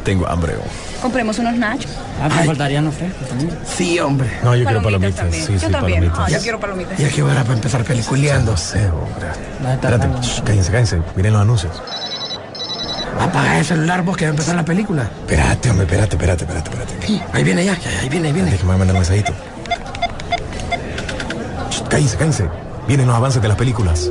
tengo hambre. Compremos unos nachos. Ah, me faltarían los frescos también. Sí, hombre. No, yo quiero Palomitas. Sí, Yo sí, también. palomitas. Ah, yo quiero palomitas. Ya que hora para empezar peliculeando. No sé, hombre. Espérate, shh, cállense, cállense. Miren los anuncios. Apaga el celular vos que va a empezar la película. Espérate, hombre, espérate, espérate, espérate, espérate. Ahí viene ya, ahí viene, ahí viene. Déjame mandar un mensajito. Shh, Cállense, cállense. Vienen los avances de las películas.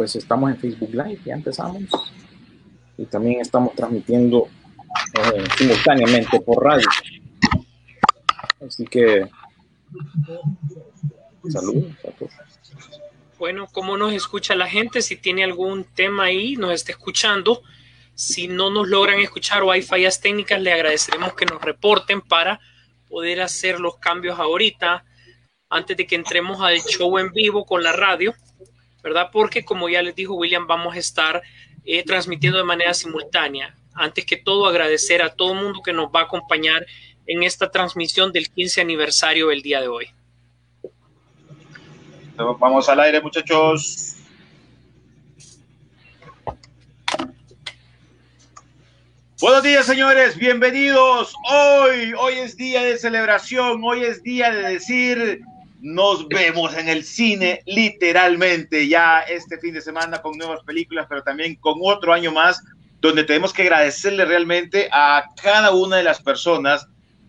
Pues estamos en Facebook Live, ya empezamos. Y también estamos transmitiendo eh, simultáneamente por radio. Así que saludos a todos. Bueno, ¿cómo nos escucha la gente? Si tiene algún tema ahí, nos está escuchando. Si no nos logran escuchar o hay fallas técnicas, le agradeceremos que nos reporten para poder hacer los cambios ahorita, antes de que entremos al show en vivo con la radio, ¿verdad? Porque como ya les dijo William, vamos a estar eh, transmitiendo de manera simultánea. Antes que todo, agradecer a todo el mundo que nos va a acompañar en esta transmisión del 15 aniversario del día de hoy. Vamos al aire, muchachos. Buenos días, señores. Bienvenidos. Hoy, hoy es día de celebración. Hoy es día de decir nos vemos en el cine, literalmente, ya este fin de semana con nuevas películas, pero también con otro año más, donde tenemos que agradecerle realmente a cada una de las personas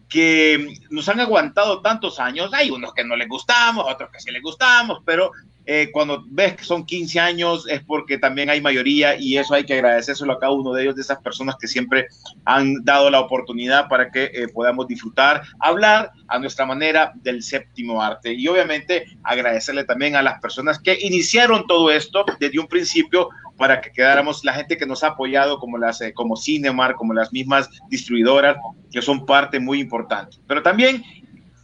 que nos han aguantado tantos años. Hay unos que no les gustamos, otros que sí les gustamos, pero eh, cuando ves que son 15 años es porque también hay mayoría y eso hay que agradecérselo a cada uno de ellos, de esas personas que siempre han dado la oportunidad para que eh, podamos disfrutar, hablar a nuestra manera del séptimo arte y obviamente agradecerle también a las personas que iniciaron todo esto desde un principio para que quedáramos la gente que nos ha apoyado como las eh, como Cinemar, como las mismas distribuidoras que son parte muy importante. Pero también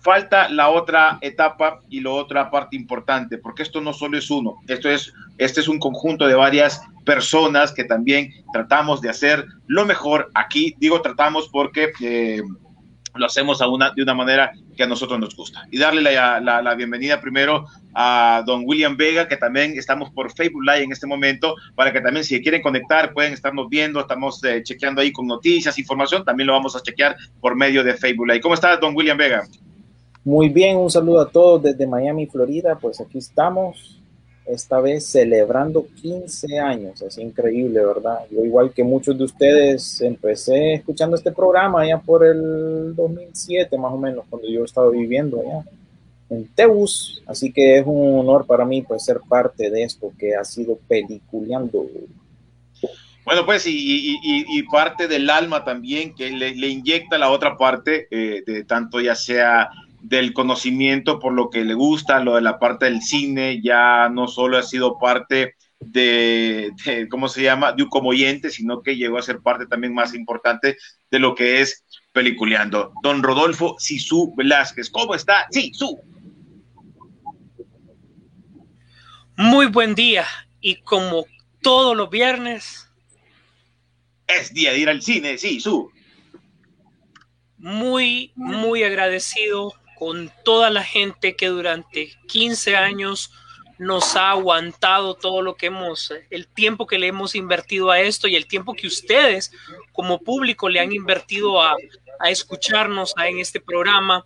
falta la otra etapa y la otra parte importante, porque esto no solo es uno, esto es, este es un conjunto de varias personas que también tratamos de hacer lo mejor aquí. Digo tratamos porque eh, lo hacemos de una manera que a nosotros nos gusta. Y darle la, la, la, bienvenida primero a don William Vega, que también estamos por Facebook Live en este momento, para que también si quieren conectar pueden estarnos viendo, estamos eh, chequeando ahí con noticias, información, también lo vamos a chequear por medio de Facebook Live. ¿Cómo está don William Vega? Muy bien, un saludo a todos desde Miami, Florida. Pues aquí estamos, esta vez celebrando 15 años. Es increíble, ¿verdad? Yo, igual que muchos de ustedes, empecé escuchando este programa ya por el 2007, más o menos, cuando yo estaba viviendo allá en Teus. Así que es un honor para mí pues ser parte de esto que ha sido peliculeando. Bueno, pues, y, y, y, parte del alma también que le, le inyecta la otra parte, eh, de tanto ya sea del conocimiento por lo que le gusta, lo de la parte del cine, ya no solo ha sido parte de, de ¿cómo se llama?, de un como oyente, sino que llegó a ser parte también más importante de lo que es peliculeando. Don Rodolfo Sisu Velázquez, ¿cómo está? Sisu. Muy buen día y como todos los viernes... Es día de ir al cine, Sisu. Muy, muy agradecido con toda la gente que durante 15 años nos ha aguantado todo lo que hemos, el tiempo que le hemos invertido a esto y el tiempo que ustedes como público le han invertido a, a escucharnos en este programa.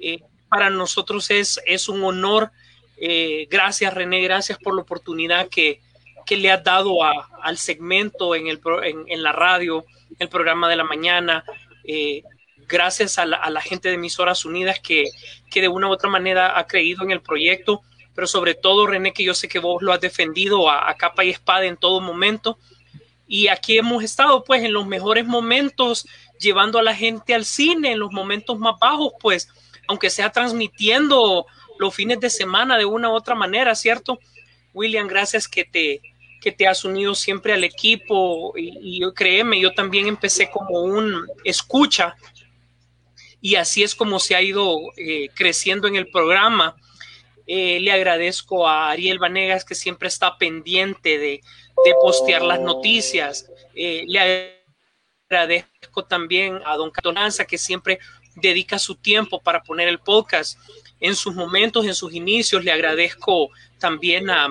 Eh, para nosotros es, es un honor. Eh, gracias René, gracias por la oportunidad que, que le has dado al segmento en, el, en, la radio, el programa de la mañana. Eh, gracias a la, gente de Emisoras Unidas que, que, de una u otra manera ha creído en el proyecto, pero sobre todo, René, que yo sé que vos lo has defendido a, a, capa y espada en todo momento. Y aquí hemos estado, pues, en los mejores momentos, llevando a la gente al cine, en los momentos más bajos, pues, aunque sea transmitiendo los fines de semana de una u otra manera, ¿cierto? William, gracias que te, que te has unido siempre al equipo y, y créeme, yo también empecé como un escucha y así es como se ha ido eh, creciendo en el programa. Eh, le agradezco a Ariel Vanegas que siempre está pendiente de, postear las noticias. Eh, le agradezco también a Don Catonanza que siempre dedica su tiempo para poner el podcast en sus momentos, en sus inicios. Le agradezco también a,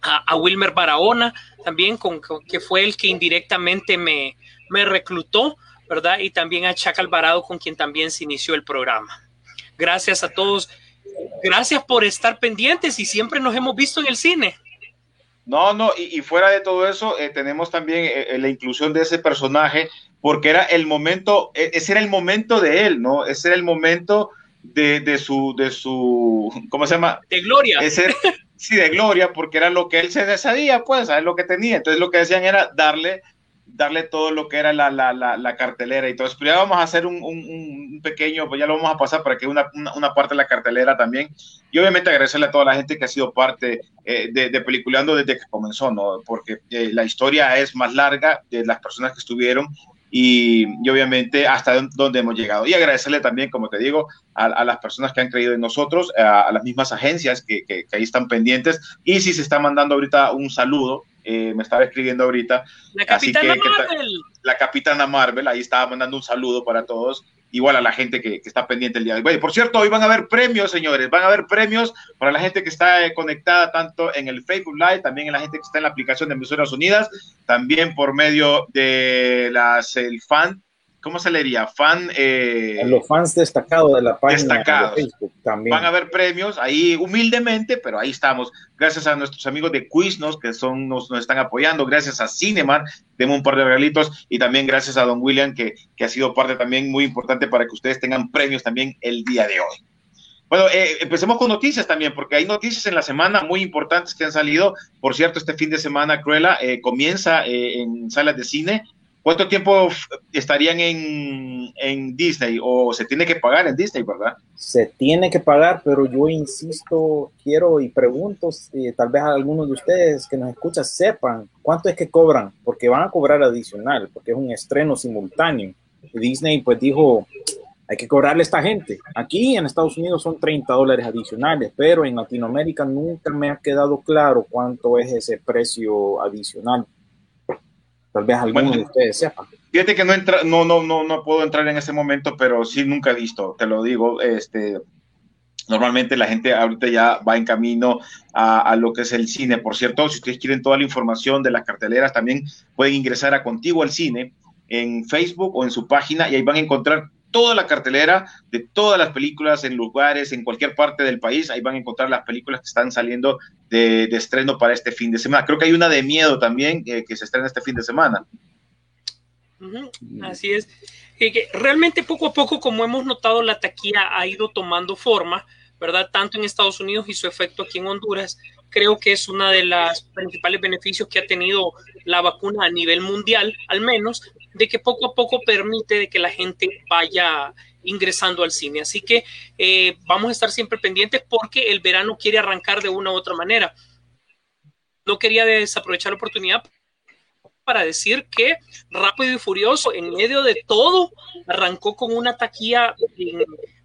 a, a Wilmer Barahona, también con, con, que fue el que indirectamente me, me reclutó, ¿verdad? Y también a Chac Alvarado, con quien también se inició el programa. Gracias a todos. Gracias por estar pendientes y siempre nos hemos visto en el cine. No, no, y, y fuera de todo eso, eh, tenemos también eh, la inclusión de ese personaje, porque era el momento, eh, ese era el momento de él, ¿no? Ese era el momento de, de su, de su, ¿cómo se llama? De gloria. Ese, sí, de gloria, porque era lo que él se sabía, pues, es lo que tenía. Entonces lo que decían era darle darle todo lo que era la, la, la, la cartelera y todo. Pero ya vamos a hacer un, un, un, pequeño, pues ya lo vamos a pasar para que una, una, una, parte de la cartelera también. Y obviamente agradecerle a toda la gente que ha sido parte eh, de, de Peliculeando desde que comenzó, ¿no? Porque eh, la historia es más larga de las personas que estuvieron y, y, obviamente hasta donde hemos llegado. Y agradecerle también, como te digo, a, a las personas que han creído en nosotros, a, a las mismas agencias que, que, que, ahí están pendientes. Y si se está mandando ahorita un saludo, eh, me estaba escribiendo ahorita. La Capitana Así que, Marvel. la Capitana Marvel, ahí estaba mandando un saludo para todos. Igual a la gente que, que está pendiente el día de hoy. Por cierto, hoy van a haber premios, señores. Van a haber premios para la gente que está eh, conectada tanto en el Facebook Live, también en la gente que está en la aplicación de Emisoras Unidas, también por medio de las el fan ¿cómo se leería? Fan. Eh, los fans destacados de la página destacados. de Facebook también. Van a haber premios ahí humildemente, pero ahí estamos. Gracias a nuestros amigos de Quiznos que son, nos, nos están apoyando. Gracias a Cineman, demos un par de regalitos. Y también gracias a Don William, que, que ha sido parte también muy importante para que ustedes tengan premios también el día de hoy. Bueno, eh, empecemos con noticias también, porque hay noticias en la semana muy importantes que han salido. Por cierto, este fin de semana, Cruella eh, comienza eh, en salas de cine. ¿Cuánto tiempo estarían en, en, Disney o se tiene que pagar en Disney, verdad? Se tiene que pagar, pero yo insisto, quiero y pregunto, si tal vez algunos de ustedes que nos escuchan sepan cuánto es que cobran, porque van a cobrar adicional, porque es un estreno simultáneo. Disney pues dijo, hay que cobrarle a esta gente. Aquí en Estados Unidos son 30 dólares adicionales, pero en Latinoamérica nunca me ha quedado claro cuánto es ese precio adicional Tal vez alguno bueno, de ustedes sepa. Fíjate que no, entra, no, no, no, no puedo entrar en ese momento, pero sí nunca he visto, te lo digo. Este, normalmente la gente ahorita ya va en camino a, a, lo que es el cine. Por cierto, si ustedes quieren toda la información de las carteleras, también pueden ingresar a Contigo al Cine en Facebook o en su página y ahí van a encontrar toda la cartelera de todas las películas en lugares, en cualquier parte del país. Ahí van a encontrar las películas que están saliendo de, estreno para este fin de semana. Creo que hay una de miedo también eh, que se estrena este fin de semana. Así es. Realmente poco a poco, como hemos notado, la taquilla ha ido tomando forma, ¿verdad? Tanto en Estados Unidos y su efecto aquí en Honduras. Creo que es uno de los principales beneficios que ha tenido la vacuna a nivel mundial, al menos, de que poco a poco permite de que la gente vaya ingresando al cine. Así que eh, vamos a estar siempre pendientes porque el verano quiere arrancar de una u otra manera. No quería desaprovechar la oportunidad para decir que Rápido y Furioso, en medio de todo, arrancó con una taquilla,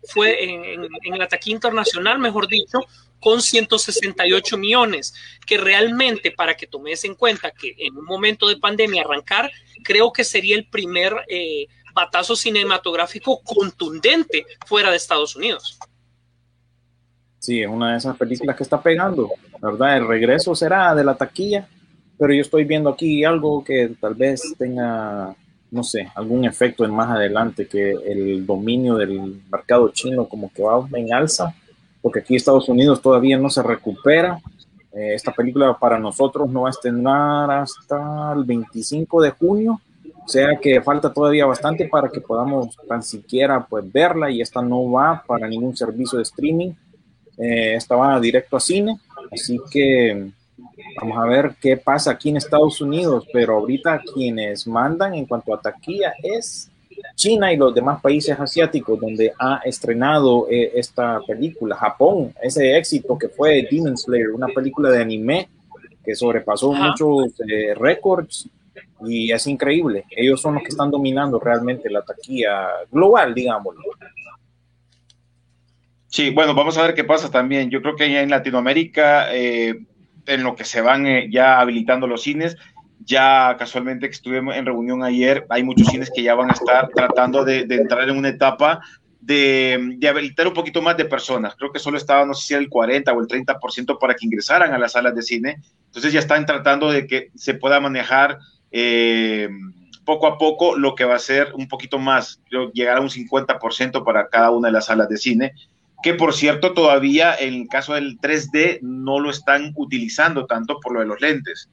fue en, en la taquilla internacional, mejor dicho, con 168 millones, que realmente para que tomes en cuenta que en un momento de pandemia arrancar, creo que sería el primer eh, batazo cinematográfico contundente fuera de Estados Unidos. Sí, es una de esas películas que está pegando, ¿verdad? El regreso será de la taquilla, pero yo estoy viendo aquí algo que tal vez tenga, no sé, algún efecto en más adelante, que el dominio del mercado chino como que va en alza porque aquí Estados Unidos todavía no se recupera. Eh, esta película para nosotros no va a estrenar hasta el 25 de junio, o sea que falta todavía bastante para que podamos tan siquiera pues verla y esta no va para ningún servicio de streaming, eh, esta va directo a cine, así que vamos a ver qué pasa aquí en Estados Unidos, pero ahorita quienes mandan en cuanto a taquilla es China y los demás países asiáticos donde ha estrenado eh, esta película. Japón, ese éxito que fue Demon Slayer, una película de anime que sobrepasó Ajá. muchos eh, récords y es increíble. Ellos son los que están dominando realmente la taquilla global, digámoslo. Sí, bueno, vamos a ver qué pasa también. Yo creo que en Latinoamérica, eh, en lo que se van eh, ya habilitando los cines, ya casualmente que estuvimos en reunión ayer, hay muchos cines que ya van a estar tratando de, de entrar en una etapa de, de, habilitar un poquito más de personas. Creo que solo estaba, no sé si era el 40 o el 30% para que ingresaran a las salas de cine. Entonces ya están tratando de que se pueda manejar eh, poco a poco lo que va a ser un poquito más, creo, llegar a un 50% para cada una de las salas de cine que por cierto todavía en el caso del 3D no lo están utilizando tanto por lo de los lentes,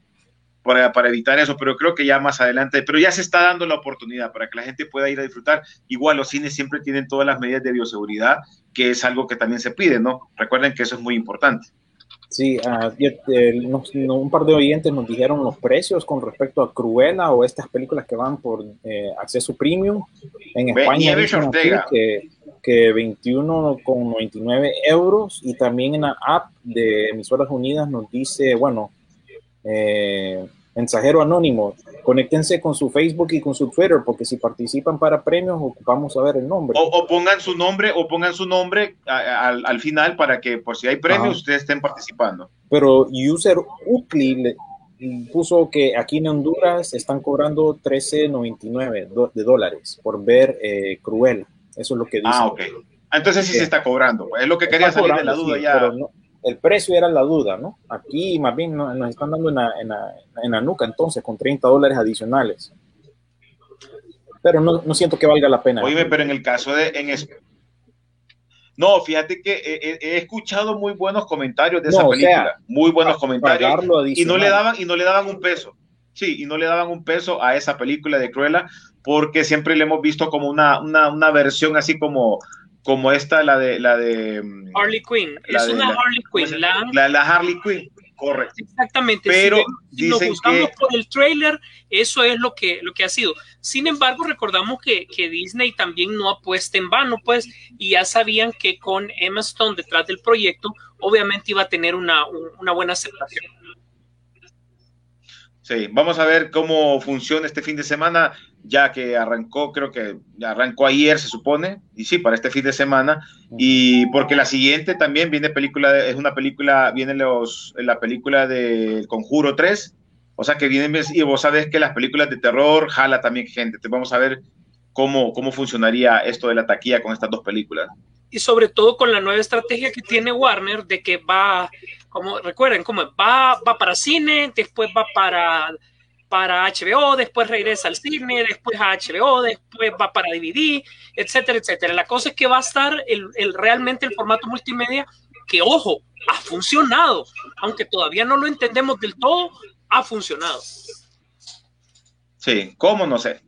para, para, evitar eso, pero creo que ya más adelante, pero ya se está dando la oportunidad para que la gente pueda ir a disfrutar. Igual los cines siempre tienen todas las medidas de bioseguridad, que es algo que también se pide, ¿no? Recuerden que eso es muy importante. Sí, uh, eh, nos, no, un par de oyentes nos dijeron los precios con respecto a Cruella o estas películas que van por eh, acceso premium. En España que, que 21,99 euros y también en la app de Emisoras Unidas nos dice, bueno, eh, mensajero anónimo, conéctense con su Facebook y con su Twitter, porque si participan para premios, ocupamos saber el nombre. O, o pongan su nombre, o pongan su nombre al, al final para que, por si hay premios, Ajá. ustedes estén participando. Pero user Ukli le puso que aquí en Honduras están cobrando 13.99 de dólares por ver eh, Cruella. Eso es lo que dice. Ah, ok. Entonces sí se está cobrando. Es lo que quería salir de la duda sí, ya. Pero no, el precio era la duda, ¿no? Aquí más bien nos, están dando en la, en, la, en la, nuca entonces con 30 dólares adicionales. Pero no, no, siento que valga la pena. Oye, pero en el caso de... En es... No, fíjate que he, he, escuchado muy buenos comentarios de esa película. Sea, muy buenos comentarios. Y no, le daban, y no le daban un peso. Sí, y no le daban un peso a esa película de Cruella porque siempre le hemos visto como una, una, una versión así como como esta, la de la de Harley Quinn. Es una la, Harley Quinn. La, la, la, Harley Quinn, correcto. Exactamente. Pero si, nos que por el trailer, eso es lo que, lo que ha sido. Sin embargo, recordamos que, que Disney también no apuesta en vano, pues, y ya sabían que con Emma Stone detrás del proyecto, obviamente iba a tener una, una buena aceptación. Sí, vamos a ver cómo funciona este fin de semana, ya que arrancó, creo que arrancó ayer, se supone, y sí, para este fin de semana, y porque la siguiente también viene película, es una película, viene los, la película de Conjuro 3, o sea que vienen, y vos sabes que las películas de terror jala también gente, entonces vamos a ver cómo, cómo funcionaría esto de la taquilla con estas dos películas. Y sobre todo con la nueva estrategia que tiene Warner de que va, como recuerden, como va, va para cine, después va para, para HBO, después regresa al cine, después a HBO, después va para DVD, etcétera, etcétera. La cosa es que va a estar el, el realmente el formato multimedia que, ojo, ha funcionado, aunque todavía no lo entendemos del todo, ha funcionado. Sí, cómo no sé.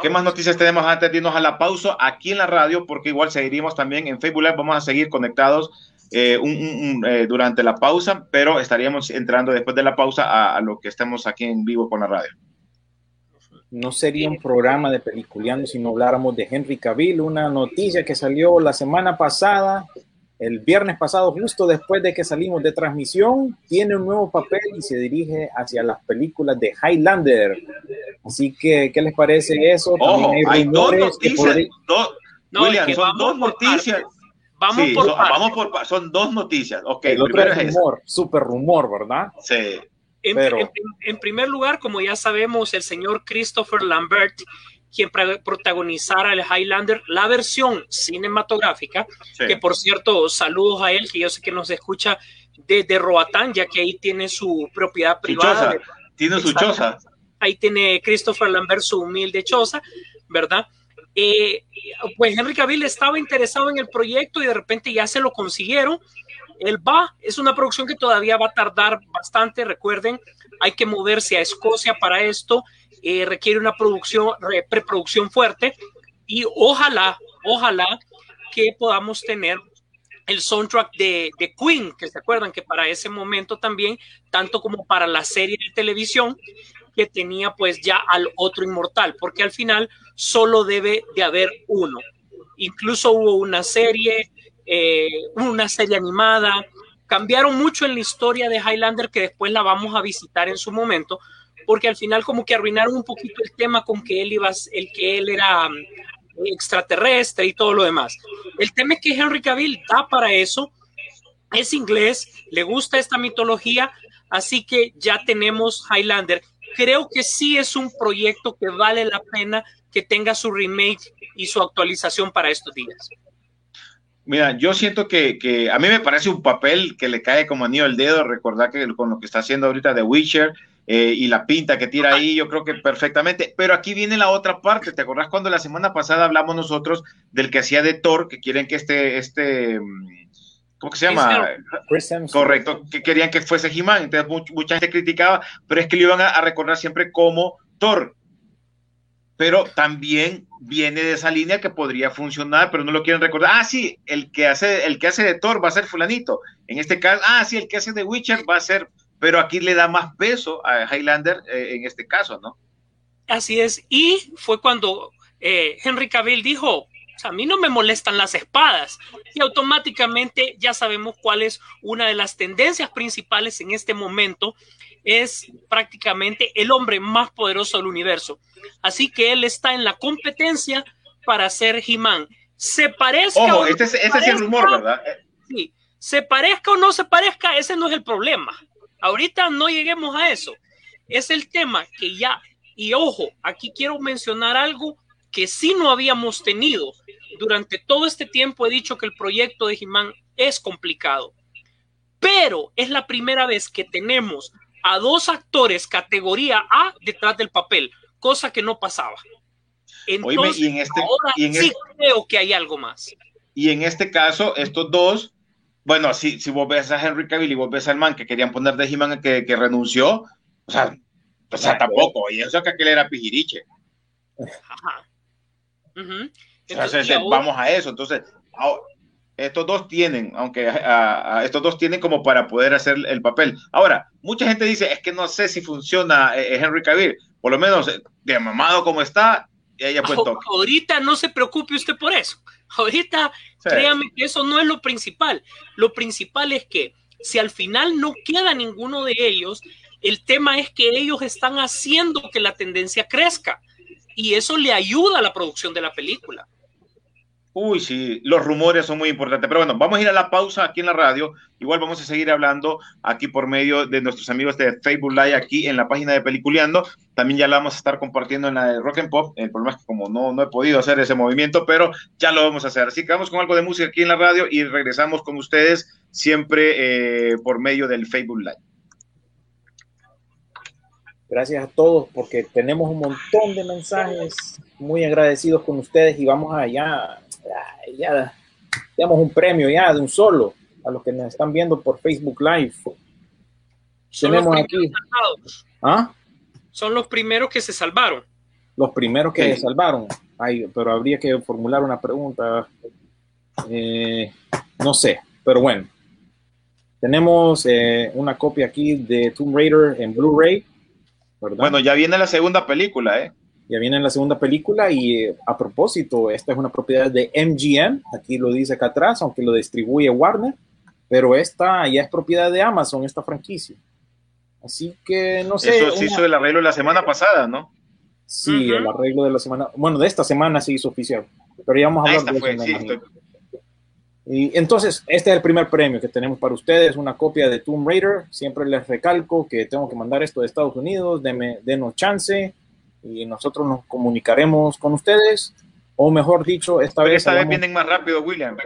¿Qué más noticias tenemos antes de irnos a la pausa aquí en la radio? Porque igual seguiríamos también en Facebook Live, vamos a seguir conectados eh, un, un, eh, durante la pausa, pero estaríamos entrando después de la pausa a, a, lo que estemos aquí en vivo con la radio. No sería un programa de peliculeando si no habláramos de Henry Cavill, una noticia que salió la semana pasada, el viernes pasado, justo después de que salimos de transmisión, tiene un nuevo papel y se dirige hacia las películas de Highlander. Así que, ¿qué les parece eso? Ojo, hay, hay dos noticias. Podría... Dos, no, William, es son dos noticias. Vamos, sí, por son, vamos por son dos noticias. Okay, el otro es rumor, es super rumor, ¿verdad? Sí. En, Pero... en, en, primer lugar, como ya sabemos, el señor Christopher Lambert, quien protagonizara el Highlander, la versión cinematográfica, sí. que por cierto, saludos a él, que yo sé que nos escucha desde Roatán, ya que ahí tiene su propiedad privada. Su choza. Tiene su choza ahí tiene Christopher Lambert su humilde choza, ¿verdad? Eh, pues Henry Cavill estaba interesado en el proyecto y de repente ya se lo consiguieron. Él va, es una producción que todavía va a tardar bastante, recuerden, hay que moverse a Escocia para esto, eh, requiere una producción, preproducción fuerte y ojalá, ojalá que podamos tener el soundtrack de, de, Queen, que se acuerdan que para ese momento también, tanto como para la serie de televisión, que tenía pues ya al otro inmortal, porque al final solo debe de haber uno. Incluso hubo una serie, eh, una serie animada, cambiaron mucho en la historia de Highlander que después la vamos a visitar en su momento, porque al final como que arruinaron un poquito el tema con que él iba, el que él era um, extraterrestre y todo lo demás. El tema es que Henry Cavill da para eso, es inglés, le gusta esta mitología, así que ya tenemos Highlander. Creo que sí es un proyecto que vale la pena que tenga su remake y su actualización para estos días. Mira, yo siento que, que, a mí me parece un papel que le cae como anillo al dedo, recordar que con lo que está haciendo ahorita The Witcher eh, y la pinta que tira ahí, yo creo que perfectamente, pero aquí viene la otra parte, ¿te acordás cuando la semana pasada hablamos nosotros del que hacía de Thor, que quieren que este, este, ¿cómo que se llama? Correcto, que querían que fuese He-Man, entonces mucha gente criticaba, pero es que le iban a, a recordar siempre como Thor, pero también viene de esa línea que podría funcionar, pero no lo quieren recordar. Ah, sí, el que hace, el que hace de Thor va a ser fulanito. En este caso, ah, sí, el que hace de Witcher va a ser, pero aquí le da más peso a Highlander eh, en este caso, ¿no? Así es. Y fue cuando eh, Henry Cavill dijo, a mí no me molestan las espadas. Y automáticamente ya sabemos cuál es una de las tendencias principales en este momento. Es prácticamente el hombre más poderoso del universo. Así que él está en la competencia para ser He-Man. Se parezca. Ojo, este, es, es el rumor, ¿verdad? Sí, se parezca o no se parezca, ese no es el problema. Ahorita no lleguemos a eso. Es el tema que ya, y ojo, aquí quiero mencionar algo que sí no habíamos tenido. Durante todo este tiempo he dicho que el proyecto de He-Man es complicado, pero es la primera vez que tenemos a dos actores categoría A detrás del papel cosa que no pasaba. Entonces, y en este, ahora sí este creo que hay algo más. Y en este caso, estos dos, bueno, si, si vos ves a Henry Cavill y vos ves al man que querían poner de He-Man que, que, renunció, o sea, o sea tampoco, y eso que aquel era Pijiriche. Ajá. Uh -huh. Entonces, ahora, vamos a eso. Entonces, estos dos tienen, aunque a, a, estos dos tienen como para poder hacer el papel. Ahora, mucha gente dice, es que no sé si funciona eh, Henry Cavill por lo menos eh, de mamado como está, ella pues toque. Ahorita no se preocupe usted por eso. Ahorita, sí. créame que eso no es lo principal. Lo principal es que si al final no queda ninguno de ellos, el tema es que ellos están haciendo que la tendencia crezca y eso le ayuda a la producción de la película. Uy, sí, los rumores son muy importantes. Pero bueno, vamos a ir a la pausa aquí en la radio. Igual vamos a seguir hablando aquí por medio de nuestros amigos de Facebook Live, aquí en la página de Peliculeando. También ya la vamos a estar compartiendo en la de Rock and Pop. El problema es que como no, no he podido hacer ese movimiento, pero ya lo vamos a hacer. Así que vamos con algo de música aquí en la radio y regresamos con ustedes siempre eh, por medio del Facebook Live. Gracias a todos porque tenemos un montón de mensajes muy agradecidos con ustedes y vamos allá ya damos un premio ya de un solo a los que nos están viendo por Facebook Live. Son Tenemos aquí. ¿Ah? Son los primeros que se salvaron. Los primeros que sí. se salvaron. Ay, pero habría que formular una pregunta. Eh, no sé, pero bueno. Tenemos eh, una copia aquí de Tomb Raider en Blu-ray. Bueno, ya viene la segunda película, ¿eh? Ya viene en la segunda película y eh, a propósito, esta es una propiedad de MGM, aquí lo dice acá atrás, aunque lo distribuye Warner, pero esta ya es propiedad de Amazon, esta franquicia. Así que no sé. Eso se una... hizo el arreglo la semana pasada, ¿no? Sí, uh -huh. el arreglo de la semana, bueno, de esta semana se hizo oficial, pero ya vamos a hablar de fue, eso. sí, estoy... Y entonces, este es el primer premio que tenemos para ustedes, una copia de Tomb Raider. Siempre les recalco que tengo que mandar esto de Estados Unidos, denme, denos chance y nosotros nos comunicaremos con ustedes, o mejor dicho, esta pero vez... Esta vez vienen más rápido, William.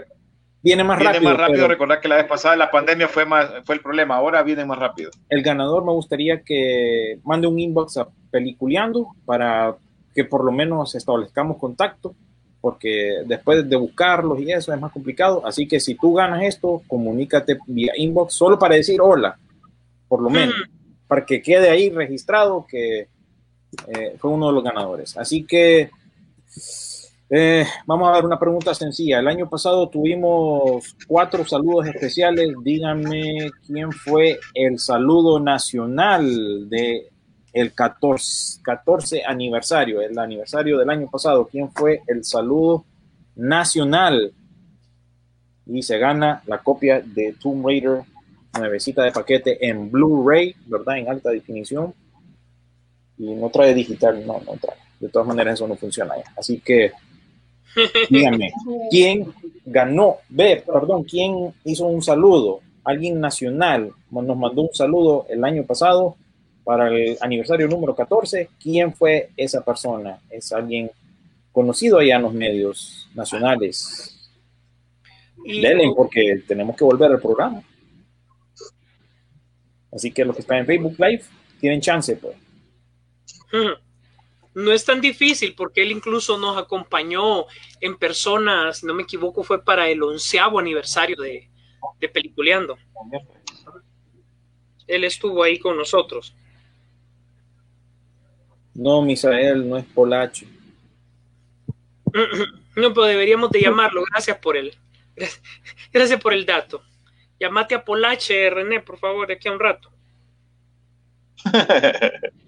Viene más viene rápido. más rápido, recordar que la vez pasada la pandemia fue, más, fue el problema, ahora viene más rápido. El ganador me gustaría que mande un inbox a Peliculeando para que por lo menos establezcamos contacto, porque después de buscarlos y eso es más complicado. Así que si tú ganas esto, comunícate vía inbox solo para decir hola, por lo menos, mm. para que quede ahí registrado que eh, fue uno de los ganadores. Así que eh, vamos a ver una pregunta sencilla. El año pasado tuvimos cuatro saludos especiales. Díganme quién fue el saludo nacional de el 14, 14 aniversario, el aniversario del año pasado, quién fue el saludo nacional y se gana la copia de Tomb Raider nuevecita de paquete en Blu-ray, ¿verdad? En alta definición. Y no trae digital, no, no trae. De todas maneras, eso no funciona ya. Así que, díganme, ¿quién ganó? Ve, perdón, ¿quién hizo un saludo? Alguien nacional nos mandó un saludo el año pasado para el aniversario número 14. ¿Quién fue esa persona? Es alguien conocido allá en los medios nacionales. Denle, porque tenemos que volver al programa. Así que los que están en Facebook Live tienen chance, pues. No es tan difícil porque él incluso nos acompañó en persona, si no me equivoco, fue para el onceavo aniversario de, de Peliculeando. Él estuvo ahí con nosotros. No, Misael, no es Polacho. No, pero deberíamos de llamarlo. Gracias por el, gracias por el dato. Llamate a Polache, René, por favor, de aquí a un rato.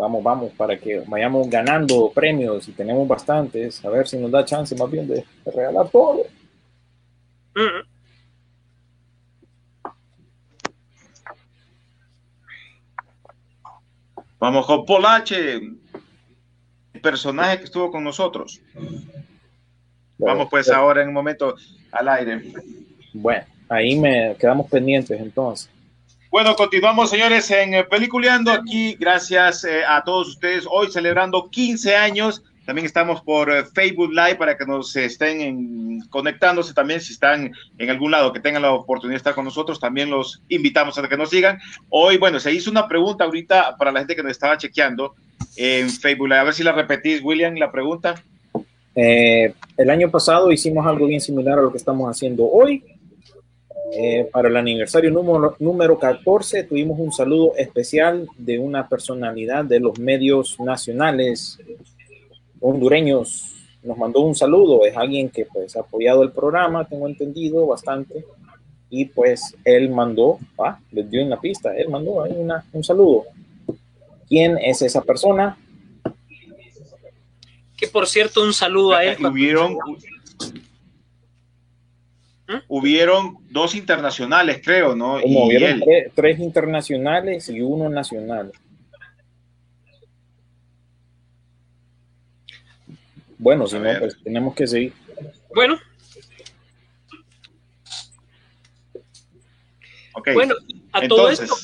Vamos, vamos, para que vayamos ganando premios y tenemos bastantes. A ver si nos da chance más bien de, de regalar todo. Mm. Vamos con Polache, el personaje que estuvo con nosotros. Vamos pues ahora en un momento al aire. Bueno, ahí me quedamos pendientes entonces. Bueno, continuamos, señores, en eh, Peliculeando aquí. Gracias eh, a todos ustedes. Hoy celebrando 15 años. También estamos por eh, Facebook Live para que nos estén en- conectándose también. Si están en algún lado que tengan la oportunidad de estar con nosotros, también los invitamos a que nos sigan. Hoy, bueno, se hizo una pregunta ahorita para la gente que nos estaba chequeando en Facebook Live. A ver si la repetís, William, la pregunta. El año pasado hicimos algo bien similar a lo que estamos haciendo hoy. Eh, para el aniversario número, número 14 tuvimos un saludo especial de una personalidad de los medios nacionales hondureños. Nos mandó un saludo, es alguien que pues ha apoyado el programa, tengo entendido bastante. Y pues él mandó, ah, les dio una pista, él mandó ahí una, un saludo. ¿Quién es esa persona? Que por cierto, un saludo a él. Hubieron, hubieron dos internacionales, creo, ¿no? Como Y él. tres, tres internacionales y uno nacional. Bueno, si no, pues tenemos que seguir. Bueno, bueno, a todo esto,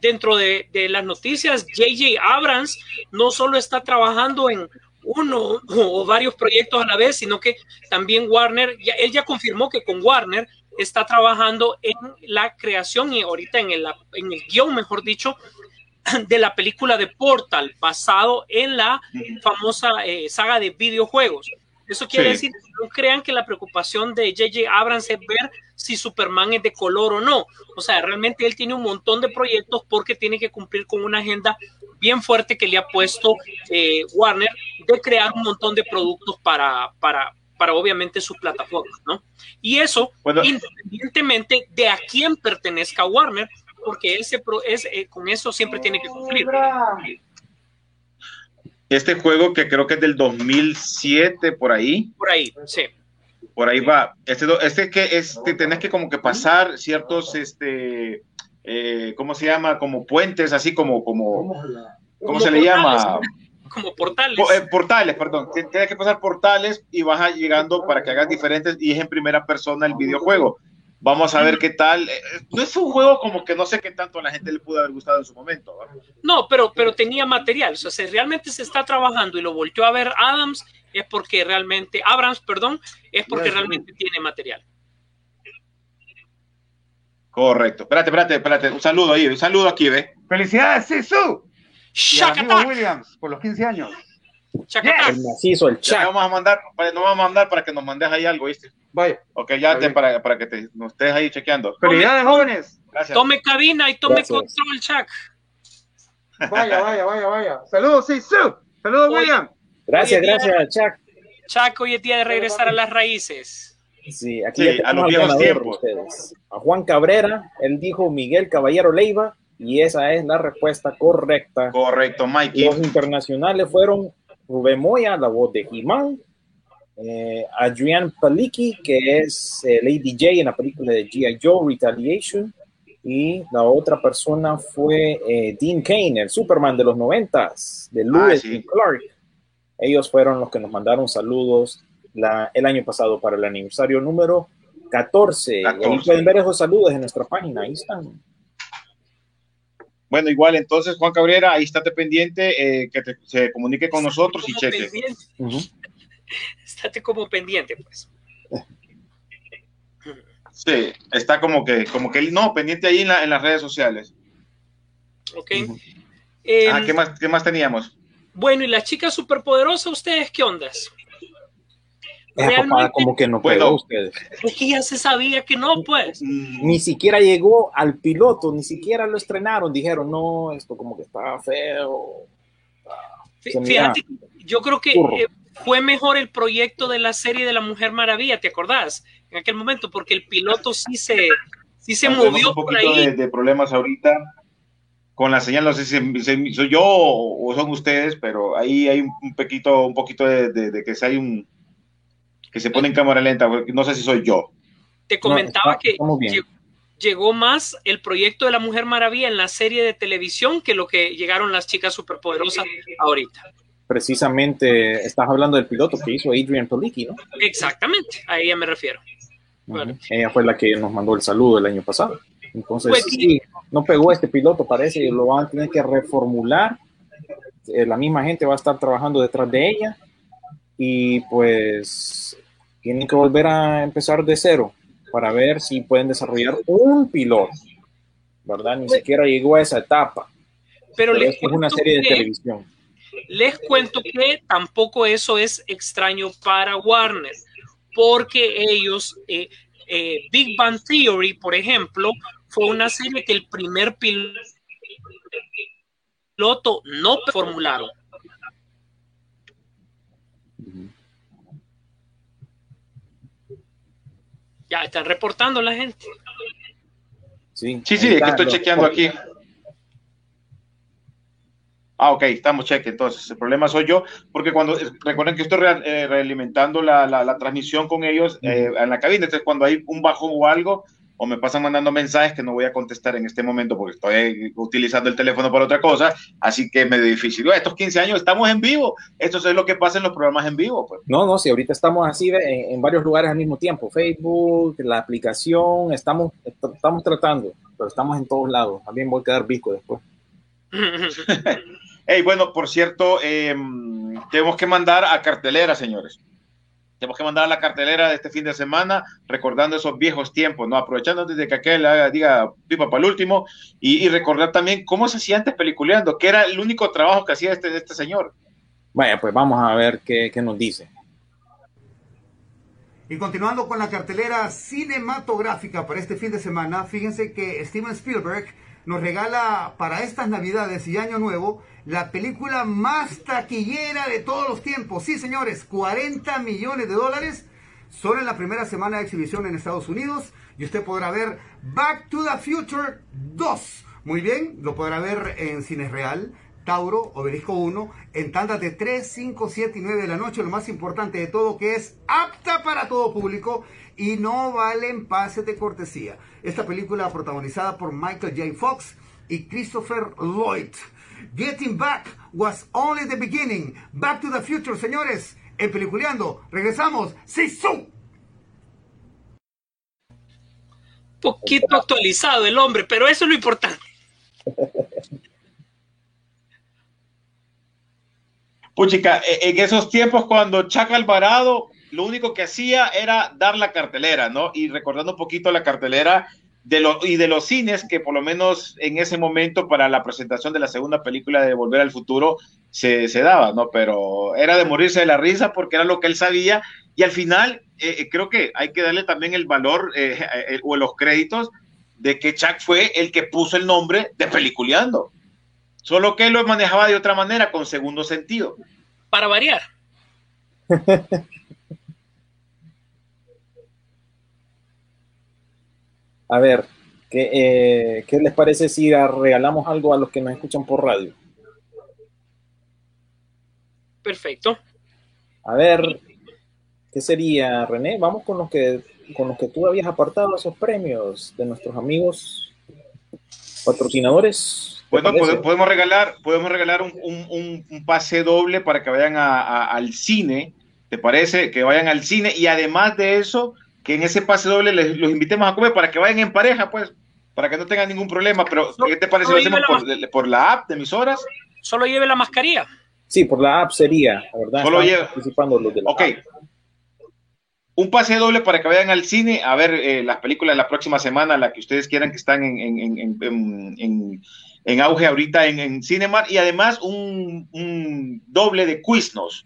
dentro de, de las noticias, JJ Abrams no solo está trabajando en uno o varios proyectos a la vez, sino que también Warner, ya, él ya confirmó que con Warner está trabajando en la creación y ahorita en el, en el guion, mejor dicho, de la película de Portal, basado en la famosa eh, saga de videojuegos. Eso quiere Sí. decir que no crean que la preocupación de JJ Abrams es ver si Superman es de color o no. O sea, realmente él tiene un montón de proyectos porque tiene que cumplir con una agenda bien fuerte que le ha puesto eh, Warner de crear un montón de productos para, para, para obviamente sus plataformas, ¿no? Y eso, Bueno. independientemente de a quién pertenezca Warner, porque él se pro- es, eh, con eso siempre tiene que cumplir. Este juego que creo que es del 2007, por ahí, Por ahí, sí. por ahí va. Este, este que este, tenés que como que pasar ciertos, este, eh, ¿cómo se llama? Como puentes, así como, como, ¿cómo Como se le llama? Como portales. Po- eh, portales, perdón. Tienes que pasar portales y vas llegando para que hagas diferentes y es en primera persona el videojuego. Vamos a ver qué tal. Eh, No es un juego como que no sé qué tanto a la gente le pudo haber gustado en su momento. ¿va? No, pero, pero tenía material. O sea, si realmente se está trabajando y lo volteó a ver Adams, es porque realmente, Abrams, perdón, es porque realmente tiene material. Correcto. Espérate, espérate, espérate. Un saludo ahí, un saludo aquí, ve. Felicidades, Sisu. Y. Williams por los 15 años. ¡Shakatak! El macizo, el chat. vamos a mandar, para- nos vamos a mandar para que nos mandes ahí algo, ¿viste? Vaya. Ok, ya te, para, para que te, nos estés ahí chequeando. Felicidades, jóvenes. Gracias. Tome cabina y tome Gracias. control, Chuck. Vaya, vaya, vaya, vaya. Saludos, Sisu. Saludos. William. Gracias, gracias, Chuck. Chuck, hoy es día de regresar a las raíces. Sí, aquí Sí, ya a los viejos tiempos. ustedes. A Juan Cabrera, él dijo Miguel Caballero Leiva, Y esa es la respuesta correcta. Correcto, Mikey. Los internacionales fueron Rubén Moya, la voz de He-Man, eh, Adrian Palicki, que es eh, Lady J en la película de G.I. Joe Retaliation, y la otra persona fue eh, Dean Kane, el Superman de los noventas, de Lewis sí. y Clark. Ellos fueron los que nos mandaron saludos la- el año pasado para el aniversario número 14. Y ahí 14. pueden ver esos saludos en nuestra página, ahí están. Bueno, igual entonces, Juan Cabrera, ahí estate pendiente, eh, que te- se comunique con nosotros y cheque. pendiente, Ujú. estate como pendiente, pues. Sí, está como que, como que, no, pendiente ahí en, la- en las redes sociales. ¿Ok? Em, Ah, ¿qué más, qué más teníamos? Bueno, y la chica superpoderosa, ¿ustedes qué ondas? Esa Realmente- papada como que no Bueno. a ustedes. Es que ya se sabía que no, pues. Mm, Ni siquiera llegó al piloto, ni siquiera lo estrenaron. Dijeron, no, esto como que está feo. Fíjate, yo creo que eh, fue mejor el proyecto de la serie de la Mujer Maravilla, ¿te acordás? En aquel momento, porque el piloto sí se, sí se movió un por poquito ahí. de, de problemas ahorita con la señal, no sé si se- se- soy yo o son ustedes, pero ahí hay un, un poquito, un poquito de, de- de que se hay un que se pone en cámara lenta, no sé si soy yo. Te comentaba está- que llegó, llegó más el proyecto de la Mujer Maravilla en la serie de televisión que lo que llegaron las chicas superpoderosas ahorita. Precisamente estás hablando del piloto que hizo Adrian Palicki, ¿no? Exactamente, a ella me refiero. Bueno. Ella fue la que nos mandó el saludo el año pasado. Entonces, Pues, sí, no pegó este piloto, parece que lo van a tener que reformular. Eh, la misma gente va a estar trabajando detrás de ella y pues tienen que volver a empezar de cero para ver si pueden desarrollar un piloto, ¿verdad? Ni Pues- siquiera llegó a esa etapa. Pero, Pero les es una cuento serie de que- televisión. Les cuento que tampoco eso es extraño para Warner, porque ellos, eh, eh, Big Bang Theory, por ejemplo, fue una serie que el primer piloto no formularon. Ya están reportando la gente. Sí, Sí, sí, que estoy chequeando aquí. Ah, ok, estamos cheque. Entonces, el problema soy yo, porque cuando recuerden que estoy re- eh, realimentando la, la- la transmisión con ellos eh, en la cabina, entonces cuando hay un bajón o algo, o me pasan mandando mensajes que no voy a contestar en este momento porque estoy utilizando el teléfono para otra cosa, así que es medio difícil. Estos 15 años estamos en vivo, esto es lo que pasa en los programas en vivo. Pues. No, no, si ahorita estamos así en, en varios lugares al mismo tiempo, Facebook, la aplicación, estamos, est- estamos tratando, pero estamos en todos lados. También voy a quedar bico después. Hey, bueno, por cierto, eh, tenemos que mandar a cartelera, señores. Tenemos que mandar a la cartelera de este fin de semana, recordando esos viejos tiempos, ¿no? Aprovechando desde que aquel haga- diga pipa para el último y, y recordar también cómo se hacía antes peliculeando, que era el único trabajo que hacía este, este señor. Vaya, pues vamos a ver qué, qué nos dice. Y continuando con la cartelera cinematográfica para este fin de semana, fíjense que Steven Spielberg nos regala para estas navidades y año nuevo la película más taquillera de todos los tiempos. Sí, señores, 40 millones de dólares solo en la primera semana de exhibición en Estados Unidos y usted podrá ver Back to the Future 2. Muy bien, lo podrá ver en Cines Real, Tauro, Obelisco 1, en tandas de 3, 5, 7 y 9 de la noche. Lo más importante de todo que es apta para todo público y no valen pases de cortesía. Esta película protagonizada por Michael J. Fox y Christopher Lloyd. Getting Back was only the beginning. Back to the Future, señores. En Peliculeando, regresamos. ¡Sí, su! Poquito actualizado el hombre, pero eso es lo importante. Puchica, e- en esos tiempos cuando Chaca Alvarado lo único que hacía era dar la cartelera, ¿no? Y recordando un poquito la cartelera de los y de los cines que por lo menos en ese momento para la presentación de la segunda película de Volver al Futuro se, se daba, ¿no? Pero era de morirse de la risa porque era lo que él sabía y al final eh, eh, creo que hay que darle también el valor eh, eh, o los créditos de que Chuck fue el que puso el nombre de Peliculeando. Solo que él lo manejaba de otra manera, con segundo sentido. Para variar. A ver, ¿Qué, eh, ¿Qué les parece si regalamos algo a los que nos escuchan por radio? Perfecto. A ver, ¿qué sería, René? Vamos con los que con los que tú habías apartado esos premios de nuestros amigos patrocinadores. Bueno, podemos regalar, podemos regalar un, un, un, pase doble para que vayan a, a, al cine, ¿te parece? Que vayan al cine y además de eso, que en ese pase doble les, los invitemos a comer para que vayan en pareja, pues, para que no tengan ningún problema. Pero, ¿qué te parece? Lo hacemos por, por, la app de emisoras. Solo lleve la mascarilla. Sí, por la app sería, ¿verdad? Solo lleve. Participando los de la ok. App un pase doble para que vayan al cine a ver eh, las películas de la próxima semana, la que ustedes quieran que están en, en, en, en auge ahorita en, Cinemark y además un, un, doble de Quiznos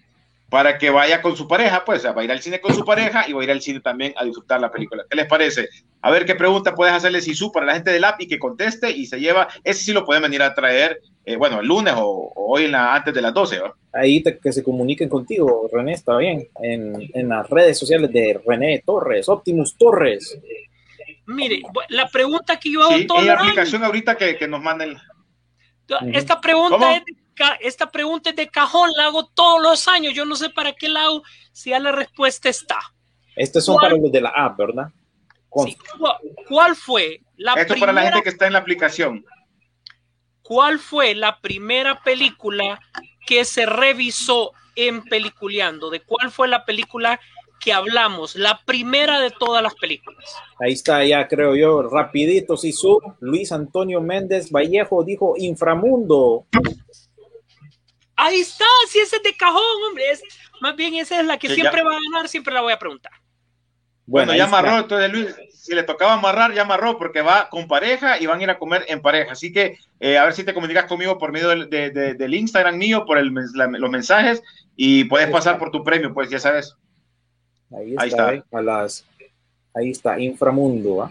para que vaya con su pareja, pues va a ir al cine con su pareja y va a ir al cine también a disfrutar la película. ¿Qué les parece? A ver qué pregunta puedes hacerle Sisu para la gente del app y que conteste y se lleva, ese sí lo pueden venir a traer, eh, bueno, el lunes o, hoy en la, antes de las 12. ¿va? Ahí te, que se comuniquen contigo, René, está bien, en, en las redes sociales de René Torres, Optimus Torres. Mire, la pregunta que yo hago sí, todo la aplicación ahorita que, que nos manden. Esta pregunta es de esta pregunta es de cajón, la hago todos los años. Yo no sé para qué la hago si ya la respuesta está. Estos son para los de la app, ¿verdad? Sí, ¿Cuál fue la Esto primera, para la gente que está en la aplicación. ¿Cuál fue la primera película que se revisó en Peliculeando? ¿De cuál fue la película que hablamos? La primera de todas las películas. Ahí está, ya creo yo, rapidito, Sisu. Luis Antonio Méndez Vallejo dijo Inframundo. Ahí está, si ese es de cajón, hombre. Es, más bien esa es la que Sí, siempre ya. va a ganar, siempre la voy a preguntar. Bueno, ya amarró, entonces Luis, si le tocaba amarrar, ya amarró porque va con pareja y van a ir a comer en pareja. Así que eh, a ver si te comunicas conmigo por medio del, de- de- del Instagram mío, por el, la- los mensajes y puedes pasar por tu premio, pues ya sabes. Ahí está, Ahí está. ¿eh? a las, ahí está, Inframundo. ¿ah?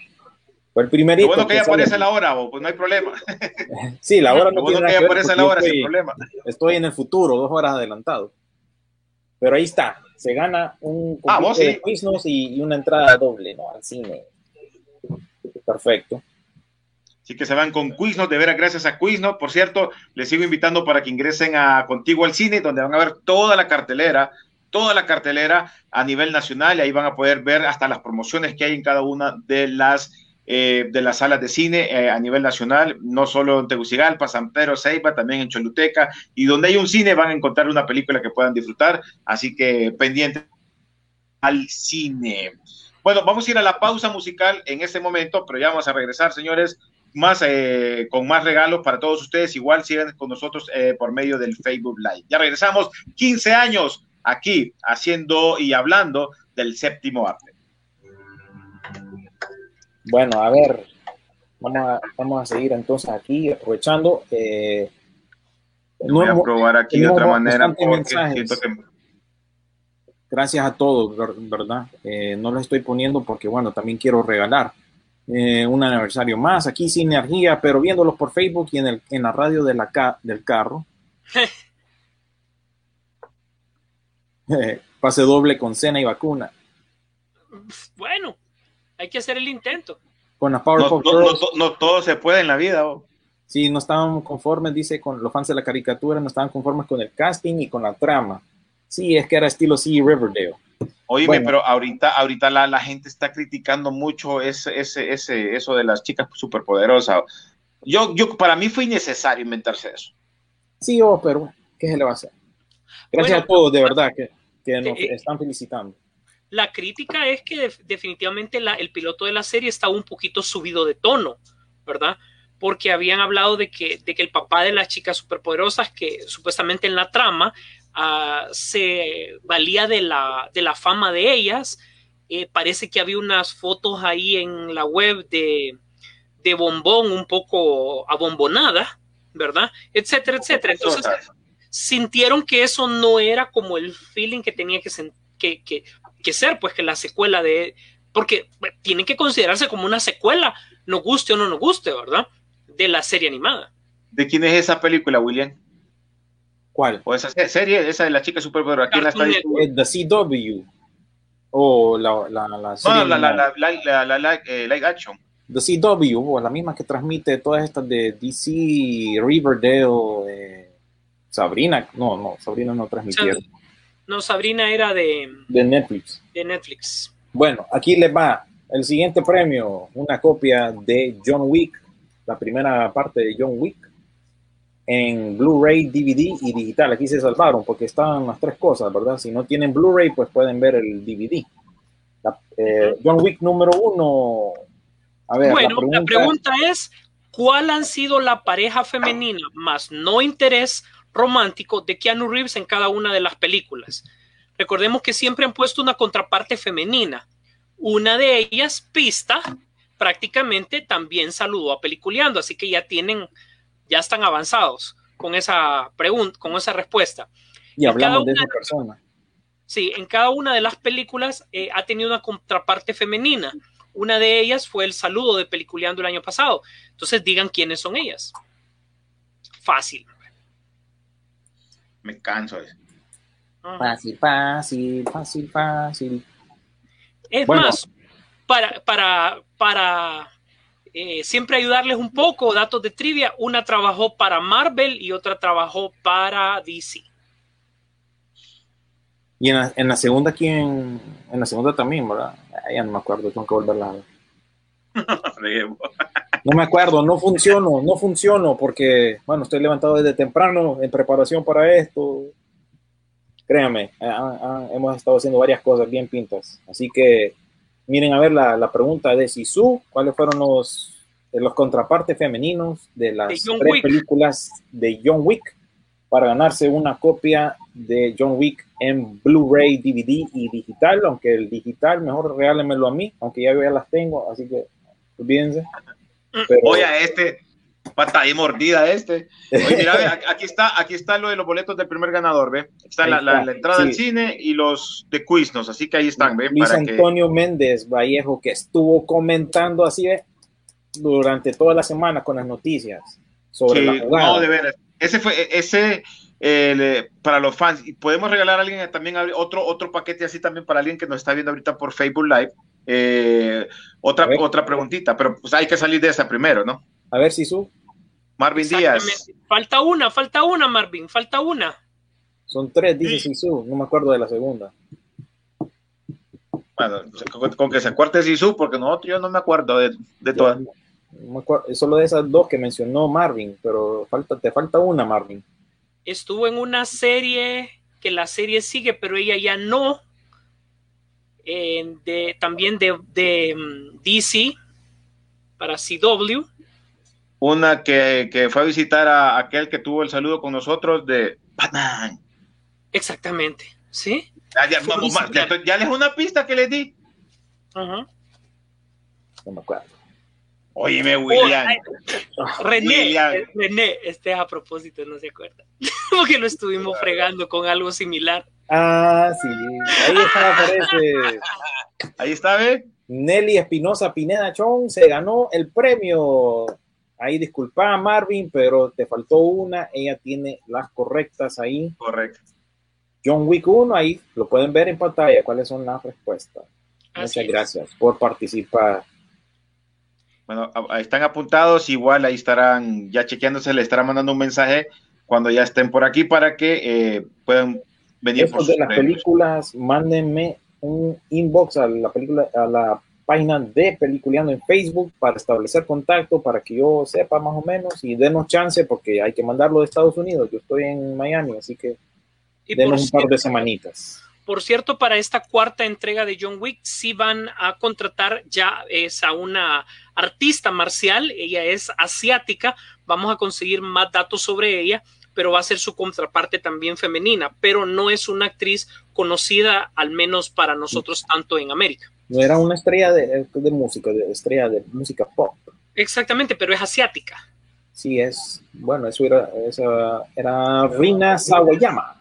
Fue el Lo primerito. bueno que ya sale. aparece la hora, bo, pues no hay problema. Sí, la hora Lo no bueno tiene que ya aparece la hora sin estoy, problema. estoy en el futuro, dos horas adelantado. Pero ahí está, se gana un Ah, vos de sí. quiznos y, y una entrada doble, ¿no? Al cine. Perfecto. Así que se van con Quiznos, de veras, gracias a Quiznos. Por cierto, les sigo invitando para que ingresen a Contigo al Cine, donde van a ver toda la cartelera, toda la cartelera a nivel nacional, y ahí van a poder ver hasta las promociones que hay en cada una de las, eh, de las salas de cine eh, a nivel nacional, no solo en Tegucigalpa, San Pedro, Ceiba, también en Choluteca, y donde hay un cine van a encontrar una película que puedan disfrutar, así que pendiente al cine. Bueno, vamos a ir a la pausa musical en este momento, pero ya vamos a regresar, señores, más eh, con más regalos para todos ustedes. Igual sigan con nosotros eh, por medio del Facebook Live. Ya regresamos 15 años aquí haciendo y hablando del séptimo arte. Bueno, a ver, vamos a, vamos a seguir entonces aquí, aprovechando. eh, Voy a probar aquí de otra manera porque mensajes. siento que Gracias a todos, ver- ¿verdad? Eh, no lo estoy poniendo porque, bueno, también quiero regalar eh, un aniversario más aquí sin energía, pero viéndolos por Facebook y en, el, en la radio de la ca- del carro. Pase doble con cena y vacuna. Bueno, hay que hacer el intento. Con no, Powerpuff no- no Girls. to- no todo se puede en la vida. oh. Sí, no estaban conformes, dice, con los fans de la caricatura, no estaban conformes con el casting y con la trama. Sí, es que era estilo sí Riverdale. Oíme, Bueno. pero ahorita, ahorita la, la gente está criticando mucho ese, ese, ese, eso de las chicas superpoderosas. Yo, yo, para mí fue innecesario inventarse eso. Sí, oh, pero ¿qué se le va a hacer? Gracias Bueno, a todos, de verdad, que, que nos eh, están felicitando. La crítica es que def- definitivamente la- el piloto de la serie estaba un poquito subido de tono, ¿verdad? Porque habían hablado de que, de que el papá de las chicas superpoderosas, que supuestamente en la trama ah, se valía de la, de la fama de ellas, eh, parece que había unas fotos ahí en la web de, de bombón un poco abombonada, ¿verdad? Etcétera, etcétera. Entonces, sintieron que eso no era como el feeling que tenía que, que, que, que ser, pues que la secuela de... Porque tiene que considerarse como una secuela, nos guste o no nos guste, ¿verdad? De la serie animada. ¿De quién es esa película, William? ¿Cuál? O esa se- serie, esa de la chica superpoderosa. ¿Quién la está? Eh, The CW. O la, la, la No, serie la, la, la, la, la, la, la- eh, live action. The CW, o la misma que transmite todas estas de DC, Riverdale, eh, Sabrina, no, no, Sabrina no transmitieron. No, Sabrina era de, de Netflix. de Netflix. Bueno, aquí les va el siguiente premio, una copia de John Wick, la primera parte de John Wick, en Blu-ray, DVD y digital. Aquí se salvaron porque estaban las tres cosas, ¿verdad? Si no tienen Blu-ray, pues pueden ver el DVD. La- eh, John Wick número uno. A ver, bueno, la pregunta es, ¿cuál han sido la pareja femenina más no interés romántico de Keanu Reeves en cada una de las películas? Recordemos que siempre han puesto una contraparte femenina. Una de ellas, Pista, prácticamente también saludó a Peliculeando, así que ya tienen, ya están avanzados con esa pregunta, con esa respuesta. y hablamos de esa persona. Sí, en cada una de las películas eh, ha tenido una contraparte femenina. Una de ellas fue el saludo de Peliculeando el año pasado. Entonces digan quiénes son ellas. Fácil. Me canso. de eso. Ajá. Fácil, fácil, fácil, fácil. Es Bueno. más, para, para, para eh, siempre ayudarles un poco, datos de trivia, una trabajó para Marvel y otra trabajó para DC. Y en la, en la segunda, ¿quién? En la segunda también, ¿verdad? Ah, ya no me acuerdo, tengo que volverla a ver. No me acuerdo, no funciono, no funciono porque, bueno, estoy levantado desde temprano en preparación para esto. Créanme, ah, ah, hemos estado haciendo varias cosas bien pintas. Así que miren a ver la, la pregunta de Sisu, cuáles fueron los, de los contrapartes femeninos de las De tres Wick. películas de John Wick para ganarse una copia de John Wick en Blu-ray, DVD y digital, aunque el digital mejor regálenmelo a mí, aunque ya yo ya las tengo, así que olvídense. Pero- Oye, a este, pata ahí mordida este. Oye, mira, ve, aquí está, aquí está lo de los boletos del primer ganador, ¿ve? Está la, la- entrada sí. al cine y los de Quiznos, así que ahí están, ¿ve? Luis Para que, Antonio Méndez Vallejo, que estuvo comentando así ¿ve? durante toda la semana con las noticias sobre Sí, la jugada. no, de veras. Ese fue, ese, el, eh, para los fans. Y podemos regalar a alguien también otro, otro paquete así también para alguien que nos está viendo ahorita por Facebook Live. Eh, otra, otra preguntita, pero pues hay que salir de esa primero, ¿no? A ver si su Marvin Díaz. Falta una, falta una, Marvin, falta una. son tres, dice Sisu, no me acuerdo de la segunda. Bueno, con, con que se acuerde Sisu, porque nosotros yo no me acuerdo de, de todas. No me acuerdo, solo de esas dos que mencionó Marvin, pero falta, te falta una, Marvin. Estuvo en una serie que la serie sigue, pero ella ya no. Eh, de, también de, de mm, DC para CW. Una que, que fue a visitar a aquel que tuvo el saludo con nosotros de Batman. Exactamente. ¿Sí? Ya, ya, vamos, ya, ya les una pista que les di. No me acuerdo. Óyeme, William. Oh, René, William. eh, René, este es a propósito, no se acuerda. Porque lo estuvimos fregando con algo similar. Ah, sí, ahí está, aparece. Ahí está, ¿ve? Nelly Espinosa Pineda Chong se ganó el premio. Ahí disculpa Marvin, pero te faltó una. Ella tiene las correctas ahí. Correcto. John Wick 1, ahí lo pueden ver en pantalla. ¿Cuáles son las respuestas? Así Muchas es. gracias por participar. Bueno, están apuntados, igual ahí estarán ya chequeándose, le estarán mandando un mensaje cuando ya estén por aquí para que eh, puedan venir por de las premios. películas, mándenme un inbox a la película, a la página de Peliculeando en Facebook para establecer contacto, para que yo sepa más o menos y denos chance porque hay que mandarlo de Estados Unidos. Yo estoy en Miami, así que Y denos un par de cierto, semanitas. Por cierto, para esta cuarta entrega de John Wick, sí van a contratar ya es a una artista marcial, ella es asiática, vamos a conseguir más datos sobre ella, pero va a ser su contraparte también femenina, pero no es una actriz conocida, al menos para nosotros, tanto en América. No era una estrella de, de música, de estrella de música pop. Exactamente, pero es asiática. Sí, es, bueno, eso era, esa era Rina Sawayama.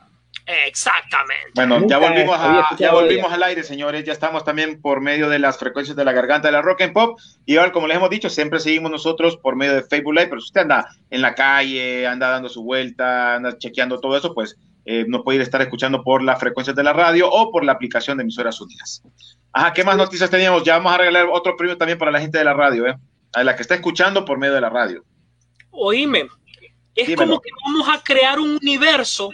Exactamente. Bueno, ya volvimos, a, ya volvimos al aire, señores. Ya estamos también por medio de las frecuencias de la garganta de la rock and pop. Y igual, como les hemos dicho, siempre seguimos nosotros por medio de Facebook Live. Pero si usted anda en la calle, anda dando su vuelta, anda chequeando todo eso, pues eh, nos puede ir a estar escuchando por las frecuencias de la radio o por la aplicación de emisoras unidas. Ajá, ¿qué más noticias teníamos? Ya vamos a regalar otro premio también para la gente de la radio, ¿eh? a la que está escuchando por medio de la radio. Oíme, es Dímelo. como que vamos a crear un universo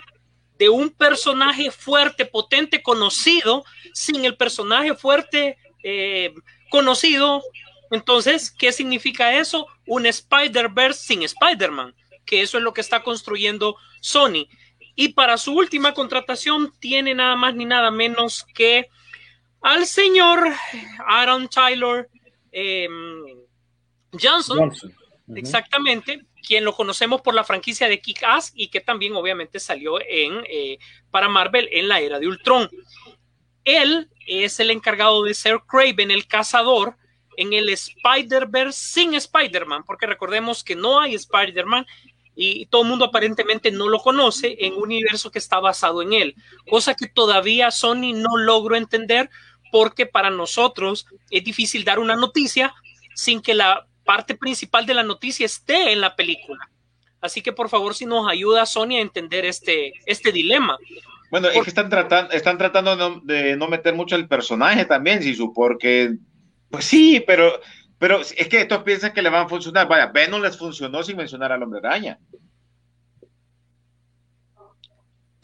de un personaje fuerte, potente, conocido, sin el personaje fuerte eh, conocido. Entonces, ¿qué significa eso? Un Spider-Verse sin Spider-Man, que eso es lo que está construyendo Sony. Y para su última contratación tiene nada más ni nada menos que al señor Aaron Tyler eh, Johnson, Johnson. Exactamente, quien lo conocemos por la franquicia de Kick-Ass y que también obviamente salió en, eh, para Marvel en la era de Ultron. Él es el encargado de ser Craven, el cazador, en el Spider-Verse sin Spider-Man, porque recordemos que no hay Spider-Man y todo el mundo aparentemente no lo conoce en un universo que está basado en él, cosa que todavía Sony no logró entender porque para nosotros es difícil dar una noticia sin que la parte principal de la noticia esté en la película. Así que por favor, si nos ayuda Sony a entender este, este dilema. Bueno, es que están tratando, están tratando de no, de no meter mucho el personaje también, Sisu, porque, pues sí, pero, pero es que estos piensan que le van a funcionar. Vaya, Venom les funcionó sin mencionar al hombre araña.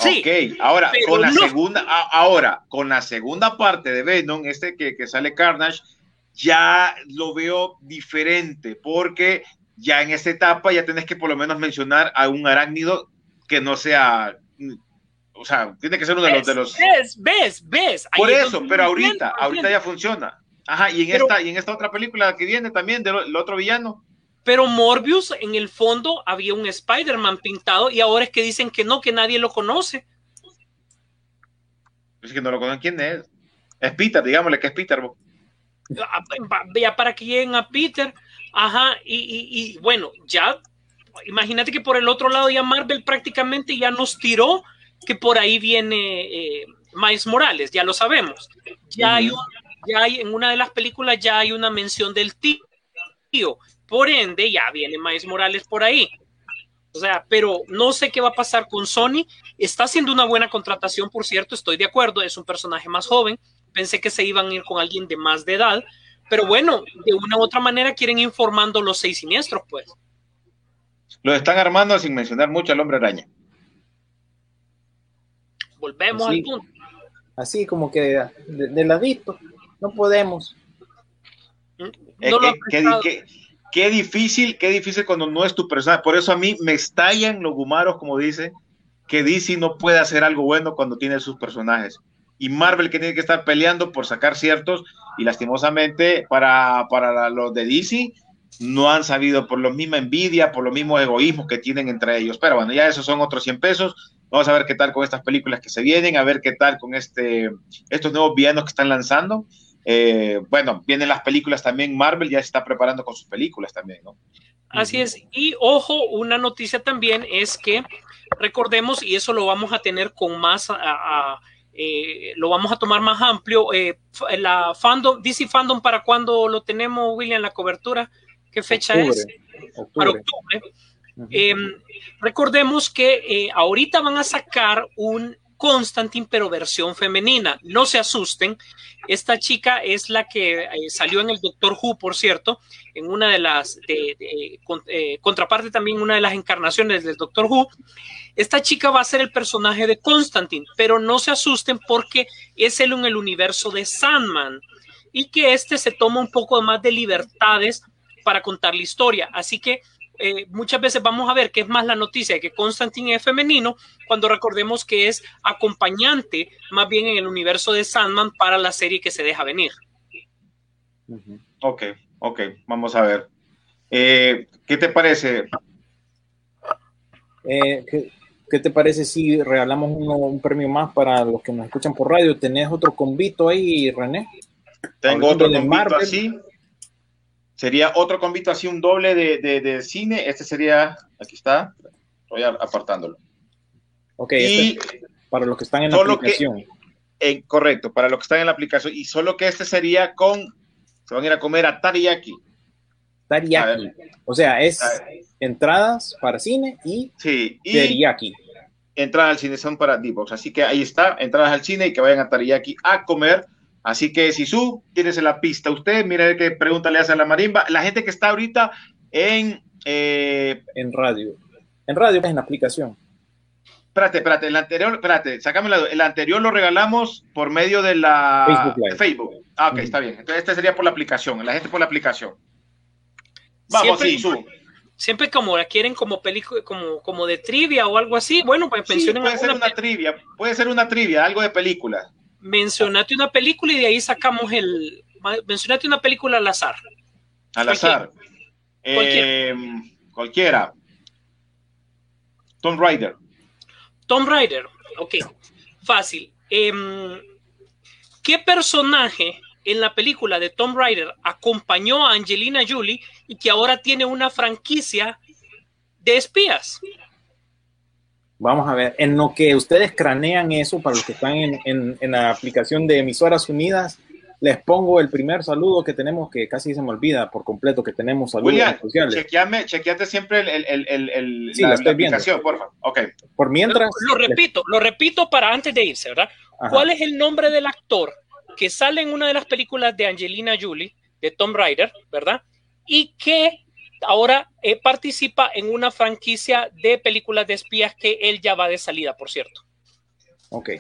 Sí, ok, ahora con la no. segunda, ahora con la segunda parte de Venom, este que, que sale Carnage, ya lo veo diferente, porque ya en esta etapa ya tenés que por lo menos mencionar a un arácnido que no sea, o sea, tiene que ser uno de los de los. ves, ves, ves. Por es eso, pero ahorita, ahorita ya funciona. Ajá, y en Pero- esta y en esta otra película que viene también del el otro villano. Pero Morbius, en el fondo, había un Spider-Man pintado y ahora es que dicen que no, que nadie lo conoce. Es que no lo conocen quién es. Es Peter, digámosle que es Peter. bo. Ah, Ya para que lleguen a Peter. Ajá, y, y- y, bueno, ya, imagínate que por el otro lado ya Marvel prácticamente ya nos tiró que por ahí viene eh, Miles Morales, ya lo sabemos. Ya hay un, ya hay en una de las películas ya hay una mención del tío. Por ende, ya viene Miles Morales por ahí. O sea, pero no sé qué va a pasar con Sony. Está haciendo una buena contratación, por cierto, estoy de acuerdo, es un personaje más joven. Pensé que se iban a ir con alguien de más de edad, pero bueno, de una u otra manera quieren informando los seis siniestros, pues. Lo están armando sin mencionar mucho al hombre araña. Volvemos al punto. Así como que de, de ladito. No podemos. Eh, No lo eh, qué difícil, qué difícil cuando no es tu personaje. Por eso a mí me estallan los gumaros, como dice, que DC no puede hacer algo bueno cuando tiene sus personajes. Y Marvel que tiene que estar peleando por sacar ciertos, y lastimosamente para, para los de DC no han sabido por la misma envidia, por los mismos egoísmos que tienen entre ellos. Pero bueno, ya esos son otros 100 pesos. Vamos a ver qué tal con estas películas que se vienen, a ver qué tal con este, estos nuevos villanos que están lanzando. Eh, bueno, vienen las películas también, Marvel ya se está preparando con sus películas también, ¿no? Así es. Y ojo, una noticia también es que recordemos, y eso lo vamos a tener con más, eh, lo vamos a tomar más amplio, eh, la fandom, DC Fandom, ¿para cuándo lo tenemos, William, la cobertura? ¿Qué fecha es? Octubre, Para octubre. Eh, recordemos que eh, ahorita van a sacar un Constantine, pero versión femenina. No se asusten. Esta chica es la que eh, salió en el Doctor Who, por cierto, en una de las, eh, contraparte también una de las encarnaciones del Doctor Who. Esta chica va a ser el personaje de Constantine, pero no se asusten porque es él en el universo de Sandman y que este se toma un poco más de libertades para contar la historia. Así que eh, muchas veces vamos a ver que es más la noticia de que Constantine es femenino cuando recordemos que es acompañante más bien en el universo de Sandman para la serie que se deja venir. Ok, ok, vamos a ver. Eh, ¿Qué te parece? Eh, ¿qué, qué te parece si regalamos uno- un premio más para los que nos escuchan por radio? ¿Tenés otro convito ahí, René? Tengo Hablando otro convito Marvel. así. Sería otro convito así, un doble de, de- de cine. Este sería, aquí está, voy a- apartándolo. Ok, Y este, para los que están en la solo que- aplicación. eh, correcto, para los que están en la aplicación. Y solo que este sería con, se van a ir a comer a Tariyaki. Teriyaki. O sea, es entradas para cine y Sí, y teriyaki. entradas al cine son para D-Box. Así que ahí está, entradas al cine y que vayan a Tariyaki a comer Así que Sisu, tienes la pista. Usted, mire qué pregunta le hace a la marimba. La gente que está ahorita en... Eh, En radio. En radio, en la aplicación. espérate, espérate, el anterior, espérate, sácame la- el anterior lo regalamos por medio de la Facebook Live. Facebook. Ah, ok, está bien. Entonces este sería por la aplicación, la gente por la aplicación. Vamos, Siempre- Sisu. Siempre como la quieren como película, como, como de trivia o algo así. Bueno, pues Sí, puede ser una trivia, puede ser una trivia, algo de película. Mencionate una película y de ahí sacamos el. Mencionate una película al azar. Al Cualquiera. azar. Cualquiera. Eh, cualquiera. Tomb Raider. Tomb Raider. Ok, fácil. Em, ¿Qué personaje en la película de Tomb Raider acompañó a Angelina Jolie y que ahora tiene una franquicia de espías? Vamos a ver, en lo que ustedes cranean eso, para los que están en, en- en la aplicación de Emisoras Unidas, les pongo el primer saludo que tenemos, que casi se me olvida por completo que tenemos saludos William, especiales. chequeame, chequeate siempre el, el, el, el- el- Sí, la, la estoy la viendo. aplicación, por favor. Ok. Por mientras, Lo repito, lo repito para antes de irse, ¿verdad? Ajá. ¿Cuál es el nombre del actor que sale en una de las películas de Angelina Jolie, de Tomb Raider, ¿verdad? Y que ahora eh, participa en una franquicia de películas de espías que él ya va de salida, por cierto. ok,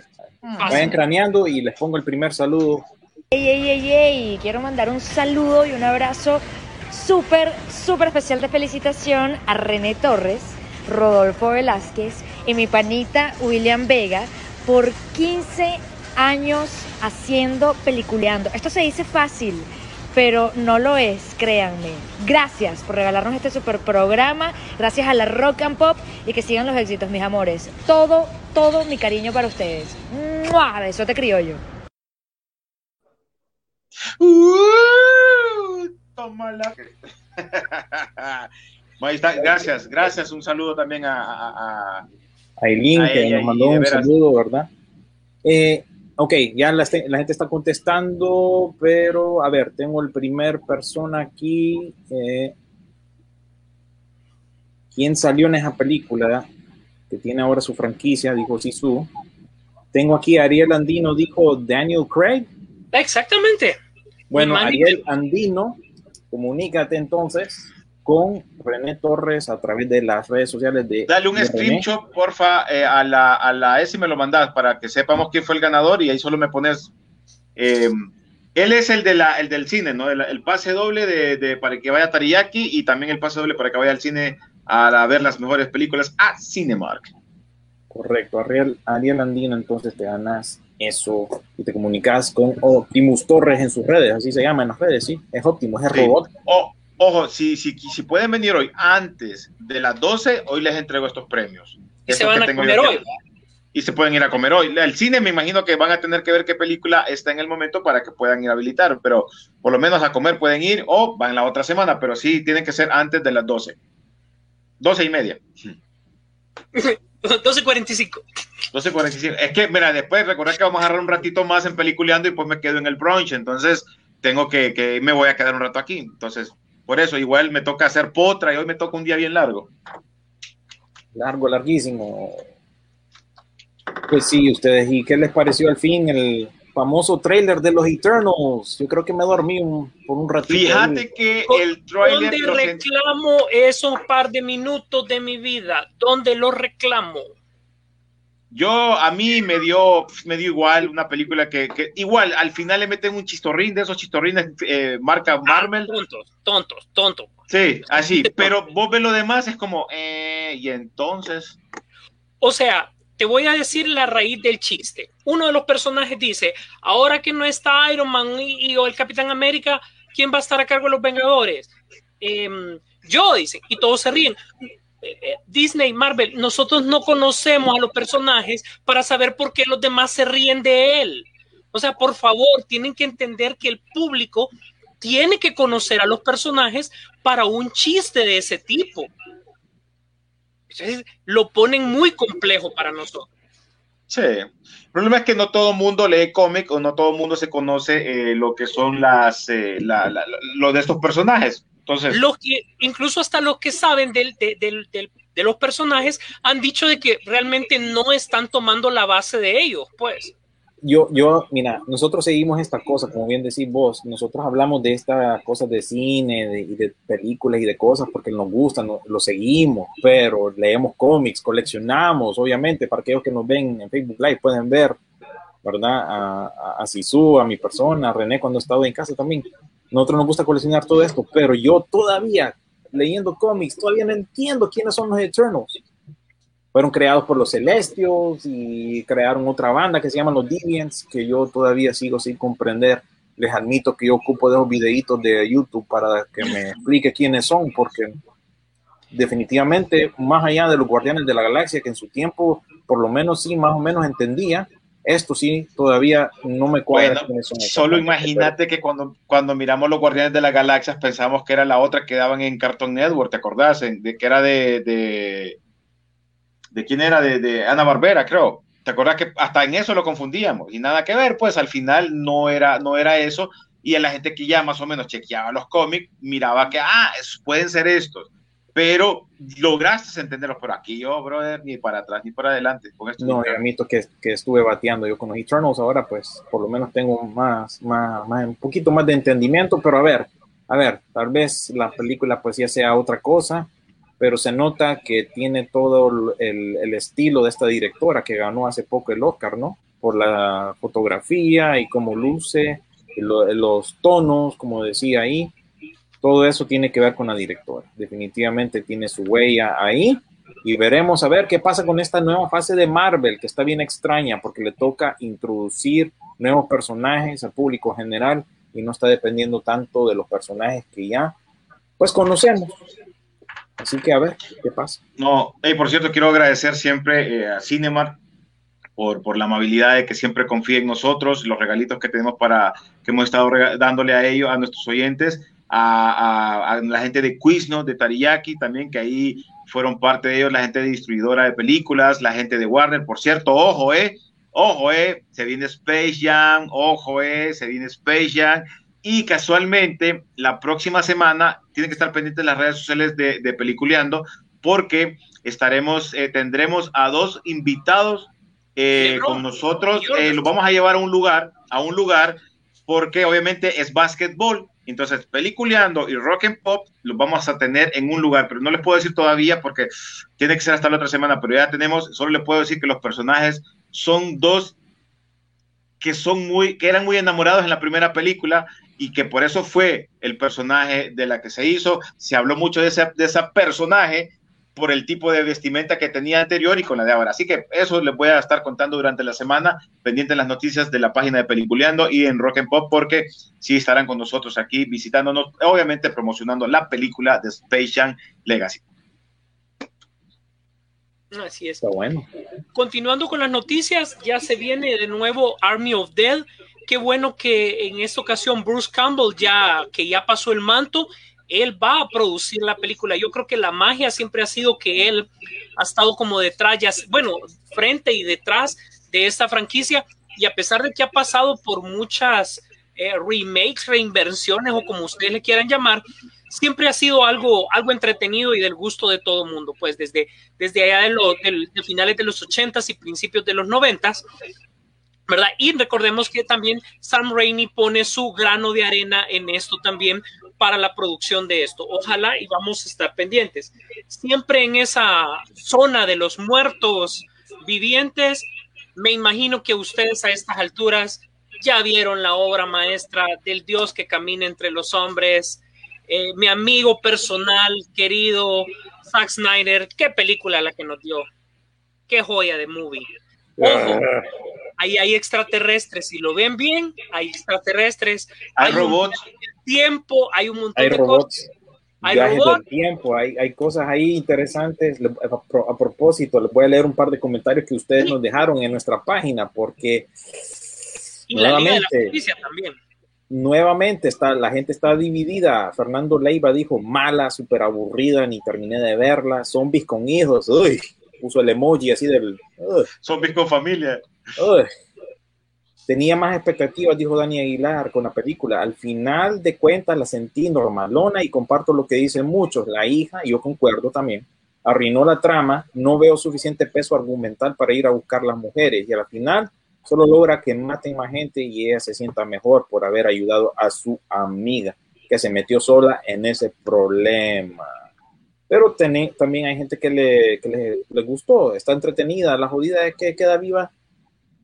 Fácil. vayan craneando y les pongo el primer saludo. Ey, ey, ey, ey, quiero mandar un saludo y un abrazo súper, súper especial de felicitación a René Torres, Rodolfo Velázquez y mi panita William Vega por 15 años haciendo peliculeando. Esto se dice fácil, pero no lo es, créanme. Gracias por regalarnos este super programa, gracias a la Rock and Pop y que sigan los éxitos, mis amores. Todo, todo mi cariño para ustedes. ¡Mua! Besote criollo. Uh, tómala. Ahí está, gracias, gracias. Un saludo también a, a- a- Aileen, que nos mandó un veras. saludo, ¿verdad? Eh, ok, ya la, este- la gente está contestando, pero a ver, tengo el primer persona aquí. eh, ¿Quién salió en esa película que tiene ahora su franquicia? Dijo Sisu. Tengo aquí a Ariel Andino, dijo Daniel Craig. Exactamente. Bueno. Ariel Andino, comunícate entonces con René Torres a través de las redes sociales de. Dale un de screenshot, porfa, eh, a la, a la S y me lo mandas para que sepamos quién fue el ganador y ahí solo me pones. eh, él es el, de la, el del cine, ¿no? El, el pase doble de, de- para que vaya a Tariyaki y también el pase doble para que vaya al cine a, la- ver las mejores películas a Cinemark. Correcto, Ariel, Ariel Andino, entonces te ganas eso y te comunicas con Optimus Torres en sus redes, así se llama en las redes, sí, es Optimus, es Sí. robot. O- ojo, si, si, si pueden venir hoy antes de las 12, hoy les entrego estos premios. Y se van a comer hoy. Y se pueden ir a comer hoy. El cine me imagino que van a tener que ver qué película está en el momento para que puedan ir a habilitar, pero por lo menos a comer pueden ir o van la otra semana, pero sí tienen que ser antes de las 12. 12 y media. 12.45. 12.45. Es que, mira, después recordar que vamos a agarrar un ratito más en peliculeando y pues me quedo en el brunch. Entonces, tengo que, que me voy a quedar un rato aquí. Entonces, por eso, igual me toca hacer potra y hoy me toca un día bien largo. Largo, larguísimo. Pues sí, ustedes, ¿y qué les pareció al fin el famoso trailer de los Eternals? Yo creo que me dormí un- por un ratito. ahí. Fíjate que el trailer. ¿Dónde reclamo esos par de minutos de mi vida? ¿Dónde los reclamo? Yo, a mí me dio, me dio igual una película que, que igual al final le meten un chistorrín de esos chistorrines eh, marca Marvel. Tontos, tontos, tontos. Sí, así. Pero vos ves lo demás, es como, eh, y entonces. O sea, te voy a decir la raíz del chiste. Uno de los personajes dice, ahora que no está Iron Man y, y- o el Capitán América, ¿quién va a estar a cargo de los Vengadores? Em, yo, dicen, y todos se ríen. Eh, eh, Disney, Marvel, nosotros no conocemos a los personajes para saber por qué los demás se ríen de él. O sea, por favor, tienen que entender que el público tiene que conocer a los personajes para un chiste de ese tipo. Lo ponen muy complejo para nosotros. Sí. El problema es que no todo el mundo lee cómic o no todo el mundo se conoce eh, lo que son las, la- la- la- lo de estos personajes. Entonces, Los que, incluso hasta los que saben del- de, del- del- de los personajes han dicho de que realmente no están tomando la base de ellos, pues. yo, yo, mira, nosotros seguimos esta cosa, como bien decís vos, nosotros hablamos de estas cosas de cine de, y de películas y de cosas porque nos gustan, no- lo seguimos, pero leemos cómics, coleccionamos, obviamente, para aquellos que nos ven en Facebook Live pueden ver, ¿verdad? A, a, a Sisu, a mi persona, a René cuando estaba en casa también. Nosotros nos gusta coleccionar todo esto, pero yo todavía, leyendo cómics, todavía no entiendo quiénes son los Eternals fueron creados por los Celestios y crearon otra banda que se llama los Deviants, que yo todavía sigo sin comprender. Les admito que yo ocupo de esos videitos de YouTube para que me explique quiénes son, porque definitivamente, más allá de los Guardianes de la Galaxia, que en su tiempo, por lo menos sí, más o menos entendía, esto sí, todavía no me cuadra Bueno, solo imagínate que cuando, cuando miramos los Guardianes de las Galaxias pensamos que era la otra que daban en Cartoon Network, ¿te acordás? De, que era de, de, de quién era, de, de Ana Barbera, creo. ¿Te acordás que hasta en eso lo confundíamos? Y nada que ver, pues al final no era, no era eso. Y la gente que ya más o menos chequeaba los cómics, miraba que, ah, pueden ser estos. Pero lograste entenderlos. Pero aquí yo, brother, ni para atrás ni para adelante. Con esto No, y admito que, que estuve bateando yo con los Eternals ahora, pues por lo menos tengo más, más, más, un poquito más de entendimiento, pero a ver, a ver, tal vez la película pues ya sea otra cosa, pero se nota que tiene todo el, el estilo de esta directora que ganó hace poco el Oscar, ¿no? Por la fotografía y cómo luce, lo- los tonos, como decía ahí, todo eso tiene que ver con la directora. Definitivamente tiene su huella ahí y veremos a ver qué pasa con esta nueva fase de Marvel, que está bien extraña porque le toca introducir nuevos personajes al público general y no está dependiendo tanto de los personajes que ya pues conocemos. Así que a ver qué pasa. No, hey, por cierto, quiero agradecer siempre eh, a Cinemark por, por la amabilidad de que siempre confía en nosotros, los regalitos que tenemos para que hemos estado dándole a ellos, a nuestros oyentes, a, a- a la gente de Quizno, de Tariyaki también, que ahí fueron parte de ellos, la gente de distribuidora de películas, la gente de Warner, por cierto, ojo, eh, ojo, eh, se viene Space Jam, ojo, eh, se viene Space Jam, y casualmente la próxima semana tienen que estar pendientes las redes sociales de, de Peliculeando porque estaremos, eh, tendremos a dos invitados eh, con nosotros. Eh, los vamos a llevar a un lugar, a un lugar, porque obviamente es básquetbol. Entonces, Peliculeando y Rock and Pop los vamos a tener en un lugar, pero no les puedo decir todavía porque tiene que ser hasta la otra semana, pero ya tenemos, solo les puedo decir que los personajes son dos que son muy, que eran muy enamorados en la primera película y que por eso fue el personaje de la que se hizo. Se habló mucho de ese, de ese personaje por el tipo de vestimenta que tenía anterior y con la de ahora. Así que eso les voy a estar contando durante la semana, pendiente de las noticias de la página de Peliculeando y en Rock and Pop, porque sí estarán con nosotros aquí visitándonos, obviamente promocionando la película de Space Jam Legacy. Así es. Está bueno. Continuando con las noticias, ya se viene de nuevo Army of Dead. Qué bueno que en esta ocasión Bruce Campbell ya que ya pasó el manto, él va a producir la película. Yo creo que la magia siempre ha sido que él ha estado como detrás, bueno, frente y detrás de esta franquicia y a pesar de que ha pasado por muchas eh, remakes, reinversiones o como ustedes le quieran llamar, siempre ha sido algo, algo entretenido y del gusto de todo el mundo, pues desde, desde allá de, lo, finales de los 80s y principios de los 90s, ¿verdad? Y recordemos que también Sam Raimi pone su grano de arena en esto también para la producción de esto. Ojalá y vamos a estar pendientes. Siempre en esa zona de los muertos vivientes, me imagino que ustedes a estas alturas ya vieron la obra maestra del Dios que camina entre los hombres, eh, mi amigo personal, querido Zack Snyder, qué película la que nos dio, qué joya de movie. Ojo, ahí hay extraterrestres, si lo ven bien, hay extraterrestres, hay, hay robots, tiempo, hay un montón hay de robots. cosas. Hay Viajes robots. del tiempo, hay, hay cosas ahí interesantes. A, pro- a propósito, les voy a leer un par de comentarios que ustedes nos dejaron en nuestra página, porque Y la Liga de la nuevamente, también. nuevamente está, la gente está dividida. Fernando Leiva dijo mala, súper aburrida, ni terminé de verla. Zombies con hijos, uy, puso el emoji así del. uy, zombies con familia. uy. Tenía más expectativas, dijo Dani Aguilar, con la película. Al final de cuentas la sentí normalona y comparto lo que dicen muchos. La hija, yo concuerdo también, arruinó la trama. No veo suficiente peso argumental para ir a buscar las mujeres. Y al final solo logra que maten más gente y ella se sienta mejor por haber ayudado a su amiga que se metió sola en ese problema. Pero también hay gente que, le, que le gustó, está entretenida. La jodida es que queda viva,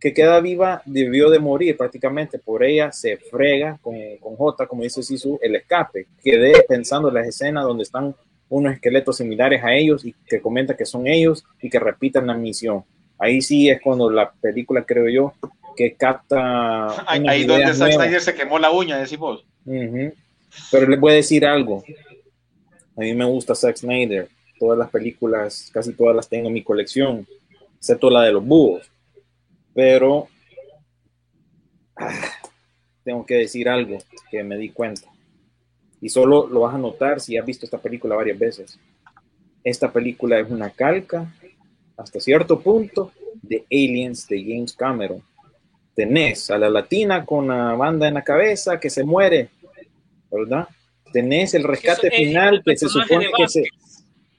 que queda viva, debió de morir prácticamente. Por ella se frega con, con J, como dice Sisu, el escape. Quedé pensando en las escenas donde están unos esqueletos similares a ellos y que comenta que son ellos y que repitan la misión. Ahí sí es cuando la película, creo yo, que capta. Ahí, ahí donde Zack. Snyder se quemó la uña, decimos. Ujú. Pero les voy a decir algo. A mí me gusta Zack Snyder. Todas las películas, casi todas las tengo en mi colección, excepto la de los búhos. Pero ah, tengo que decir algo que me di cuenta. Y solo lo vas a notar si has visto esta película varias veces. Esta película es una calca, hasta cierto punto, de Aliens de James Cameron. Tenés a la latina con la banda en la cabeza que se muere, ¿verdad? Tenés el rescate Eso final el que se supone que, se.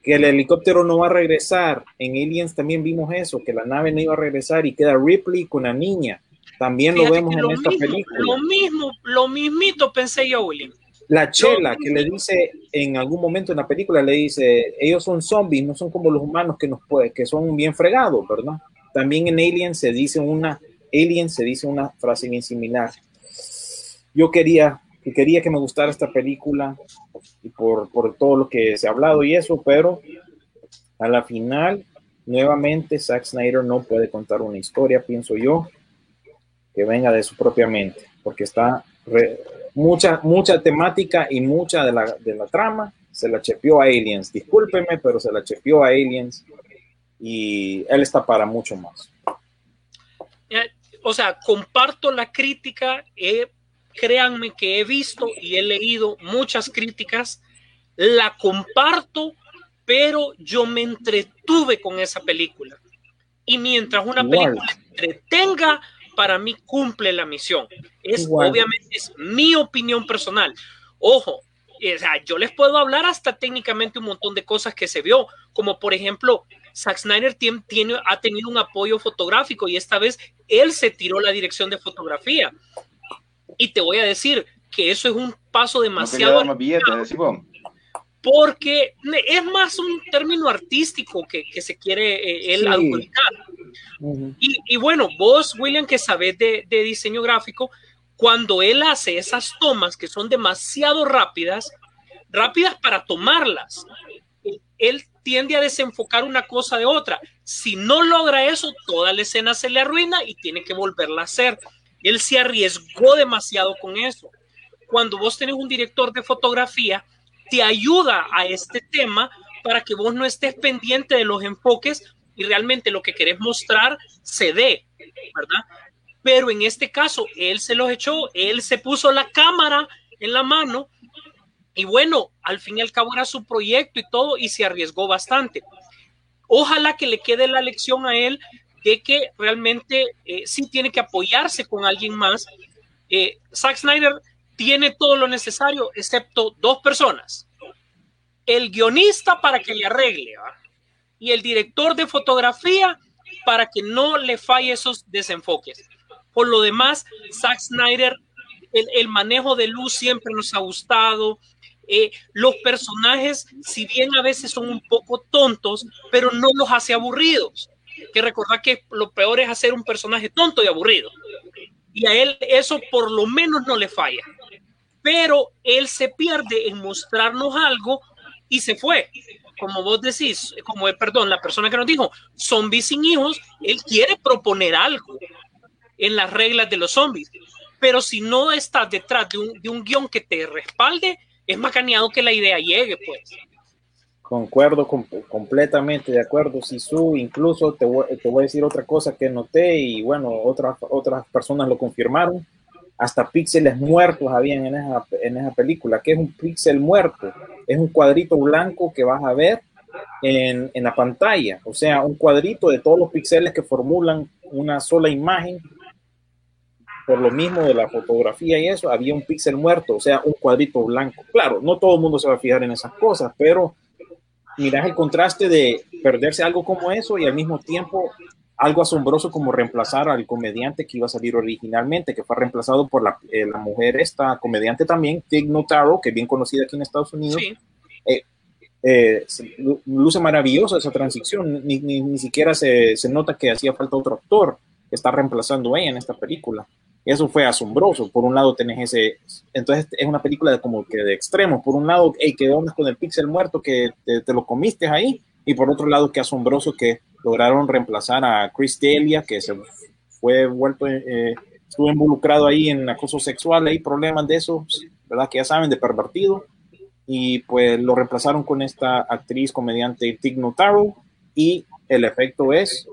Que el helicóptero no va a regresar. En Aliens también vimos eso, que la nave no iba a regresar y queda Ripley con la niña. También lo Fíjate vemos que en lo esta mismo, película. Lo mismo, lo mismito pensé yo, William. La chela Lo que le dice en algún momento en la película, le dice, ellos son zombies, no son como los humanos que nos puede, que son bien fregados, ¿verdad? También en Alien se dice una, Alien se dice una frase bien similar. Yo quería, que quería que me gustara esta película y por, por todo lo que se ha hablado y eso, pero a la final, nuevamente, Zack Snyder no puede contar una historia, pienso yo, que venga de su propia mente, porque está re- mucha, mucha temática y mucha de la, de la trama se la chepió a Aliens. Discúlpeme, pero se la chepió a Aliens y él está para mucho más. Eh, O sea, comparto la crítica. eh, créanme que he visto y he leído muchas críticas. La comparto, pero yo me entretuve con esa película. Y mientras una película entretenga, para mí cumple la misión. Es obviamente es mi opinión personal. Ojo, eh, o sea, yo les puedo hablar hasta técnicamente un montón de cosas que se vio, como por ejemplo, Zack Snyder tien- tiene, ha tenido un apoyo fotográfico y esta vez él se tiró la dirección de fotografía. Y te voy a decir que eso es un paso No demasiado más billetes, porque es más un término artístico que, que se quiere eh, él Sí. adjudicar. Y, y bueno, vos, William, que sabes de, de diseño gráfico, cuando él hace esas tomas que son demasiado rápidas, rápidas para tomarlas, él tiende a desenfocar una cosa de otra. Si no logra eso, toda la escena se le arruina y tiene que volverla a hacer. Él se arriesgó demasiado con eso. Cuando vos tenés un director de fotografía, te ayuda a este tema para que vos no estés pendiente de los enfoques y realmente lo que querés mostrar se dé, ¿verdad? Pero en este caso, él se los echó, él se puso la cámara en la mano y bueno, al fin y al cabo era su proyecto y todo y se arriesgó bastante. Ojalá que le quede la lección a él de que realmente eh, sí tiene que apoyarse con alguien más. Eh, Zack Snyder tiene todo lo necesario excepto dos personas. El guionista para que le arregle y el director de fotografía para que no le falle esos desenfoques. Por lo demás, Zack Snyder, el, el manejo de luz siempre nos ha gustado. Eh, los personajes, si bien a veces son un poco tontos, pero no los hace aburridos. Que recordar que lo peor es hacer un personaje tonto y aburrido. Y a él eso por lo menos no le falla. Pero él se pierde en mostrarnos algo y se fue. Como vos decís, como perdón, la persona que nos dijo, zombies sin hijos, él quiere proponer algo en las reglas de los zombies. Pero si no estás detrás de un, de un guion que te respalde, es más caneado que la idea llegue, pues. Concuerdo com- completamente de acuerdo, Sisu. Incluso te voy, te voy a decir otra cosa que noté y bueno, otras, otras personas lo confirmaron. Hasta píxeles muertos habían en esa, en esa película. ¿Qué es un píxel muerto? Es un cuadrito blanco que vas a ver en, en la pantalla. O sea, un cuadrito de todos los píxeles que formulan una sola imagen. Por lo mismo de la fotografía y eso, había un píxel muerto, o sea, un cuadrito blanco. Claro, no todo el mundo se va a fijar en esas cosas, pero miras el contraste de perderse algo como eso y al mismo tiempo algo asombroso como reemplazar al comediante que iba a salir originalmente, que fue reemplazado por la, eh, la mujer, esta comediante también, Tig Notaro, que es bien conocida aquí en Estados Unidos. Sí. Eh, eh, luce maravillosa esa transición, ni, ni, ni siquiera se, se nota que hacía falta otro actor que está reemplazando a ella en esta película. Eso fue asombroso. Por un lado tenés ese, entonces es una película de como que de extremos. Por un lado, hey, ¿qué onda con el pixel muerto que te, te lo comiste ahí? Y por otro lado, qué asombroso que lograron reemplazar a Chris Delia, que se fue vuelto, eh, estuvo involucrado ahí en acoso sexual, hay problemas de eso, ¿verdad? Que ya saben, de pervertido. Y pues lo reemplazaron con esta actriz comediante Tig Notaro y el efecto es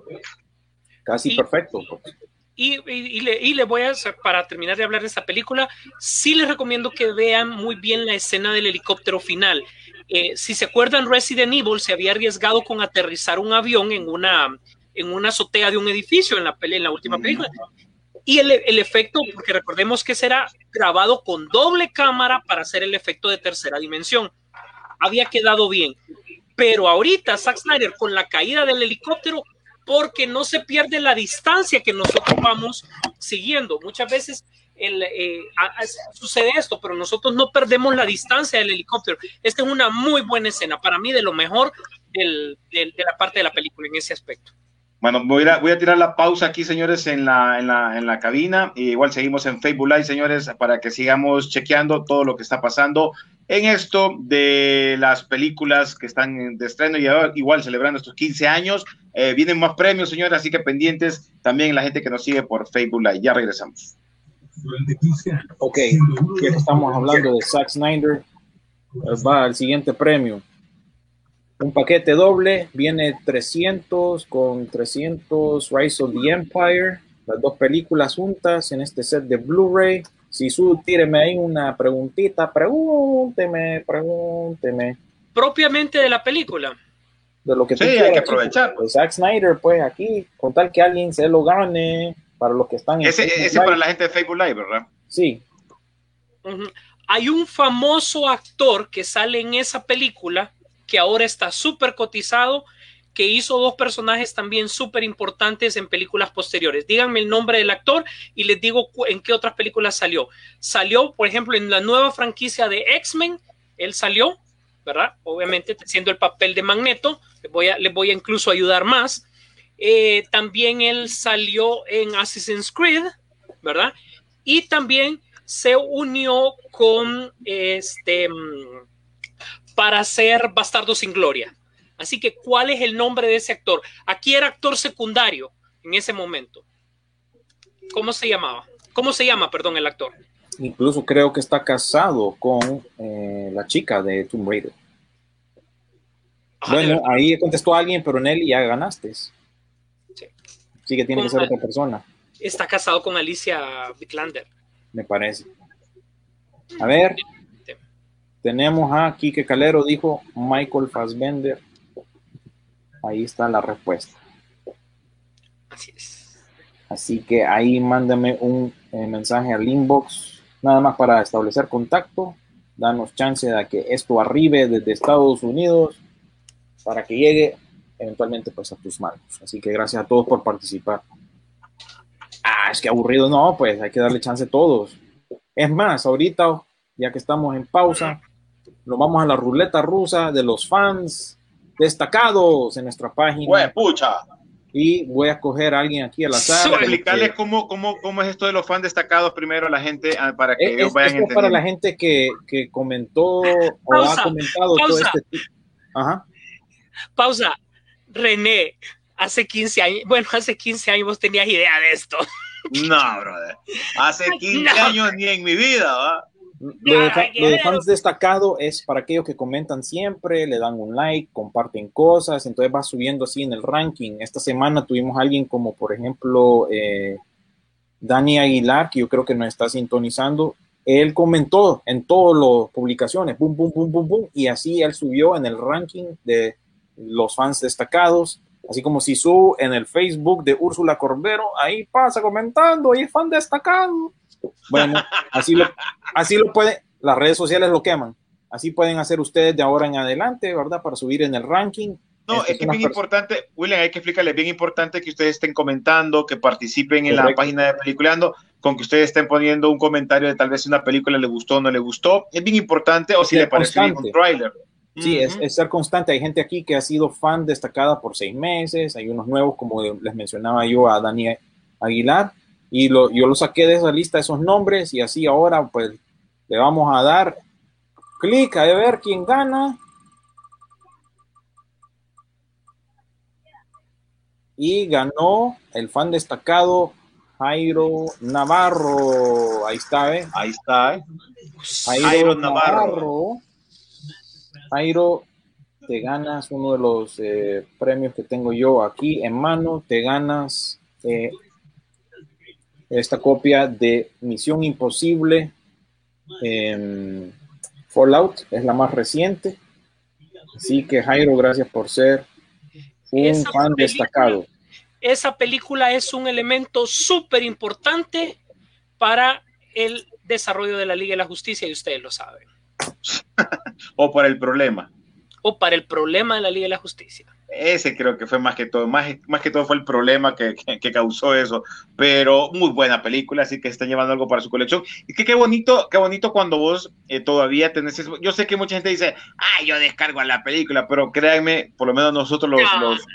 casi Y- perfecto. pues. Y, y- y le, y le voy a hacer, para terminar de hablar de esta película, sí les recomiendo que vean muy bien la escena del helicóptero final. Eh, si se acuerdan, Resident Evil se había arriesgado con aterrizar un avión en una, en una azotea de un edificio en la, en la última película. Y el, el efecto, porque recordemos que será grabado con doble cámara para hacer el efecto de tercera dimensión. Había quedado bien. Pero ahorita Zack Snyder con la caída del helicóptero porque no se pierde la distancia que nosotros vamos siguiendo. Muchas veces el, eh, sucede esto, pero nosotros no perdemos la distancia del helicóptero. Esta es una muy buena escena, para mí de lo mejor del- del- de la parte de la película en ese aspecto. Bueno, voy a, voy a tirar la pausa aquí, señores, en la, en la, en la cabina. Y igual seguimos en Facebook Live, señores, para que sigamos chequeando todo lo que está pasando en esto de las películas que están de estreno y ahora igual celebrando estos 15 años. Eh, vienen más premios, señores, así que pendientes también la gente que nos sigue por Facebook Live. Ya regresamos. Ok, ya que estamos hablando de Zack Snyder, pues va al siguiente premio. Un paquete doble, viene 300 con 300 Rise of the Empire, las dos películas juntas en este set de Blu-ray. Si su, tíreme ahí una preguntita, pregúnteme, pregúnteme Propiamente de la película. de lo que tú Sí, hay quieras, que aprovechar. Pues Zack Snyder, pues aquí, con tal que alguien se lo gane, para los que están en Ese, Facebook ese Live. para la gente de Facebook Live, ¿verdad? Sí. Hay un famoso actor que sale en esa película que ahora está súper cotizado, que hizo dos personajes también súper importantes en películas posteriores. Díganme el nombre del actor y les digo en qué otras películas salió. Salió, por ejemplo, en la nueva franquicia de X-Men, él salió, ¿verdad? Obviamente siendo el papel de Magneto, les voy a, les voy a incluso ayudar más. Eh, también él salió en Assassin's Creed, ¿verdad? Y también se unió con este mm, para hacer Bastardo sin Gloria. Así que, ¿cuál es el nombre de ese actor? Aquí era actor secundario en ese momento. ¿Cómo se llamaba? ¿Cómo se llama, perdón, el actor? Incluso creo que está casado con eh, la chica de Tomb Raider. Ah, bueno, ahí contestó alguien, pero Nelly ya ganaste. Sí. Sí que tiene que ser otra persona, Está casado con Alicia Vikander. me parece. A ver, tenemos a Kike Calero, dijo Michael Fassbender. Ahí está la respuesta. Así es. Así que ahí mándame un eh, mensaje al inbox, nada más para establecer contacto. Danos chance de que esto arribe desde Estados Unidos para que llegue eventualmente pues a tus manos. Así que gracias a todos por participar. Ah, es que aburrido, no, pues hay que darle chance a todos. Es más, ahorita, ya que estamos en pausa, nos vamos a la ruleta rusa de los fans destacados en nuestra página Güey, pucha. y voy a escoger a alguien aquí al azar. Suele Explicarles cómo, cómo, cómo es esto de los fans destacados primero a la gente ah, para que Es, ellos vayan esto es para la gente que, que comentó o Pausa, ha comentado todo pausa. este tipo. Ajá. Pausa. René, hace 15 años, bueno, hace 15 años vos tenías idea de esto. No, brother. Hace 15 No. años ni en mi vida, ¿va? Lo de, lo de guerrero. fans destacado es para aquellos que comentan siempre, le dan un like, comparten cosas, entonces va subiendo así en el ranking. Esta semana tuvimos a alguien como, por ejemplo, eh, Dani Aguilar, que yo creo que nos está sintonizando. Él comentó en todas las publicaciones, boom, boom, boom, boom, boom, y así él subió en el ranking de los fans destacados. Así como si su en el Facebook de Úrsula Corbero, ahí pasa comentando, y es fan destacado. Bueno, así lo, así lo pueden, las redes sociales lo queman. Así pueden hacer ustedes de ahora en adelante, ¿verdad? Para subir en el ranking No, es que es bien importante, William, hay que explicarle, es bien importante que ustedes estén comentando, que participen en la página de Peliculeando, con que ustedes estén poniendo un comentario de tal vez si una película le gustó o no le gustó. Es bien importante, o si le pareció un tráiler. Sí, es, es ser constante. Hay gente aquí que ha sido fan destacada por seis meses. Hay unos nuevos, como les mencionaba yo, a Dani Aguilar. Y lo, yo lo saqué de esa lista, esos nombres. Y así ahora, pues, le vamos a dar clic a ver quién gana. Y ganó el fan destacado Jairo Navarro. Ahí está, ¿eh? Ahí está, ¿eh? Jairo, Jairo Navarro. Navarro. Jairo, te ganas uno de los eh, premios que tengo yo aquí en mano. Te ganas eh, esta copia de Misión Imposible em, Fallout. Es la más reciente. Así que Jairo, gracias por ser un Esa fan película- destacado. Esa película es un elemento súper importante para el desarrollo de la Liga de la Justicia y ustedes lo saben. O por el problema. O para el problema de la Liga de la Justicia. Ese creo que fue más que todo, más, más que todo fue el problema que, que- que causó eso. Pero muy buena película, así que están llevando algo para su colección. Y que qué bonito, qué bonito cuando vos eh, todavía tenés eso. Yo sé que mucha gente dice, ah, yo descargo a la película, pero créanme, por lo menos nosotros los, No. los-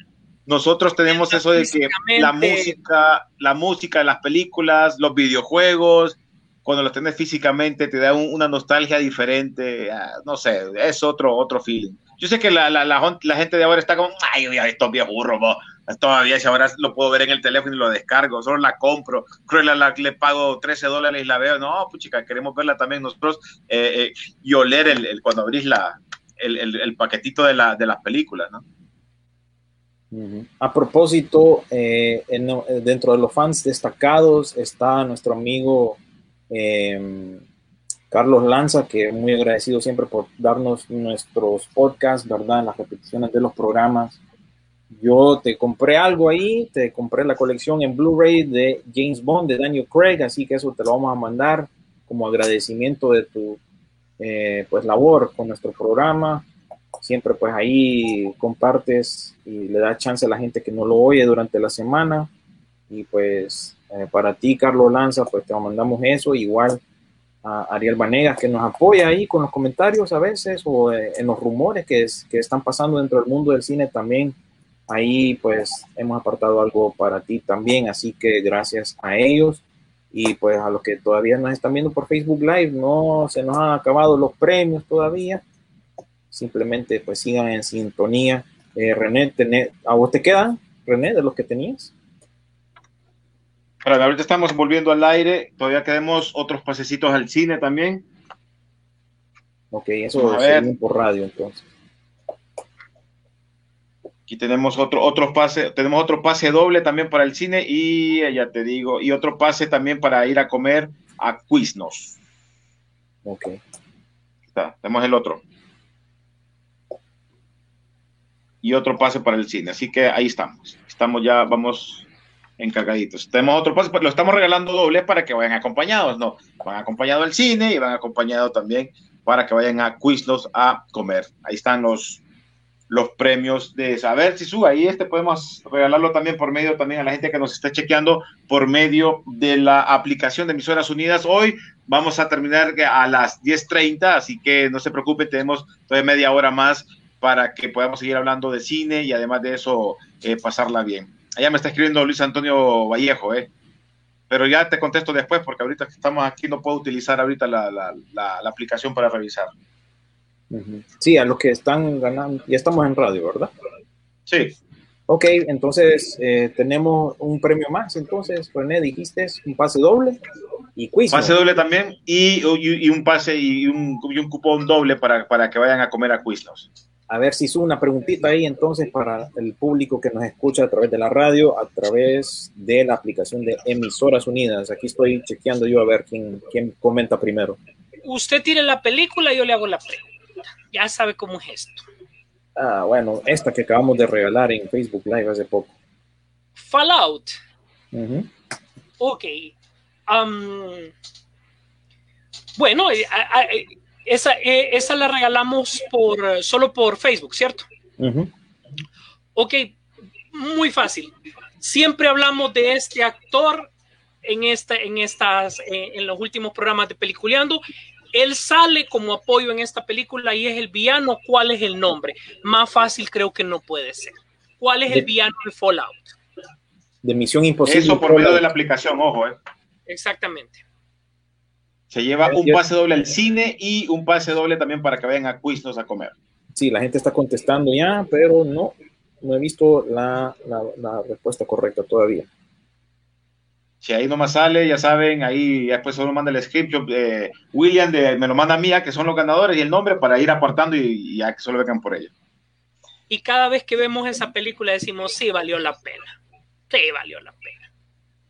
nosotros tenemos eso de que la música, la música, las películas, los videojuegos, cuando los tenés físicamente te da un- una nostalgia diferente, no sé, es otro, otro feeling. Yo sé que la, la, gente de ahora está como, ay, estos viejos burros, bo, todavía si ahora lo puedo ver en el teléfono y lo descargo, solo la compro, Cruella la, le pago 13 dólares y la veo, no, pues chica, queremos verla también nosotros eh, eh, y oler el, cuando abrís la, el, paquetito de, la, de las películas, ¿no? A propósito, eh, eh, dentro de los fans destacados está nuestro amigo eh, Carlos Lanza, que muy agradecido siempre por darnos nuestros podcasts, ¿verdad? Las repeticiones de los programas. Yo te compré algo ahí, te compré la colección en Blu-ray de James Bond, de Daniel Craig, así que eso te lo vamos a mandar como agradecimiento de tu eh, pues labor con nuestro programa siempre pues ahí compartes y le das chance a la gente que no lo oye durante la semana y pues eh, para ti Carlos Lanza pues te mandamos eso igual a Ariel Vanegas que nos apoya ahí con los comentarios a veces o eh, en los rumores que, es- que están pasando dentro del mundo del cine también ahí pues hemos apartado algo para ti también así que gracias a ellos y pues a los que todavía nos están viendo por Facebook Live no se nos han acabado los premios todavía simplemente pues sigan en sintonía. Eh, René, tené- ¿a vos te quedan, René, de los que tenías? Pero ahorita estamos volviendo al aire, todavía quedamos otros pasecitos al cine también. Ok, eso a ver. por radio entonces. Aquí tenemos otro, otro pase, tenemos otro pase doble también para el cine y eh, ya te digo, y otro pase también para ir a comer a Quiznos. Ok. Está, tenemos el otro. Y otro pase para el cine. Así que ahí estamos. Estamos ya, vamos encargaditos. Tenemos otro pase, pero lo estamos regalando doble para que vayan acompañados, ¿no? Van acompañados al cine y van acompañados también para que vayan a Quiznos a comer. Ahí están los, los premios de saber si sube ahí este podemos regalarlo también por medio también a la gente que nos está chequeando por medio de la aplicación de emisoras unidas hoy vamos a terminar a las 10.30 así que no se preocupe tenemos todavía media hora más para que podamos seguir hablando de cine y además de eso eh, pasarla bien allá me está escribiendo Luis Antonio Vallejo eh pero ya te contesto después porque ahorita que estamos aquí no puedo utilizar ahorita la, la, la, la aplicación para revisar. Sí, a los que están ganando, ya estamos en radio, ¿verdad? sí Ok, entonces eh, tenemos un premio más, entonces, René, dijiste un pase doble y quiz. Pase doble también y, y- y un pase y un, y un cupón doble para, para que vayan a comer a Quiznos. A ver si sube una preguntita ahí entonces para el público que nos escucha a través de la radio, a través de la aplicación de Emisoras Unidas. Aquí estoy chequeando yo a ver quién, quién comenta primero. Usted tire la película, yo le hago la pregunta. Ya sabe cómo es esto. Ah, bueno, esta que acabamos de regalar en Facebook Live hace poco. Fallout. Ujú. Ok. Am, bueno, eh, a- a- eh, esa, eh, esa la regalamos por, eh, solo por Facebook, ¿cierto? Ujú. Ok, muy fácil. Siempre hablamos de este actor en, esta, en, estas, eh, en los últimos programas de Peliculeando. Él sale como apoyo en esta película y es el villano. ¿Cuál es el nombre? Más fácil creo que no puede ser. ¿Cuál es el villano de Fallout? De Misión Imposible. Eso por medio de la aplicación, ojo, eh. Exactamente. Se lleva un pase doble al cine y un pase doble también para que vayan a Quiznos a comer. Sí, la gente está contestando ya, pero no, no he visto la, la- la respuesta correcta todavía. Si ahí nomás sale, ya saben, ahí ya después solo manda el script. yo, eh, William de, me lo manda a mí, que son los ganadores y el nombre para ir apartando y, y ya que solo vengan por ella. Y cada vez que vemos esa película decimos, sí, valió la pena. Sí, valió la pena.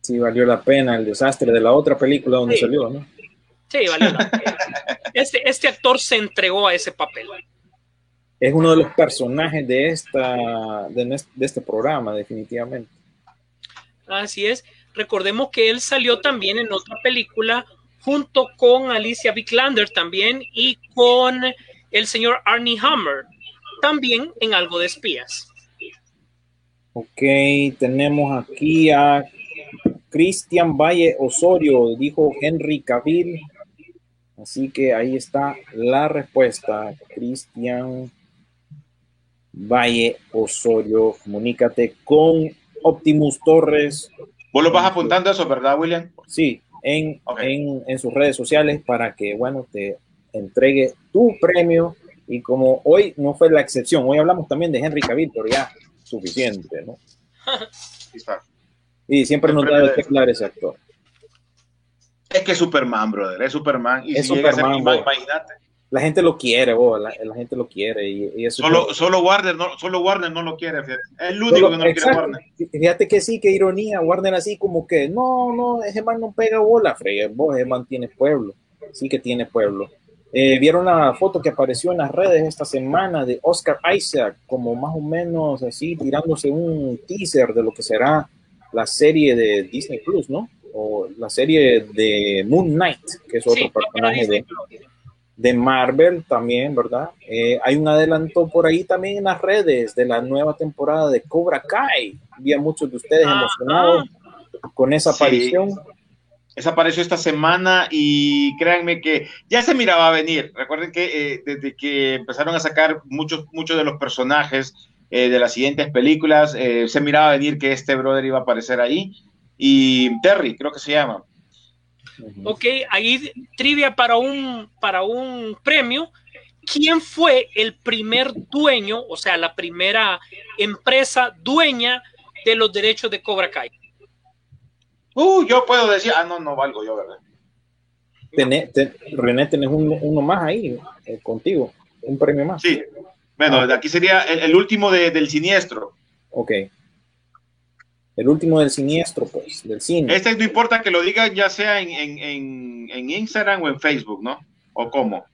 Sí, valió la pena el desastre de la otra película donde Sí. salió, ¿no? Sí, valió la pena. Este, este actor se entregó a ese papel. Es uno de los personajes de, esta, de, nes- de este programa, definitivamente. Así es. Recordemos que él salió también en otra película junto con Alicia Vikander también y con el señor Arnie Hammer también en algo de espías. Ok, tenemos aquí a Cristian Valle Osorio, dijo Henry Cavill. Así que ahí está la respuesta. Cristian Valle Osorio, comunícate con Optimus Torres. Vos lo vas apuntando eso, ¿verdad, William? Sí, en, en, en sus redes sociales para que, bueno, te entregue tu premio. Y como hoy no fue la excepción, hoy hablamos también de Henry Cavill, pero ya suficiente, ¿no? Y siempre nos da de qué hablar ese actor. Es que es Superman, brother, es Superman. Y Es si llega a ser Superman, ima- bro. imagínate. La gente lo quiere, bo, la, la gente lo quiere. Y, y eso Solo, solo, Warner no, solo Warner no lo quiere, fíjate. Es el único Solo- que no lo quiere. Warner. Fíjate que sí, qué ironía. Warner así como que, no, no, ese man no pega bola, fregue. Vos, ese man tiene pueblo. Sí que tiene pueblo. Eh, ¿Vieron la foto que apareció en las redes esta semana de Oscar Isaac? Como más o menos así, tirándose un teaser de lo que será la serie de Disney Plus, ¿no? O la serie de Moon Knight, que es otro Sí, personaje de, de Marvel también, ¿verdad? Eh, hay un adelanto por ahí también en las redes de la nueva temporada de Cobra Kai. Vi a muchos de ustedes Ajá. emocionados con esa Sí. aparición. Esa apareció esta semana y créanme que ya se miraba venir. Recuerden que eh, desde que empezaron a sacar muchos, muchos de los personajes eh, de las siguientes películas, eh, se miraba venir que este brother iba a aparecer ahí. Y Terry, creo que se llama. Ok, ahí trivia para un, para un premio. ¿Quién fue el primer dueño, o sea, la primera empresa dueña de los derechos de Cobra Kai? Uh, yo puedo decir, ah, no, no valgo yo, ¿verdad? Tené- te- René, tenés un- uno más ahí eh, contigo, un premio más. Sí. Bueno, Ah. de aquí sería el, el último de- del siniestro. Ok. El último del siniestro, pues, del cine. Este no importa que lo digan ya sea en, en, en, en Instagram o en Facebook, ¿no? ¿O cómo?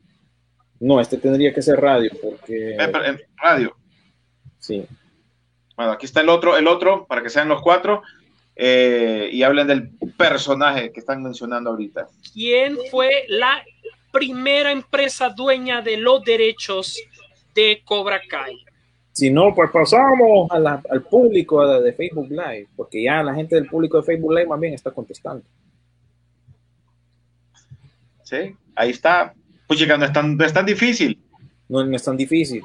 No, este tendría que ser radio, porque Eh, En radio. sí. Bueno, aquí está el otro, el otro, para que sean los cuatro, eh, y hablen del personaje que están mencionando ahorita. ¿Quién fue la primera empresa dueña de los derechos de Cobra Kai? Si no, pues pasamos a la- al público a la de Facebook Live, porque ya la gente del público de Facebook Live más bien está contestando. ¿Sí? Ahí está. Pues chica, no es tan, no es tan difícil No, no es tan difícil.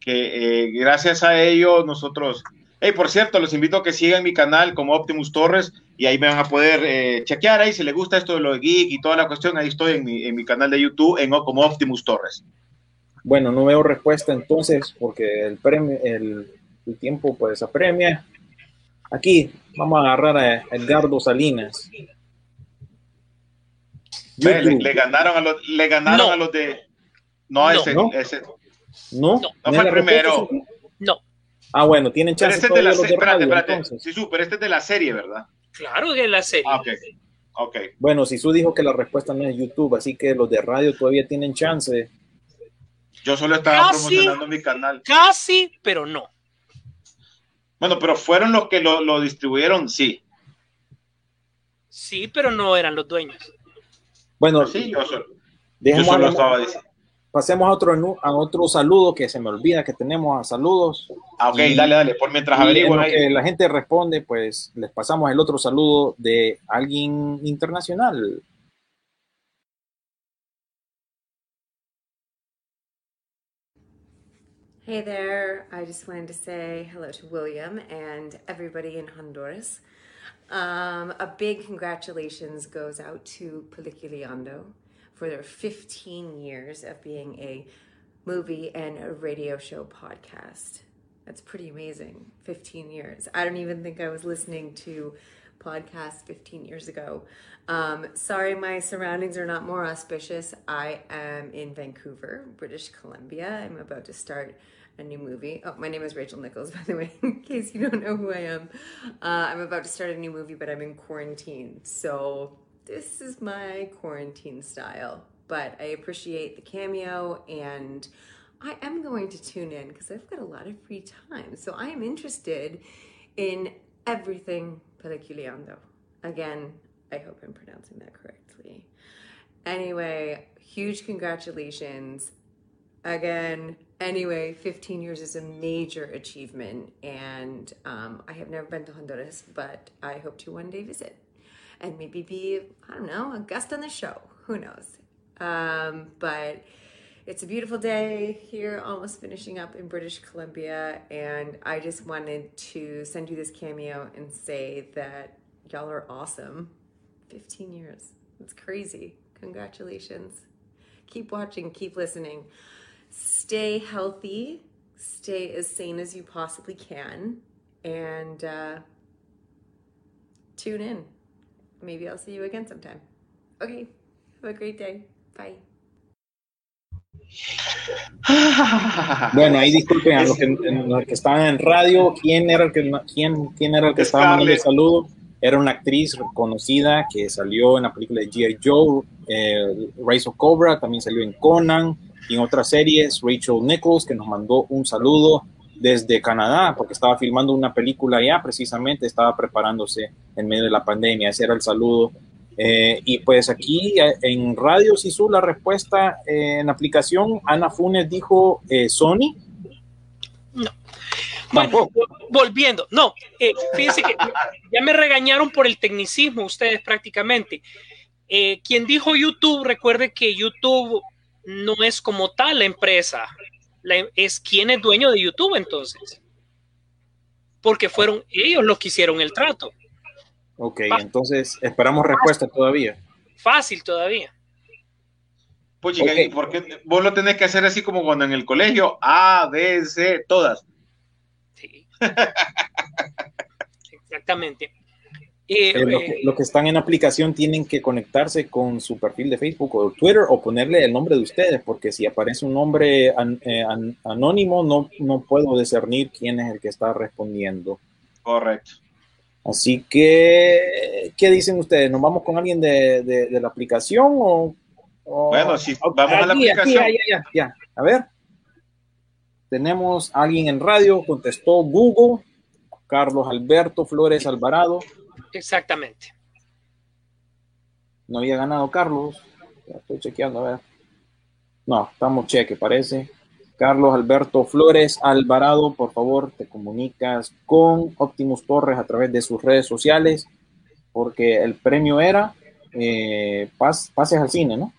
que eh, gracias a ello nosotros... Hey, por cierto, los invito a que sigan mi canal como Optimus Torres y ahí me van a poder eh, chequear ahí si les gusta esto de lo de geek y toda la cuestión. Ahí estoy en mi, en mi canal de YouTube en, como Optimus Torres. Bueno, no veo respuesta entonces, porque el premio, el, el tiempo pues apremia. Aquí vamos a agarrar a Edgardo Salinas. Le, le ganaron a los, le ganaron No. a los de... No, No. ese, ¿No? ese. ¿No? No. No ¿No fue el primero. No, Ah, bueno, tienen Pero chance este es de la serie. Espérate, radio, espérate. entonces. Sí, su, pero este es de la serie, ¿verdad? claro que es la serie. Ah, ok. Ok. Bueno, Sisu dijo que la respuesta no es YouTube, así que los de radio todavía tienen chance. Yo solo estaba Casi. promocionando mi canal. Casi, pero no. Bueno, pero fueron los que lo, lo distribuyeron, sí. Sí, pero no eran los dueños. Bueno, Sí, yo solo, yo solo estaba diciendo. pasemos a otro, a otro saludo que se me olvida que tenemos a saludos. Ah, ok, Y- dale, dale, por mientras que la gente responde, pues les pasamos el otro saludo de alguien internacional. Hey there, I just wanted to say hello to William and everybody in Honduras. Um, a big congratulations goes out to Peliculando for their 15 years of being a movie and a radio show podcast. That's pretty amazing. 15 years. I don't even think I was listening to podcasts 15 years ago. Um, sorry, my surroundings are not more auspicious. I am in Vancouver, British Columbia. I'm about to start a new movie. Oh, my name is Rachel Nichols, by the way, in case you don't know who I am. Uh, I'm about to start a new movie, but I'm in quarantine. So this is my quarantine style. But I appreciate the cameo and I am going to tune in because I've got a lot of free time. So I am interested in everything Peliculeando. Again, I hope I'm pronouncing that correctly. Anyway, huge congratulations. Again, anyway, 15 years is a major achievement, and um, I have never been to Honduras, but I hope to one day visit and maybe be, I don't know, a guest on the show. Who knows? Um, but it's a beautiful day here, almost finishing up in British Columbia, and I just wanted to send you this cameo and say that y'all are awesome. 15 years. It's crazy. Congratulations. Keep watching, keep listening. Stay healthy, stay as sane as you possibly can, and uh, tune in. Maybe I'll see you again sometime. Okay, have a great day. Bye. Bueno, ahí disculpen a los que, los que estaban en radio, ¿quién era el que, quién, quién era el que estaba mandando el saludo? Era una actriz reconocida que salió en la película de G.I. Joe, eh, Rise of Cobra, también salió en Conan y en otras series, Rachel Nichols, que nos mandó un saludo desde Canadá, porque estaba filmando una película allá, precisamente estaba preparándose en medio de la pandemia, ese era el saludo. Eh, y pues aquí eh, en Radio Sisu la respuesta eh, en aplicación, Ana Funes dijo eh, Sony. No. Bueno, volviendo, no, fíjense que ya me regañaron por el tecnicismo ustedes prácticamente. Quien dijo YouTube, recuerde que YouTube no es como tal la empresa, la, es quien es dueño de YouTube entonces. Porque fueron ellos los que hicieron el trato. Ok, entonces esperamos respuesta todavía. Fácil todavía. Pues chica, ¿y por qué vos lo tenés que hacer así como cuando en el colegio? A, B, C, todas. Sí. Exactamente. Eh, Eh, lo, que, están en aplicación tienen que conectarse con su perfil de Facebook o Twitter o ponerle el nombre de ustedes, porque si aparece un nombre an, eh, an, anónimo, no, no puedo discernir quién es el que está respondiendo. Correcto. Así que, ¿qué dicen ustedes? ¿Nos vamos con alguien de, de, de la aplicación o, o, Bueno, si vamos a la aplicación. aquí, ya, ya, ya. A ver. Tenemos a alguien en radio, contestó Google, Carlos Alberto Flores Alvarado. Exactamente. No había ganado Carlos. Ya estoy chequeando, a ver. No, estamos cheque, parece. Carlos Alberto Flores Alvarado, por favor, te comunicas con Optimus Torres a través de sus redes sociales, porque el premio era eh, pas, pases al cine, ¿no?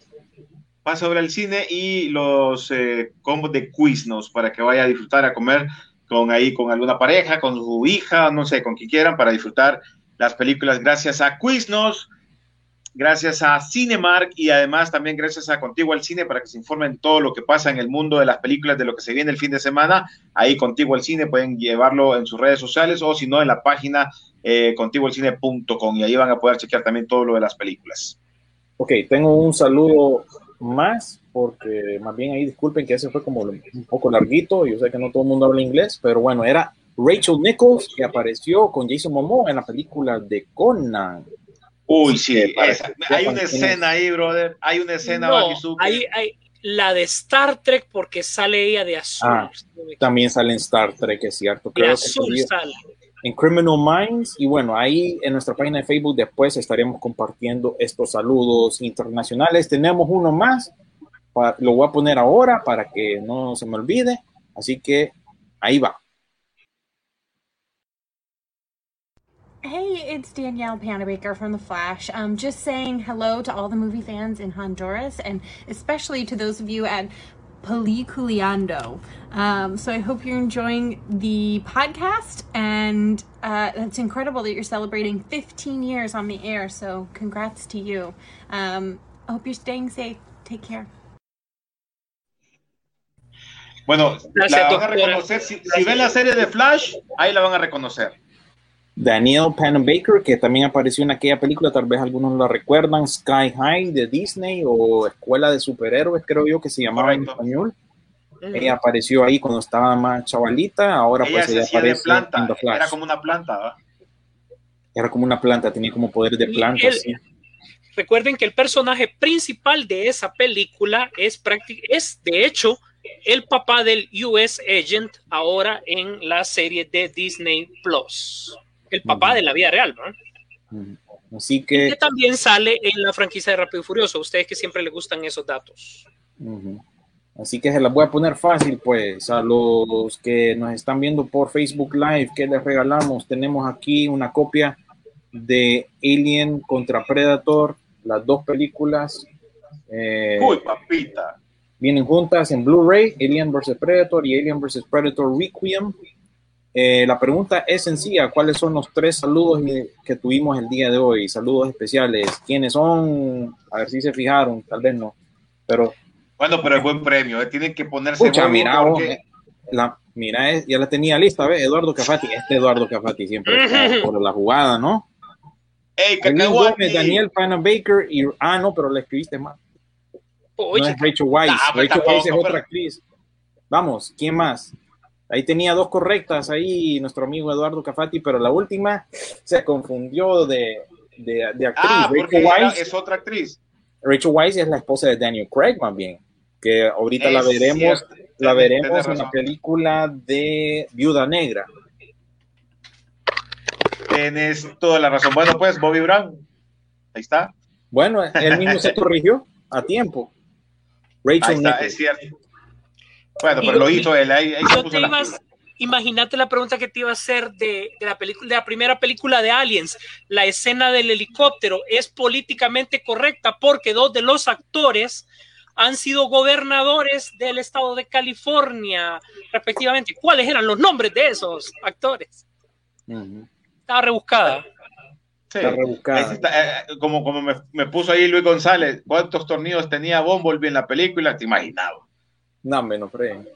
Pase sobre el cine y los eh, combos de Quiznos para que vaya a disfrutar, a comer con ahí, con alguna pareja, con su hija, no sé, con quien quieran, para disfrutar las películas gracias a Quiznos, gracias a Cinemark y además también gracias a Contigo al Cine para que se informen todo lo que pasa en el mundo de las películas, de lo que se viene el fin de semana. Ahí Contigo al Cine pueden llevarlo en sus redes sociales o si no en la página eh, contigualcine.com y ahí van a poder chequear también todo lo de las películas. Ok, tengo un saludo más porque más bien ahí disculpen que ese fue como un poco larguito, yo sé que no todo el mundo habla inglés, pero bueno, era Rachel Nichols que apareció con Jason Momoa en la película de Conan. Uy, sí, esa, hay una escena ahí, brother. Hay una escena. No, hay, hay, la de Star Trek porque sale ella de azul. Ah, también sale en Star Trek, es cierto. De azul que sale. En Criminal Minds. Y bueno, ahí en nuestra página de Facebook después estaremos compartiendo estos saludos internacionales. Tenemos uno más lo voy a poner ahora para que no se me olvide. Así que ahí va. Hey, it's Danielle Panabaker from The Flash. Um, just saying hello to all the movie fans in Honduras and especially to those of you at Peliculeando. Um, so I hope you're enjoying the podcast and uh, it's incredible that you're celebrating 15 years on the air. So congrats to you. Um, I hope you're staying safe. Take care. Bueno, la van a reconocer. Si, si ven la serie de Flash, ahí la van a reconocer. Daniel Panabaker, que también apareció en aquella película, tal vez algunos la recuerdan, Sky High de Disney o Escuela de Superhéroes, creo yo que se llamaba en español. Ella apareció ahí cuando estaba más chavalita, ahora Ella pues se ella de aparece planta, en The Flash. era como una planta. ¿va? Era como una planta, tenía como poder de planta. él- sí. Recuerden que el personaje principal de esa película es, es de hecho el papá del US Agent ahora en la serie de Disney Plus. El papá de la vida real, ¿no? Así Que que, también sale en la franquicia de Rápido y Furioso. Ustedes que siempre les gustan esos datos. así que se las voy a poner fácil, pues, a los que nos están viendo por Facebook Live, que les regalamos? Tenemos aquí una copia de Alien contra Predator, las dos películas. eh, Uy, papita. vienen juntas en Blu-ray, Alien vs. Predator y Alien vs. Predator Requiem. Eh, la pregunta es sencilla, ¿cuáles son los tres saludos que tuvimos el día de hoy? Saludos especiales. ¿Quiénes son? A ver si se fijaron, tal vez no. Pero, Bueno, pero es buen premio. eh, Tienen que ponerse. escucha, huevo mira, vos, porque- la, mira, eh, ya la tenía lista, ¿ves? Eduardo Cafati. Este Eduardo Cafati siempre está por la jugada, ¿no? Ey, Aileen cacahuate. Gómez, Daniel Pana Baker y... Ah, no, pero la escribiste mal. Oye, no es Rachel Weisz. Ah, pues Rachel Weisz es otra actriz. Vamos, ¿quién más? Ahí tenía dos correctas ahí nuestro amigo Eduardo Cafati, pero la última se confundió de, de, de actriz. Ah, porque Rachel Weisz, es otra actriz. Rachel Weisz es la esposa de Daniel Craig, más bien. Que ahorita la veremos, cierto. la veremos en la película de Viuda Negra. Tienes toda la razón. Bueno, pues, Bobby Brown. Ahí está. Bueno, él mismo se corrigió a tiempo. Ahí Rachel está, Nichols. es cierto. Bueno, pero lo hizo él. Ahí, ahí se Yo puso te ibas, imagínate la pregunta que te iba a hacer de, de la película, de la primera película de Aliens. La escena del helicóptero es políticamente correcta porque dos de los actores han sido gobernadores del estado de California, respectivamente. ¿Cuáles eran los nombres de esos actores? Estaba rebuscada. Sí. Está rebuscada. Está, eh, como como me, me puso ahí Luis González, ¿cuántos tornillos tenía Bumblebee en la película? Te imaginaba. No, menos freguen.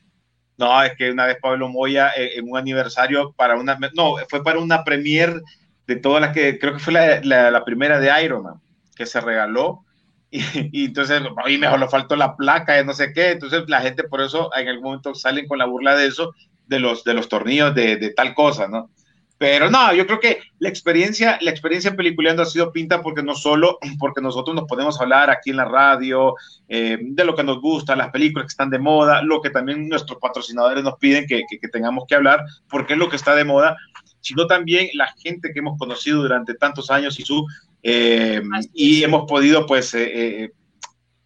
No, es que una vez Pablo Moya eh, en un aniversario para una, no, fue para una premier de todas las que, creo que fue la, la- primera de Iron Man, que se regaló. Y, y entonces, y mejor le faltó la placa de no sé qué. Entonces, la gente por eso en algún momento salen con la burla de eso, de los, de los tornillos de, de tal cosa, ¿no? Pero no, yo creo que la experiencia, la experiencia peliculeando ha sido pinta porque no solo porque nosotros nos podemos hablar aquí en la radio eh, de lo que nos gusta, las películas que están de moda, lo que también nuestros patrocinadores nos piden que, que- que tengamos que hablar, porque es lo que está de moda, sino también la gente que hemos conocido durante tantos años y su eh, y hemos podido pues eh, eh,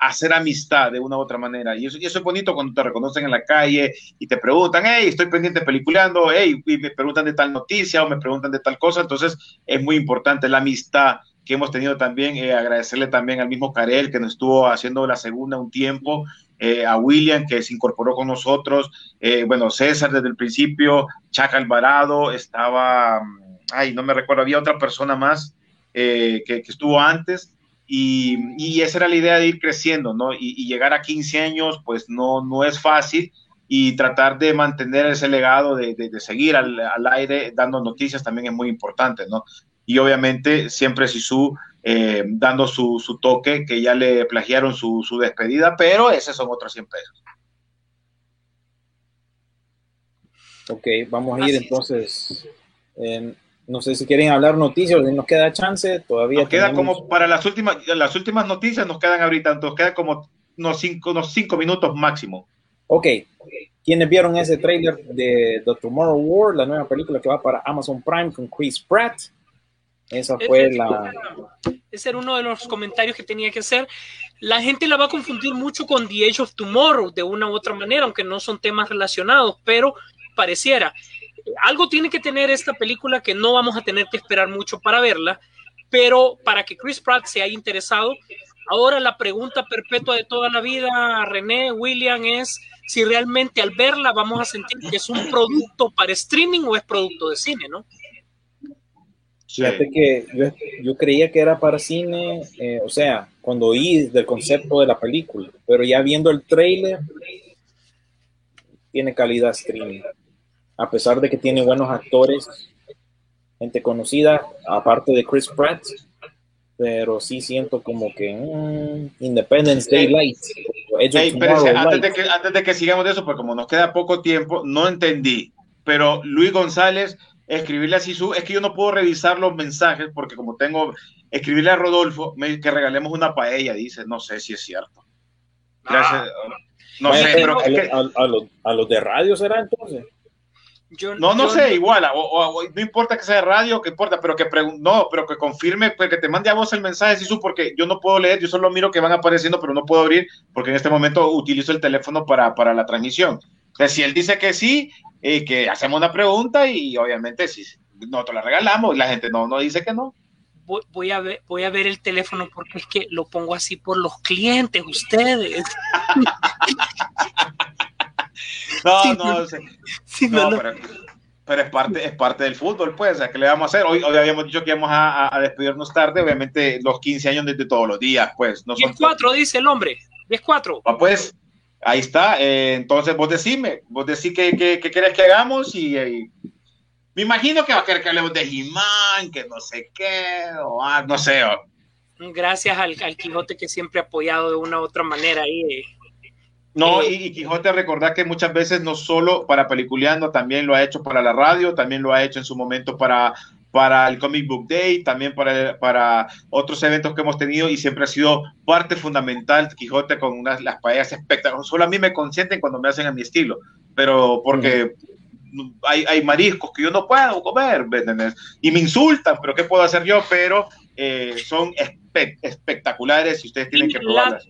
hacer amistad de una u otra manera. Y eso, y eso es bonito cuando te reconocen en la calle y te preguntan, hey, estoy pendiente peliculeando, hey, y me preguntan de tal noticia o me preguntan de tal cosa. Entonces es muy importante la amistad que hemos tenido también. eh, agradecerle también al mismo Karel que nos estuvo haciendo la segunda un tiempo. eh, a William que se incorporó con nosotros, eh, bueno, César desde el principio, Chaca Alvarado, estaba, mm, ay, no me recuerdo, había otra persona más eh, que estuvo antes, y, y esa era la idea de ir creciendo, ¿no? Y, y llegar a 15 años, pues no, no es fácil y tratar de mantener ese legado, de, de- de seguir al, al aire dando noticias también es muy importante, ¿no? Y obviamente siempre Sisu eh, dando su, su toque, que ya le plagiaron su, su despedida, pero esos son otros 100 pesos. Ok, vamos a ir entonces. eh, no sé si quieren hablar noticias, o si nos queda chance, todavía Nos queda tenemos- como para las últimas, las últimas noticias nos quedan ahorita, nos queda como unos cinco, unos cinco minutos máximo. Ok, ¿quiénes vieron ese tráiler de The Tomorrow War, la nueva película que va para Amazon Prime con Chris Pratt? Esa fue Ese- la... Ese era uno de los comentarios que tenía que hacer. La gente la va a confundir mucho con The Age of Tomorrow de una u otra manera, aunque no son temas relacionados, pero pareciera. Algo tiene que tener esta película que no vamos a tener que esperar mucho para verla, pero para que Chris Pratt se haya interesado, ahora la pregunta perpetua de toda la vida, René, William, es si realmente al verla vamos a sentir que es un producto para streaming o es producto de cine, ¿no? Fíjate que yo, yo, creía que era para cine, eh, o sea, cuando oí del concepto de la película, pero ya viendo el trailer, tiene calidad streaming. A pesar de que tiene buenos actores, gente conocida, aparte de Chris Pratt, pero sí siento como que mm, Independence Day Light. antes, de que, antes de que sigamos de eso, porque como nos queda poco tiempo, no entendí, pero Luis González escribirle así su, es que yo no puedo revisar los mensajes porque como tengo, escribirle a Rodolfo me, que regalemos una paella, dice, no sé si es cierto. Gracias. Ah. No sé, pero a, los, a, los, de radio será entonces. Yo, no, no sé, igual, o, no importa que sea de radio, que importa, pero que no, pero que confirme, pues, que te mande a vos el mensaje, su porque yo no puedo leer, yo solo miro que van apareciendo, pero no puedo abrir, porque en este momento utilizo el teléfono para, para la transmisión. Sea, si él dice que sí, y que hacemos una pregunta y obviamente si nosotros la regalamos y la gente no, no dice que no. Voy, a ver, voy a ver el teléfono porque es que lo pongo así por los clientes, ustedes. no, no, sí, no, Pero, es parte, es parte del fútbol, pues, o sea, ¿qué le vamos a hacer? Hoy, hoy habíamos dicho que íbamos a, despedirnos tarde, obviamente los 15 años desde todos los días, pues. No 4 dice el hombre, 10-4. Ah, pues, Ahí está. Eh, entonces vos decime, vos decís qué, qué, qué querés que hagamos y, me imagino que va a querer que hablemos de he que no sé qué, o ah, no sé. Gracias al, al, Quijote que siempre ha apoyado de una u otra manera ahí. Eh. No, eh, y, Quijote recordar que muchas veces no solo para peliculeando, también lo ha hecho para la radio, también lo ha hecho en su momento para, para el Comic Book Day, también para, para otros eventos que hemos tenido y siempre ha sido parte fundamental Quijote con unas las paellas espectaculares. Solo a mí me consienten cuando me hacen a mi estilo, pero porque hay, hay, mariscos que yo no puedo comer, Y me insultan, pero ¿qué puedo hacer yo? Pero eh, son espectaculares y ustedes tienen que probarlas.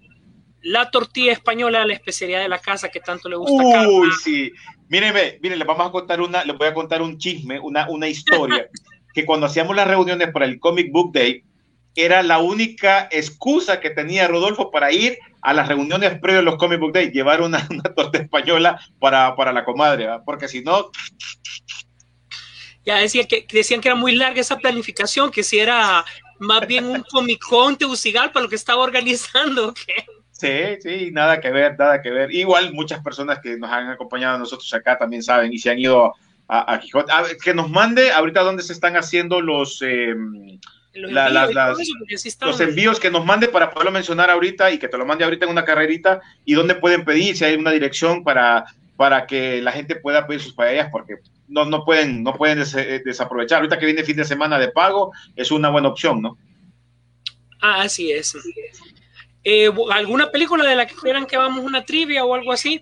La, tortilla española, la especialidad de la casa que tanto le gusta a Uy, sí. Mírenme, miren, les vamos a contar una, les voy a contar un chisme, una, una historia. que cuando hacíamos las reuniones para el Comic Book Day, era la única excusa que tenía Rodolfo para ir a las reuniones previas a los Comic Book Day, llevar una, una torta española para, para la comadre, porque si no... Ya decía que, decían que era muy larga esa planificación, que si era más bien un Comic Con para lo que estaba organizando. Sí, sí, nada que ver, nada que ver. Igual muchas personas que nos han acompañado a nosotros acá también saben y se han ido a, Quijote. que nos mande ahorita dónde se están haciendo los, eh, los, envíos, que nos mande para poderlo mencionar ahorita y que te lo mande ahorita en una carrerita y dónde pueden pedir, si hay una dirección para, para que la gente pueda pedir sus paellas, porque no, no pueden, no pueden eh, desaprovechar. Ahorita que viene fin de semana de pago, es una buena opción, ¿no? Ah, así es. Eh, ¿Alguna película de la que quieran que hagamos una trivia o algo así?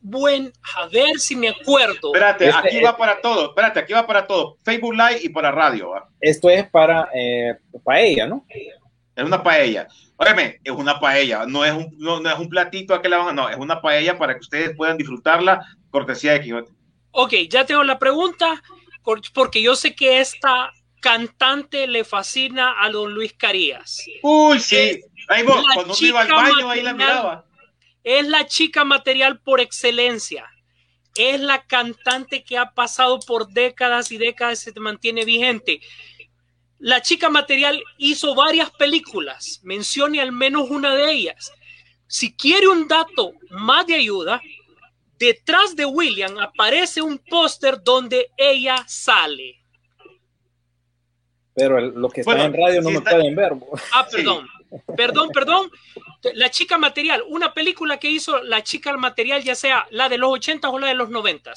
buen, a ver si me acuerdo. Espérate, este aquí va para todo, espérate, aquí va para todo, Facebook Live y para radio. Esto es para eh, paella, ¿no? Es una paella. Óyeme, es una paella, no es un, no, es un platito a que la van no, es una paella para que ustedes puedan disfrutarla, cortesía de Quijote. Ok, ya tengo la pregunta, porque yo sé que esta cantante le fascina a don Luis Carías. Uy, sí, ahí vos, cuando uno iba al baño, ahí la miraba es la chica material por excelencia. Es la cantante que ha pasado por décadas y décadas y se mantiene vigente. La chica material hizo varias películas. Mencione al menos una de ellas. Si quiere un dato más de ayuda, detrás de William aparece un póster donde ella sale. Pero lo que está en radio no me pueden ver. Ah, perdón. Perdón, perdón. La chica material, una película que hizo la chica material, ya sea la de los 80 o la de los 90.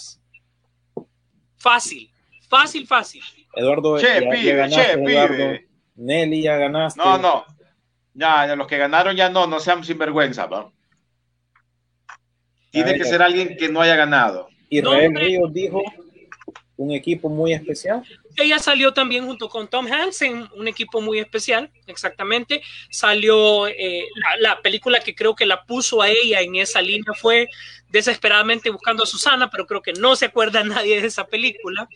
Fácil, fácil, fácil. Eduardo, che, pibe, che, pibe. Nelly, ya ganaste. No, no. Ya, los que ganaron ya no, no sean sinvergüenza, ¿no? Tiene que ser alguien que no haya ganado. Israel Ríos dijo un equipo muy especial. Ella salió también junto con Tom Hanks en un equipo muy especial, exactamente. Salió eh, la, la, película que creo que la puso a ella en esa línea fue Desesperadamente buscando a Susana, pero creo que no se acuerda nadie de esa película.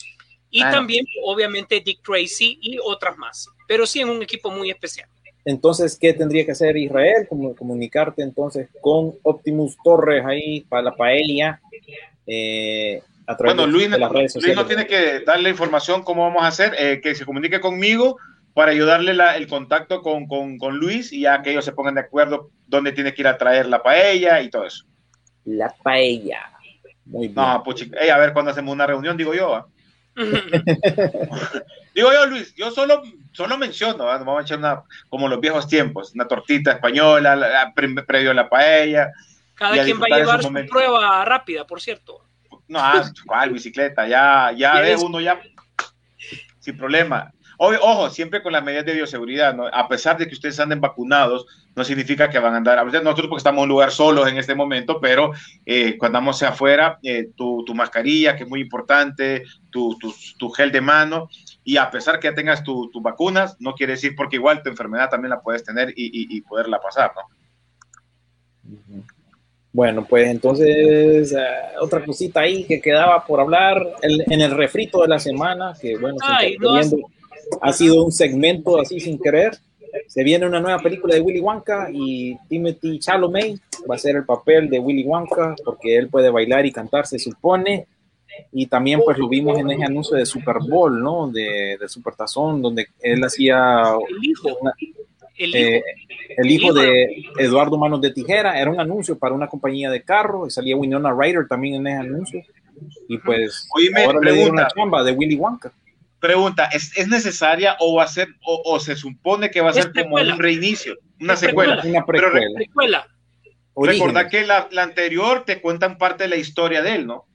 Y Ah, también, obviamente, Dick Tracy y otras más. Pero sí en un equipo muy especial. Entonces, ¿qué tendría que hacer Israel? Como comunicarte entonces con Optimus Torres ahí para la paella eh, a través Bueno, Luis, de las redes Luis no tiene que darle información cómo vamos a hacer, eh, que se comunique conmigo para ayudarle la- el contacto con, con, con Luis y ya que ellos se pongan de acuerdo dónde tiene que ir a traer la paella y todo eso. La paella. Muy bien. No, ey, a ver cuándo hacemos una reunión, digo yo. ¿ah? digo yo, Luis, yo solo, solo menciono, ¿ah? vamos a echar una, como los viejos tiempos, una tortita española, la- la- pre- previo a la paella. Cada quien va a llevar su prueba rápida, por cierto. No, ah, ¿cuál bicicleta? Ya, ya uno ya sin problema. O- ojo, siempre con las medidas de bioseguridad, ¿no? A pesar de que ustedes anden vacunados, no significa que van a andar, a veces nosotros porque estamos en un lugar solos en este momento, pero eh, cuando andamos hacia afuera, eh, tu, tu mascarilla, que es muy importante, tu, tu, tu gel de mano, y a pesar que ya tengas tu- tus vacunas, no quiere decir porque igual tu enfermedad también la puedes tener y, y- y poderla pasar, ¿no? Bueno, pues entonces eh, otra cosita ahí que quedaba por hablar el- en el refrito de la semana, que bueno, Ay, ha sido un segmento así sin querer. Se viene una nueva película de Willy Wonka y Timothy Chalamet va a ser el papel de Willy Wonka porque él puede bailar y cantar, se supone. Y también pues lo vimos en ese anuncio de Super Bowl, ¿no? De, de Super Tazón, donde él hacía El hijo. eh, el hijo de Eduardo Manos de Tijera era un anuncio para una compañía de carros y salía Winona Ryder también en ese anuncio y pues Oíme, ahora le dieron la pregunta. chamba de Willy Wonka Pregunta, ¿es, es necesaria o va a ser, o, o se supone que va a ser como un reinicio, una Es secuela? precuela. una Pero re- precuela Precuela. Recordad que la, la anterior te cuentan parte de la historia de él, ¿no?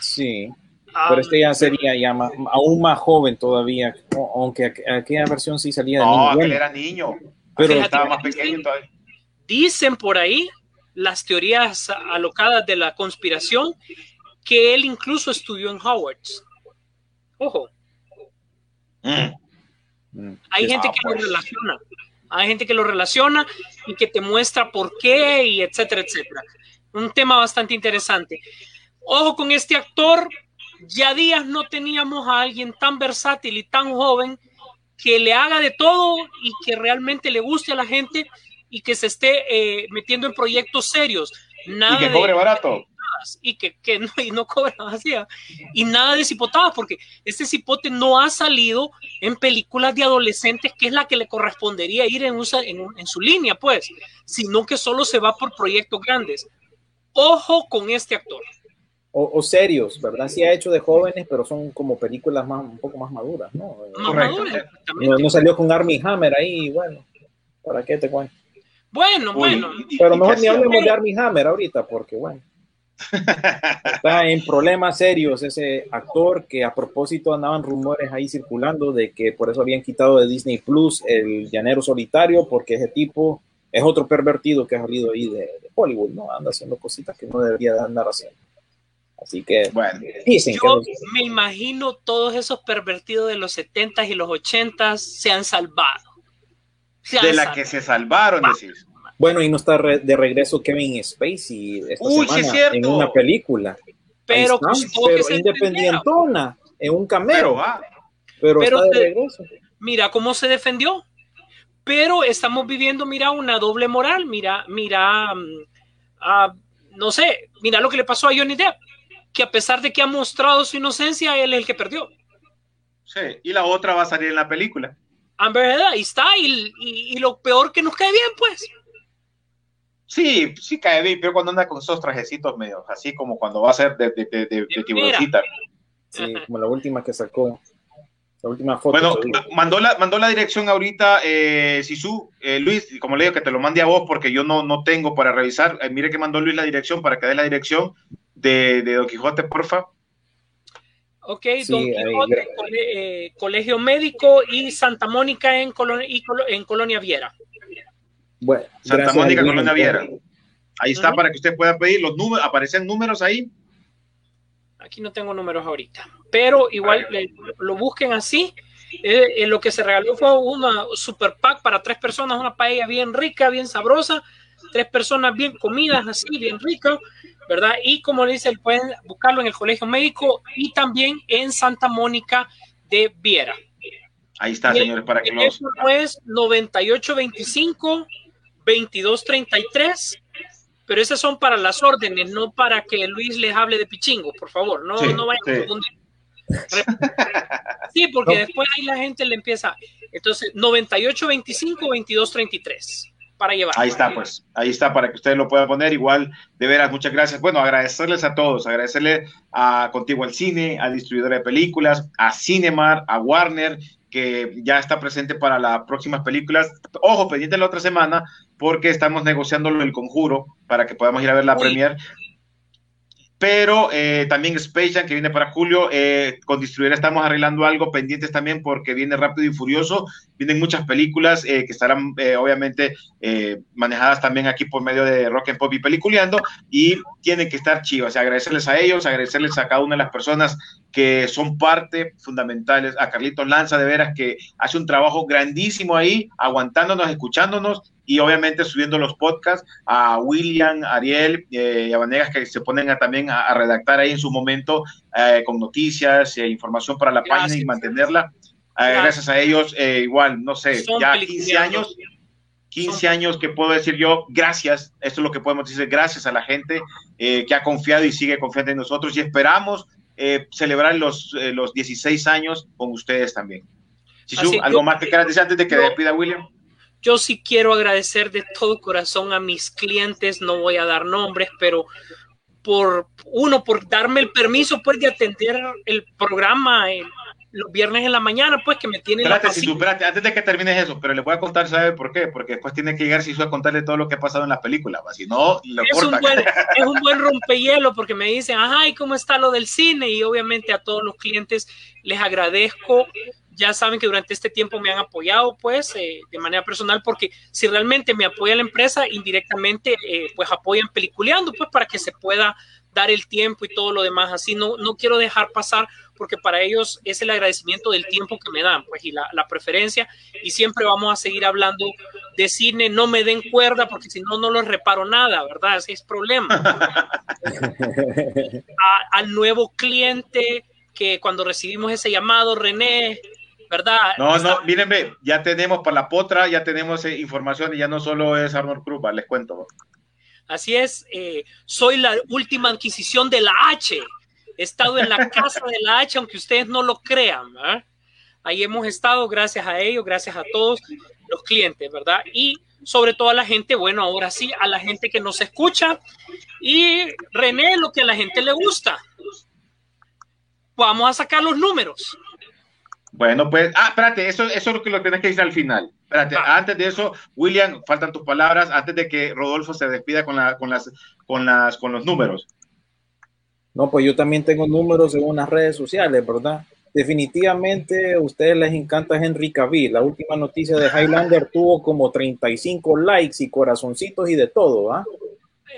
sí Ah, pero este ya sería ya más- aún más joven todavía aunque aqu- aquella versión sí salía de No, niño aquel bueno, era niño. Pero. Estaba más pequeño todavía. Dicen por ahí las teorías alocadas de la conspiración que él incluso estudió en Howard. Ojo, Mm. mm, hay gente Ah, que lo pues. relaciona. Hay gente que lo relaciona y que te muestra por qué y etcétera, etcétera. Un tema bastante interesante. Ojo con este actor. Ya días no teníamos a alguien tan versátil y tan joven que le haga de todo y que realmente le guste a la gente y que se esté eh, metiendo en proyectos serios. Nada Y que de- cobre barato. y que, que no, y no cobra ¿ah? y nada de cipotadas, porque este cipote no ha salido en películas de adolescentes, que es la que le correspondería ir en, usa- en, en su línea, pues, sino que solo se va por proyectos grandes. Ojo con este actor. O, o serios verdad sí ha hecho de jóvenes pero son como películas más un poco más maduras no Más Correcto. maduro, no, no salió con Armie Hammer ahí bueno para qué te cuento Bueno, Uy, bueno, Pero mejor ni hablemos de Armie Hammer ahorita, porque bueno. Está en problemas serios ese actor que a propósito andaban rumores ahí circulando de que por eso habían quitado de Disney Plus el llanero solitario, porque ese tipo es otro pervertido que ha salido ahí de, de Hollywood, ¿no? Anda haciendo cositas que no debería de andar haciendo. Así que Bueno, dicen yo me imagino todos esos pervertidos de los 70s y los 80s se han salvado. Se han de la salvado. que se salvaron, decís. bueno, y no está re- de regreso Kevin Spacey esta Uy, sí es en una película. Pero está, pero independientona, en un cameo, Pero va. pero, Pero está de se- regreso. mira cómo se defendió. Pero estamos viviendo, mira, una doble moral. Mira, mira, mm, ah, no sé, mira lo que le pasó a Johnny Depp, que a pesar de que ha mostrado su inocencia, él es el que perdió. Sí, y la otra va a salir en la película. Amber Heard ahí está, y, y- y lo peor que nos cae bien, pues. Sí, sí cae bien, pero cuando anda con esos trajecitos medios, así como cuando va a ser de, de, de, de- de tiburoncita. Sí, como la última que sacó. La última foto. Bueno, mandó la, mandó la dirección ahorita, eh, Sisu, eh, Luis, como le digo, que te lo mande a vos porque yo no, no tengo para revisar. Eh, mire que mandó Luis la dirección para que dé la dirección de, de Don Quijote, porfa. Ok, Sí, Don Quijote, cole- eh, Colegio Médico y Santa Mónica en, Colo- y Colo- en Colonia Viera. Bueno, Santa Mónica, Colonia. Viera. Ahí está para que usted pueda pedir los números, aparecen números ahí. Aquí no tengo números ahorita, pero igual le- lo busquen así. Eh, eh, lo que se regaló fue una super pack para tres personas, una paella bien rica, bien sabrosa, tres personas bien comidas así, bien rico, ¿verdad? Y como le dice, pueden buscarlo en el Colegio Médico y también en Santa Mónica de Viera. Ahí está, el señores, para que los... teléfono es 9825 2233 pero esas son para las órdenes, no para que Luis les hable de pichingo, por favor, no, Sí, no vayan sí. a confundir. Sí, porque No. después ahí la gente le empieza. Entonces, 9825 2233 para llevar. Ahí está, pues. Ahí está para que ustedes lo puedan poner. Igual, de veras, muchas gracias. Bueno, agradecerles a todos. Agradecerle a Contigo al Cine, al distribuidor de películas, a Cinemar, a Warner, que ya está presente para las próximas películas. Ojo, pendiente la otra semana, porque estamos negociando del conjuro para que podamos ir a ver la Uy. premier. Pero eh, también Space Jam, que viene para julio, eh, con distribuidor estamos arreglando algo, pendientes también porque viene rápido y furioso. Vienen muchas películas eh, que estarán eh, obviamente eh, manejadas también aquí por medio de Rock and Pop y Peliculeando y tienen que estar chivas. Y agradecerles a ellos, agradecerles a cada una de las personas que son parte fundamentales, a Carlitos Lanza de veras que hace un trabajo grandísimo ahí, aguantándonos, escuchándonos y obviamente subiendo los podcasts a William, Ariel eh, y a Vanegas que se ponen a, también a, a redactar ahí en su momento eh, con noticias e información para la página y mantenerla. Eh, gracias a ellos, eh, igual, no sé, Son ya 15 peliculeando. años, 15 años que puedo decir yo, gracias, esto es lo que podemos decir, gracias a la gente eh, que ha confiado y sigue confiando en nosotros y esperamos eh, celebrar los, eh, los 16 años con ustedes también. Chichu, ¿algo yo- más que quieras decir antes de que yo- despida William? Yo sí quiero agradecer de todo corazón a mis clientes, no voy a dar nombres, pero por uno, por darme el permiso pues de atender el programa el- los viernes en la mañana, pues que me tienen la Espérate, si paciencia. tú- espérate, antes de que termines eso, pero le voy a contar, ¿sabe por qué? Porque después tiene que llegar si a contarle todo lo que ha pasado en la película, va, si no, lo es un, buen, es un buen rompehielo porque me dicen, ajá, ¿y cómo está lo del cine? Y obviamente a todos los clientes les agradezco. Ya saben que durante este tiempo me han apoyado, pues, eh, de manera personal, porque si realmente me apoya la empresa, indirectamente, eh, pues apoyan peliculeando, pues, para que se pueda dar el tiempo y todo lo demás. Así no, no quiero dejar pasar, porque para ellos es el agradecimiento del tiempo que me dan, pues, y la, la preferencia. Y siempre vamos a seguir hablando de cine. No me den cuerda, porque si no, no los reparo nada, ¿verdad? Ese es problema. A- al nuevo cliente que cuando recibimos ese llamado, René, ¿verdad? No, no, miren, ve, ya tenemos para la potra, ya tenemos eh, información y ya no solo es Arnold Cruz, les cuento. Así es, eh, soy la última adquisición de la H. He estado en la casa de la H, aunque ustedes no lo crean. ¿verdad? Ahí hemos estado, gracias a ellos, gracias a todos los clientes, ¿verdad? Y sobre todo a la gente, bueno, ahora sí, a la gente que nos escucha. Y René, lo que a la gente le gusta. Vamos a sacar los números. Bueno, pues, ah, espérate, eso, eso es lo que lo tenés que decir al final. Espérate, antes de eso, William, faltan tus palabras, antes de que Rodolfo se despida con, la, con, las, con, las, con los números. No, pues yo también tengo números en unas redes sociales, ¿verdad? Definitivamente a ustedes les encanta Henry Cavill. La última noticia de Highlander tuvo como 35 likes y corazoncitos y de todo, ¿ah?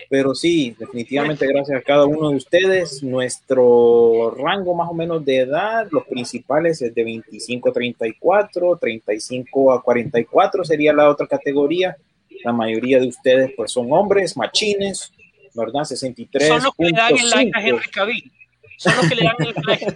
Pero sí, definitivamente gracias a cada uno de ustedes. Nuestro rango más o menos de edad, los principales es de 25 a 34, 35 a 44 sería la otra categoría. La mayoría de ustedes pues son hombres, machines, ¿verdad? 63. Son los que le dan el like a Henry Cavill. Son los que le dan el like.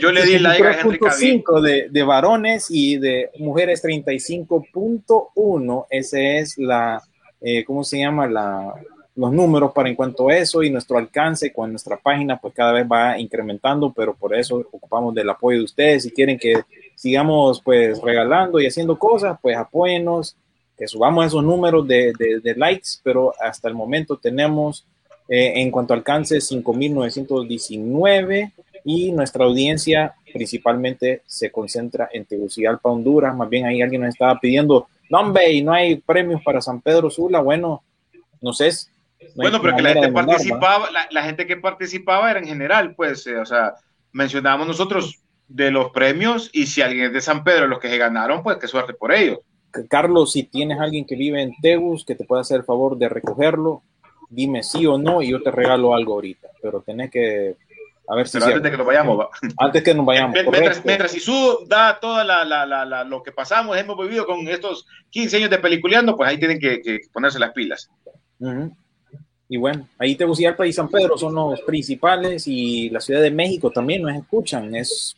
Yo le di like a Henry Cavill. 63.5 de, de varones y de mujeres 35.1. Ese es la, eh, ¿cómo se llama? La, los números para en cuanto a eso y nuestro alcance con nuestra página pues cada vez va incrementando, pero por eso ocupamos del apoyo de ustedes. Si quieren que sigamos pues regalando y haciendo cosas, pues apóyennos, que subamos esos números de, de, de likes, pero hasta el momento tenemos eh, en cuanto a alcance 5.919 y nuestra audiencia principalmente se concentra en Tegucigalpa, Honduras. Más bien ahí alguien nos estaba pidiendo, no hombre, y no hay premios para San Pedro Sula. Bueno, no sé. no Bueno, pero que la gente participaba, la, la gente que participaba era en general, pues, eh, o sea, mencionábamos nosotros de los premios y si alguien es de San Pedro, los que se ganaron, pues qué suerte por ellos. Carlos, si tienes alguien que vive en Tegus que te pueda hacer el favor de recogerlo, dime sí o no y yo te regalo algo ahorita. Pero tenés que A ver si Pero antes de que nos vayamos, va. Antes que nos vayamos. Mientras, mientras Isu da toda la, la- la- la- lo que pasamos, hemos vivido con estos 15 años de peliculeando, pues ahí tienen que, que ponerse las pilas. Ujú. Y bueno, ahí Tegucigalpa y San Pedro son los principales y la Ciudad de México también nos escuchan. Es,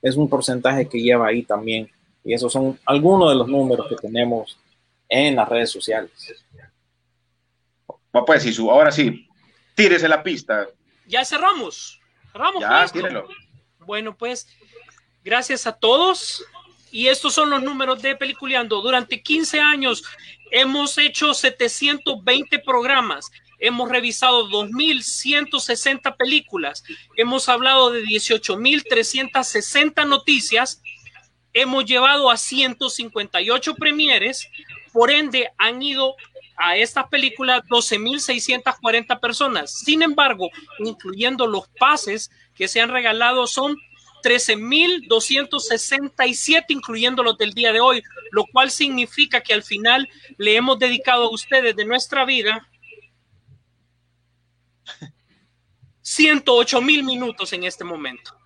es un porcentaje que lleva ahí también. Y esos son algunos de los números que tenemos en las redes sociales. Pues, Isu, ahora sí, tírese la pista. Ya cerramos. Cerramos Ya, esto. tírelo. Bueno, pues gracias a todos. Y estos son los números de Peliculeando. Durante 15 años hemos hecho 720 programas. Hemos revisado 2.160 películas. Hemos hablado de 18.360 noticias. Hemos llevado a 158 premieres. Por ende, han ido a estas películas 12.640 personas. Sin embargo, incluyendo los pases que se han regalado, son 13.267, incluyendo los del día de hoy, lo cual significa que al final le hemos dedicado a ustedes de nuestra vida 108 mil minutos en este momento.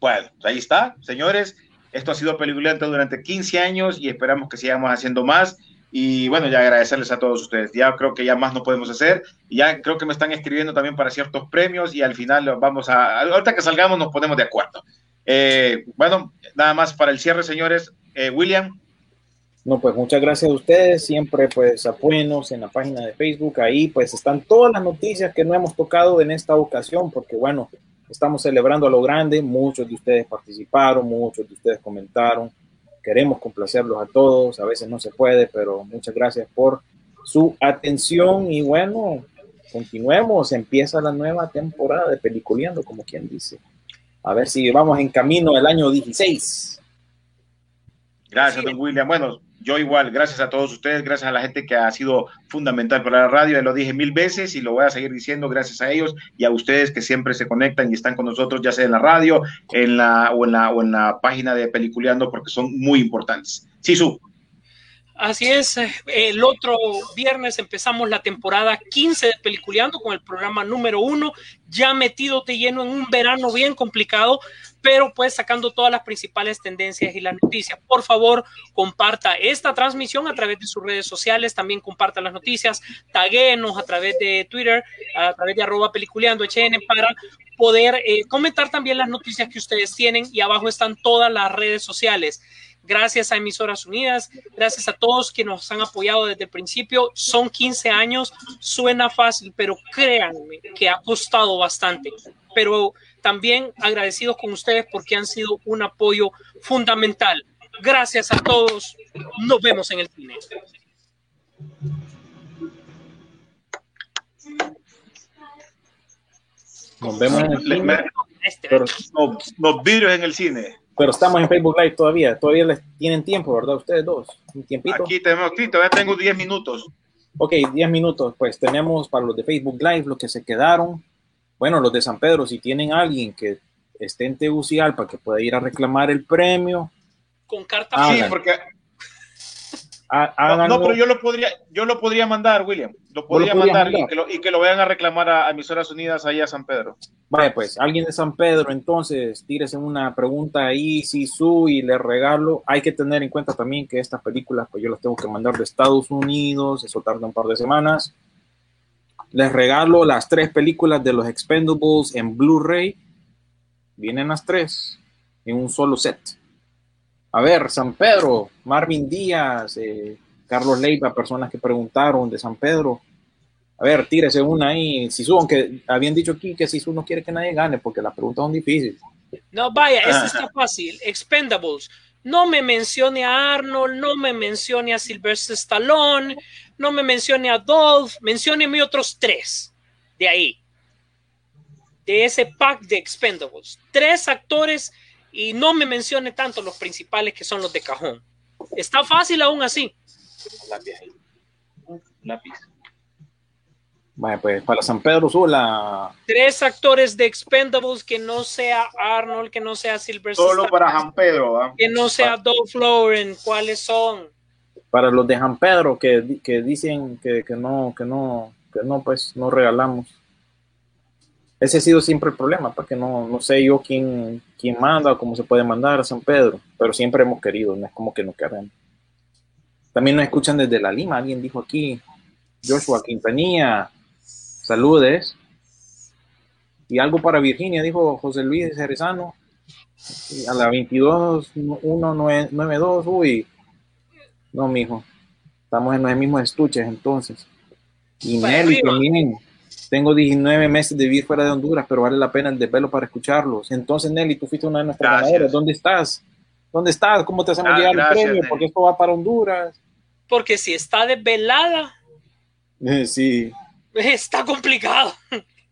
Bueno, ahí está, señores. Esto ha sido Peliculante durante 15 años y esperamos que sigamos haciendo más. Y bueno, ya agradecerles a todos ustedes. Ya creo que ya más no podemos hacer. Ya creo que me están escribiendo también para ciertos premios y al final vamos a, ahorita que salgamos nos ponemos de acuerdo. Eh, bueno, nada más para el cierre, señores. Eh, William. No, pues muchas gracias a ustedes. Siempre pues apóyennos en la página de Facebook. Ahí pues están todas las noticias que no hemos tocado en esta ocasión, porque bueno, estamos celebrando a lo grande. Muchos de ustedes participaron, muchos de ustedes comentaron. Queremos complacerlos a todos. A veces no se puede, pero muchas gracias por su atención y bueno, continuemos. Empieza la nueva temporada de Peliculeando, como quien dice. A ver si vamos en camino al año 16. Gracias, don William. Bueno, yo igual, gracias a todos ustedes, gracias a la gente que ha sido fundamental para la radio, ya lo dije mil veces y lo voy a seguir diciendo gracias a ellos y a ustedes que siempre se conectan y están con nosotros, ya sea en la radio en la, o, en la, o en la página de Peliculeando, porque son muy importantes. Sisu. Así es, eh, el otro viernes empezamos la temporada 15 de Peliculeando con el programa número uno, ya metido de lleno en un verano bien complicado, pero pues sacando todas las principales tendencias y las noticias. Por favor, comparta esta transmisión a través de sus redes sociales, también comparta las noticias, taguenos a través de Twitter, a través de arroba peliculeando HN para poder eh, comentar también las noticias que ustedes tienen y abajo están todas las redes sociales gracias a Emisoras Unidas, gracias a todos que nos han apoyado desde el principio. Son 15 años, suena fácil, pero créanme que ha costado bastante. Pero también agradecidos con ustedes porque han sido un apoyo fundamental. Gracias a todos. Nos vemos en el cine. Nos vemos en el cine. Pero, no, los vidrios en el cine. Pero estamos en Facebook Live todavía. Todavía les tienen tiempo, ¿verdad? Ustedes dos. Un tiempito. Aquí tenemos, aquí todavía tengo 10 minutos. Ok, 10 minutos. Pues tenemos para los de Facebook Live, los que se quedaron. Bueno, los de San Pedro, si tienen alguien que esté en Tegucigalpa que pueda ir a reclamar el premio. Con carta. Sí, porque. No, no, pero yo lo podría, yo lo podría mandar, William. Lo podría lo mandar, mandar? Y, que lo, y que lo vayan a reclamar a, a Emisoras Unidas ahí a San Pedro. Vaya, pues, alguien de San Pedro, entonces, tírese una pregunta ahí, si su y le regalo. Hay que tener en cuenta también que estas películas, pues yo las tengo que mandar de Estados Unidos, eso tarda un par de semanas. Les regalo las tres películas de los Expendables en Blu-ray. Vienen las tres en un solo set. A ver, San Pedro, Marvin Díaz, eh, Carlos Leiva, personas que preguntaron de San Pedro. A ver, tírese una ahí. Sisu, aunque habían dicho aquí que Sisu no quiere que nadie gane porque las preguntas son difíciles. No, vaya, eso está fácil. Expendables. No me mencione a Arnold, no me mencione a Sylvester Stallone, no me mencione a Dolph, mencióneme otros tres de ahí. De ese pack de Expendables. Tres actores y no me mencione tanto los principales que son los de cajón. Está fácil aún así. Lápiz. Bueno, pues para San Pedro Sula. Tres actores de Expendables que no sea Arnold, que no sea Sylvester Solo para San Pedro, que no sea Dolph Lundgren. ¿Cuáles son? Para los de San Pedro que, que dicen que, que no, que no, que no, pues no regalamos. Ese ha sido siempre el problema, porque no, no sé yo quién, quién manda o cómo se puede mandar a San Pedro, pero siempre hemos querido, no es como que no queremos. También nos escuchan desde la Lima, alguien dijo aquí, Joshua Quintanilla, saludes. Y algo para Virginia, dijo José Luis Cerezano, a la 22-192, uy, no, mijo, estamos en los mismos estuches entonces. Y Nelly también, tengo 19 meses de vivir fuera de Honduras, pero vale la pena el desvelo para escucharlos. Entonces, Nelly, tú fuiste una de nuestras Gracias. ganadoras, ¿dónde estás? ¿Dónde estás? ¿Cómo te hacemos Ah, llegar gracias, el premio? Nelly. Porque esto va para Honduras. Porque si está desvelada, Eh, Sí. está complicado.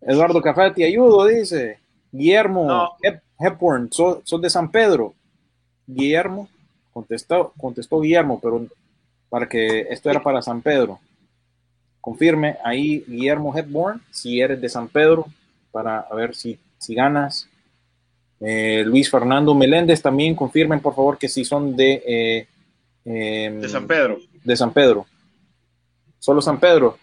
Eduardo Café, te ayudo, dice. Guillermo Hep- Hepburn, sos, sos de San Pedro. Guillermo, contestó, contestó Guillermo, pero para que esto era para San Pedro. Confirme ahí, Guillermo Hepburn, si eres de San Pedro, para a ver si, si ganas. Eh, Luis Fernando Meléndez también, confirmen por favor que si son de, eh, em, De San Pedro. de San Pedro. Solo San Pedro.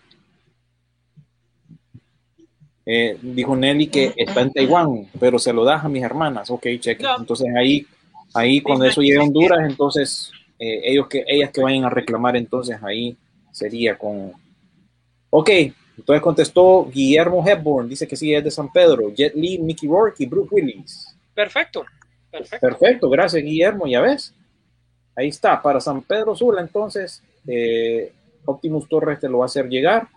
Eh, dijo Nelly que está en Taiwán, pero se lo das a mis hermanas. Ok, cheque. Entonces ahí, ahí cuando eso llegue a Honduras, entonces eh, ellos que, ellas que vayan a reclamar, entonces ahí sería con. Ok, entonces contestó Guillermo Hepburn, dice que sí es de San Pedro. Jet Li, Mickey Rourke y Bruce Willis. Perfecto. Perfecto. Perfecto, gracias Guillermo, ya ves. Ahí está, para San Pedro Sula, entonces eh, Optimus Torres te lo va a hacer llegar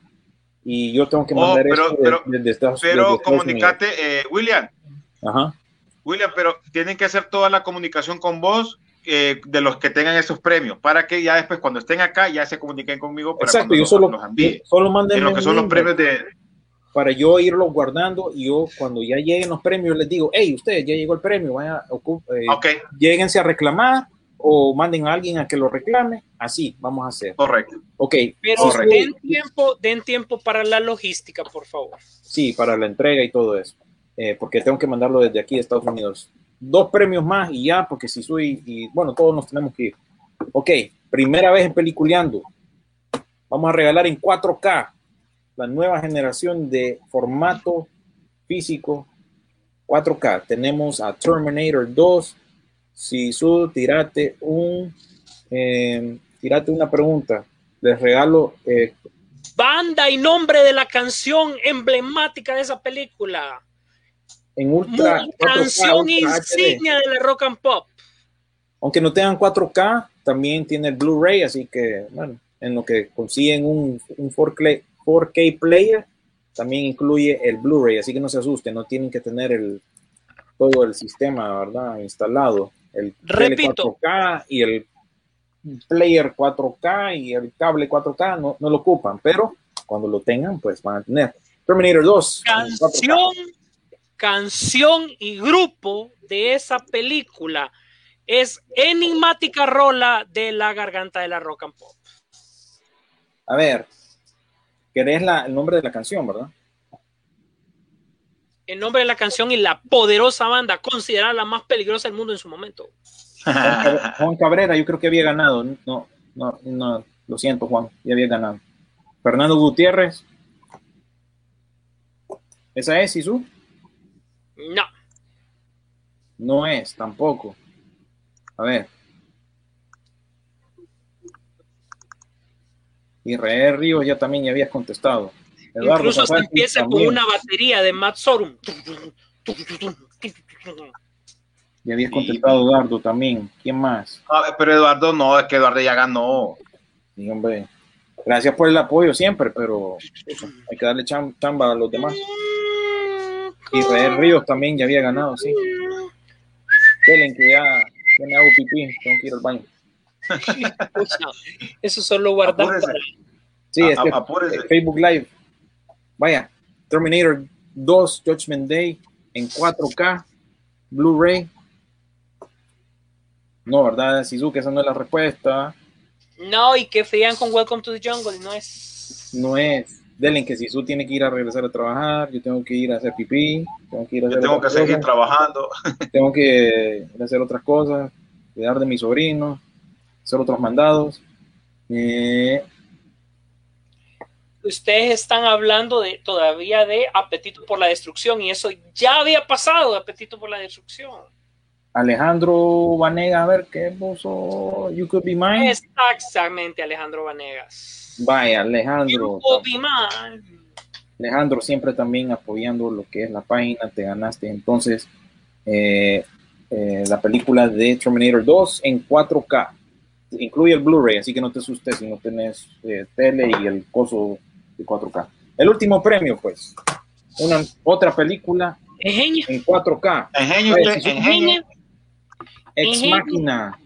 y yo tengo que Oh, mandar pero- esto de- pero- desde Estados Pero comunicate, eh, William. Ajá. William, pero tienen que hacer toda la comunicación con vos eh, de los que tengan esos premios, para que ya después cuando estén acá ya se comuniquen conmigo para Exacto, yo los- solo, los envíe. yo solo En lo que son los premios de... para yo irlos guardando y yo cuando ya lleguen los premios les digo, hey, ustedes ya llegó el premio, vayan, eh, Ok, lléguense a reclamar o manden a alguien a que lo reclame, así vamos a hacer. correcto. Ok, Pero den tiempo, den tiempo para la logística, por favor. Sí, para la entrega y todo eso. Eh, porque tengo que mandarlo desde aquí de Estados Unidos. Dos premios más y ya, porque si soy, y bueno, todos nos tenemos que ir. Ok, primera vez en Peliculeando. Vamos a regalar en 4K la nueva generación de formato físico 4K. Tenemos a Terminator 2. Si su tirate un, eh, tirate una pregunta. Les regalo eh, Banda y nombre de la canción emblemática de esa película. En ultra, 4K, canción insignia de la rock and pop. Aunque no tengan 4K, también tiene el Blu-ray, así que, bueno, en lo que consiguen un, un 4K, 4K player, también incluye el Blu-ray, así que no se asusten, no tienen que tener el, todo el sistema, ¿verdad? Instalado. El Repito. 4K y el player 4K y el cable 4K no, no lo ocupan, pero cuando lo tengan, pues van a tener. Terminator 2. en 4K. Canción, canción y grupo de esa película es enigmática rola de la garganta de la rock and pop. A ver, querés la, el nombre de la canción, ¿verdad? El nombre de la canción y la poderosa banda, considerada la más peligrosa del mundo en su momento. Juan Cab- Juan Cabrera, yo creo que había ganado. No, no, no, lo siento, Juan, ya había ganado. Fernando Gutiérrez. ¿Esa es, Sisu? No. No es, tampoco. A ver. Israel Ríos ya también ya habías contestado. Eduardo Incluso hasta Safari empieza con una batería de Matt Sorum. Ya habías contestado, Eduardo, también. ¿Quién más? Pero Eduardo no, es que Eduardo ya ganó. Sí, hombre. Gracias por el apoyo siempre, pero eso, hay que darle cham- chamba a los demás. Israel Ríos también ya había ganado, sí. Kellen, que ya, ya me hago pipí, tengo que ir al baño. Eso solo guardar para. Sí, A- es que a- apúrese. Facebook Live. Vaya, Terminator 2, Judgment Day en 4K, Blu-ray. No, ¿verdad? Shizuka, esa no es la respuesta. No, y que frían con Welcome to the Jungle, no es. No es. Delen que Sisu tiene que ir a regresar a trabajar, yo tengo que ir a hacer pipí, tengo que ir a Yo hacer tengo que seguir trabajando. tengo que ir a hacer otras cosas, cuidar de mi sobrino, hacer otros mandados. Eh, ustedes están hablando de todavía de apetito por la destrucción y eso ya había pasado, apetito por la destrucción. Alejandro Vanegas, a ver qué puso You Could Be Mine. Exactamente, Alejandro Vanegas. Vaya, Alejandro. Alejandro siempre también apoyando lo que es la página, te ganaste entonces eh, eh, la película de Terminator 2 en 4K. Incluye el Blu-ray, así que no te asustes si no tenés eh, tele y el coso de 4K. El último premio, pues, una otra película en 4K. Pues, Ex Máquina.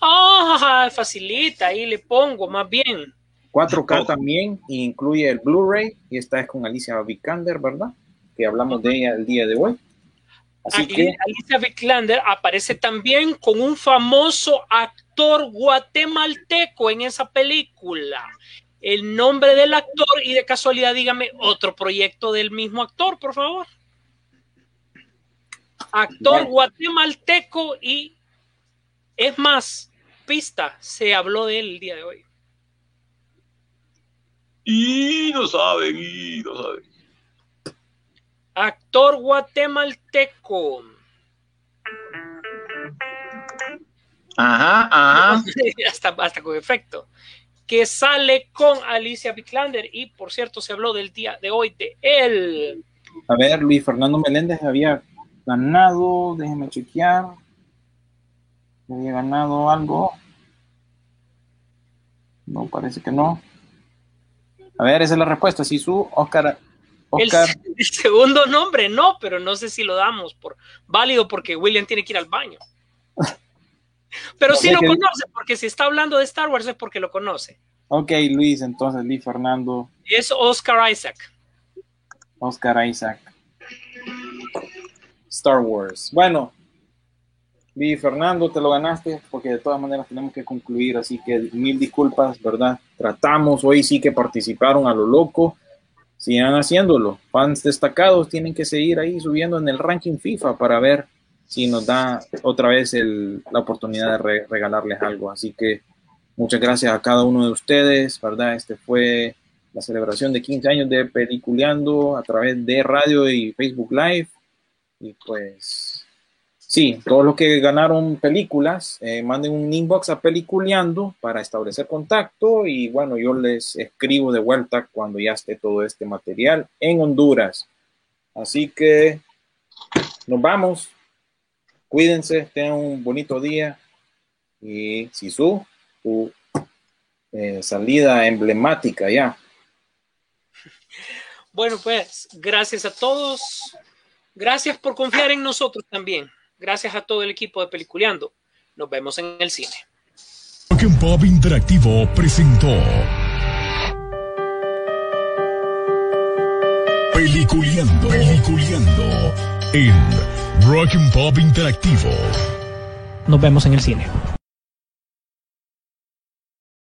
Ah, facilita, ahí le pongo más bien. 4K también incluye el Blu-ray y esta es con Alicia Vikander, ¿verdad? Que hablamos de ella el día de hoy. Así que Alicia Vikander aparece también con un famoso actor guatemalteco en esa película. El nombre del actor y de casualidad dígame otro proyecto del mismo actor, por favor. Actor guatemalteco y es más, pista, se habló de él el día de hoy. Y no saben, y no saben. Actor guatemalteco. Ajá, ajá. hasta, hasta con efecto. Que sale con Alicia Vikander y por cierto se habló del día de hoy de él. A ver, Luis Fernando Meléndez había ganado, déjeme chequear. Había ganado algo. No, parece que no. A ver, esa es la respuesta. Si su Oscar. Oscar. El, segundo nombre no, pero no sé si lo damos por válido porque William tiene que ir al baño. Pero sí lo conoce, porque si está hablando de Star Wars es porque lo conoce. Ok, Luis, entonces Luis Fernando. Es Oscar Isaac. Oscar Isaac. Star Wars. Bueno, Luis Fernando, te lo ganaste porque de todas maneras tenemos que concluir, así que mil disculpas, ¿verdad? Tratamos, hoy sí que participaron a lo loco, sigan haciéndolo. Fans destacados tienen que seguir ahí subiendo en el ranking FIFA para ver si nos da otra vez la oportunidad de regalarles algo. Así que muchas gracias a cada uno de ustedes, ¿verdad? Este fue la celebración de 15 años de Peliculeando a través de radio y Facebook Live. Y pues, sí, todos los que ganaron películas, eh, manden un inbox a Peliculeando para establecer contacto. Y bueno, yo les escribo de vuelta cuando ya esté todo este material en Honduras. Así que nos vamos. Cuídense, tengan un bonito día. Y Sisu, tu eh, salida emblemática ya. Bueno, pues gracias a todos. Gracias por confiar en nosotros también. Gracias a todo el equipo de Peliculeando. Nos vemos en el cine. Pop Interactivo presentó Peliculeando, Peliculeando en Rock and Pop Interactivo. Nos vemos en el cine.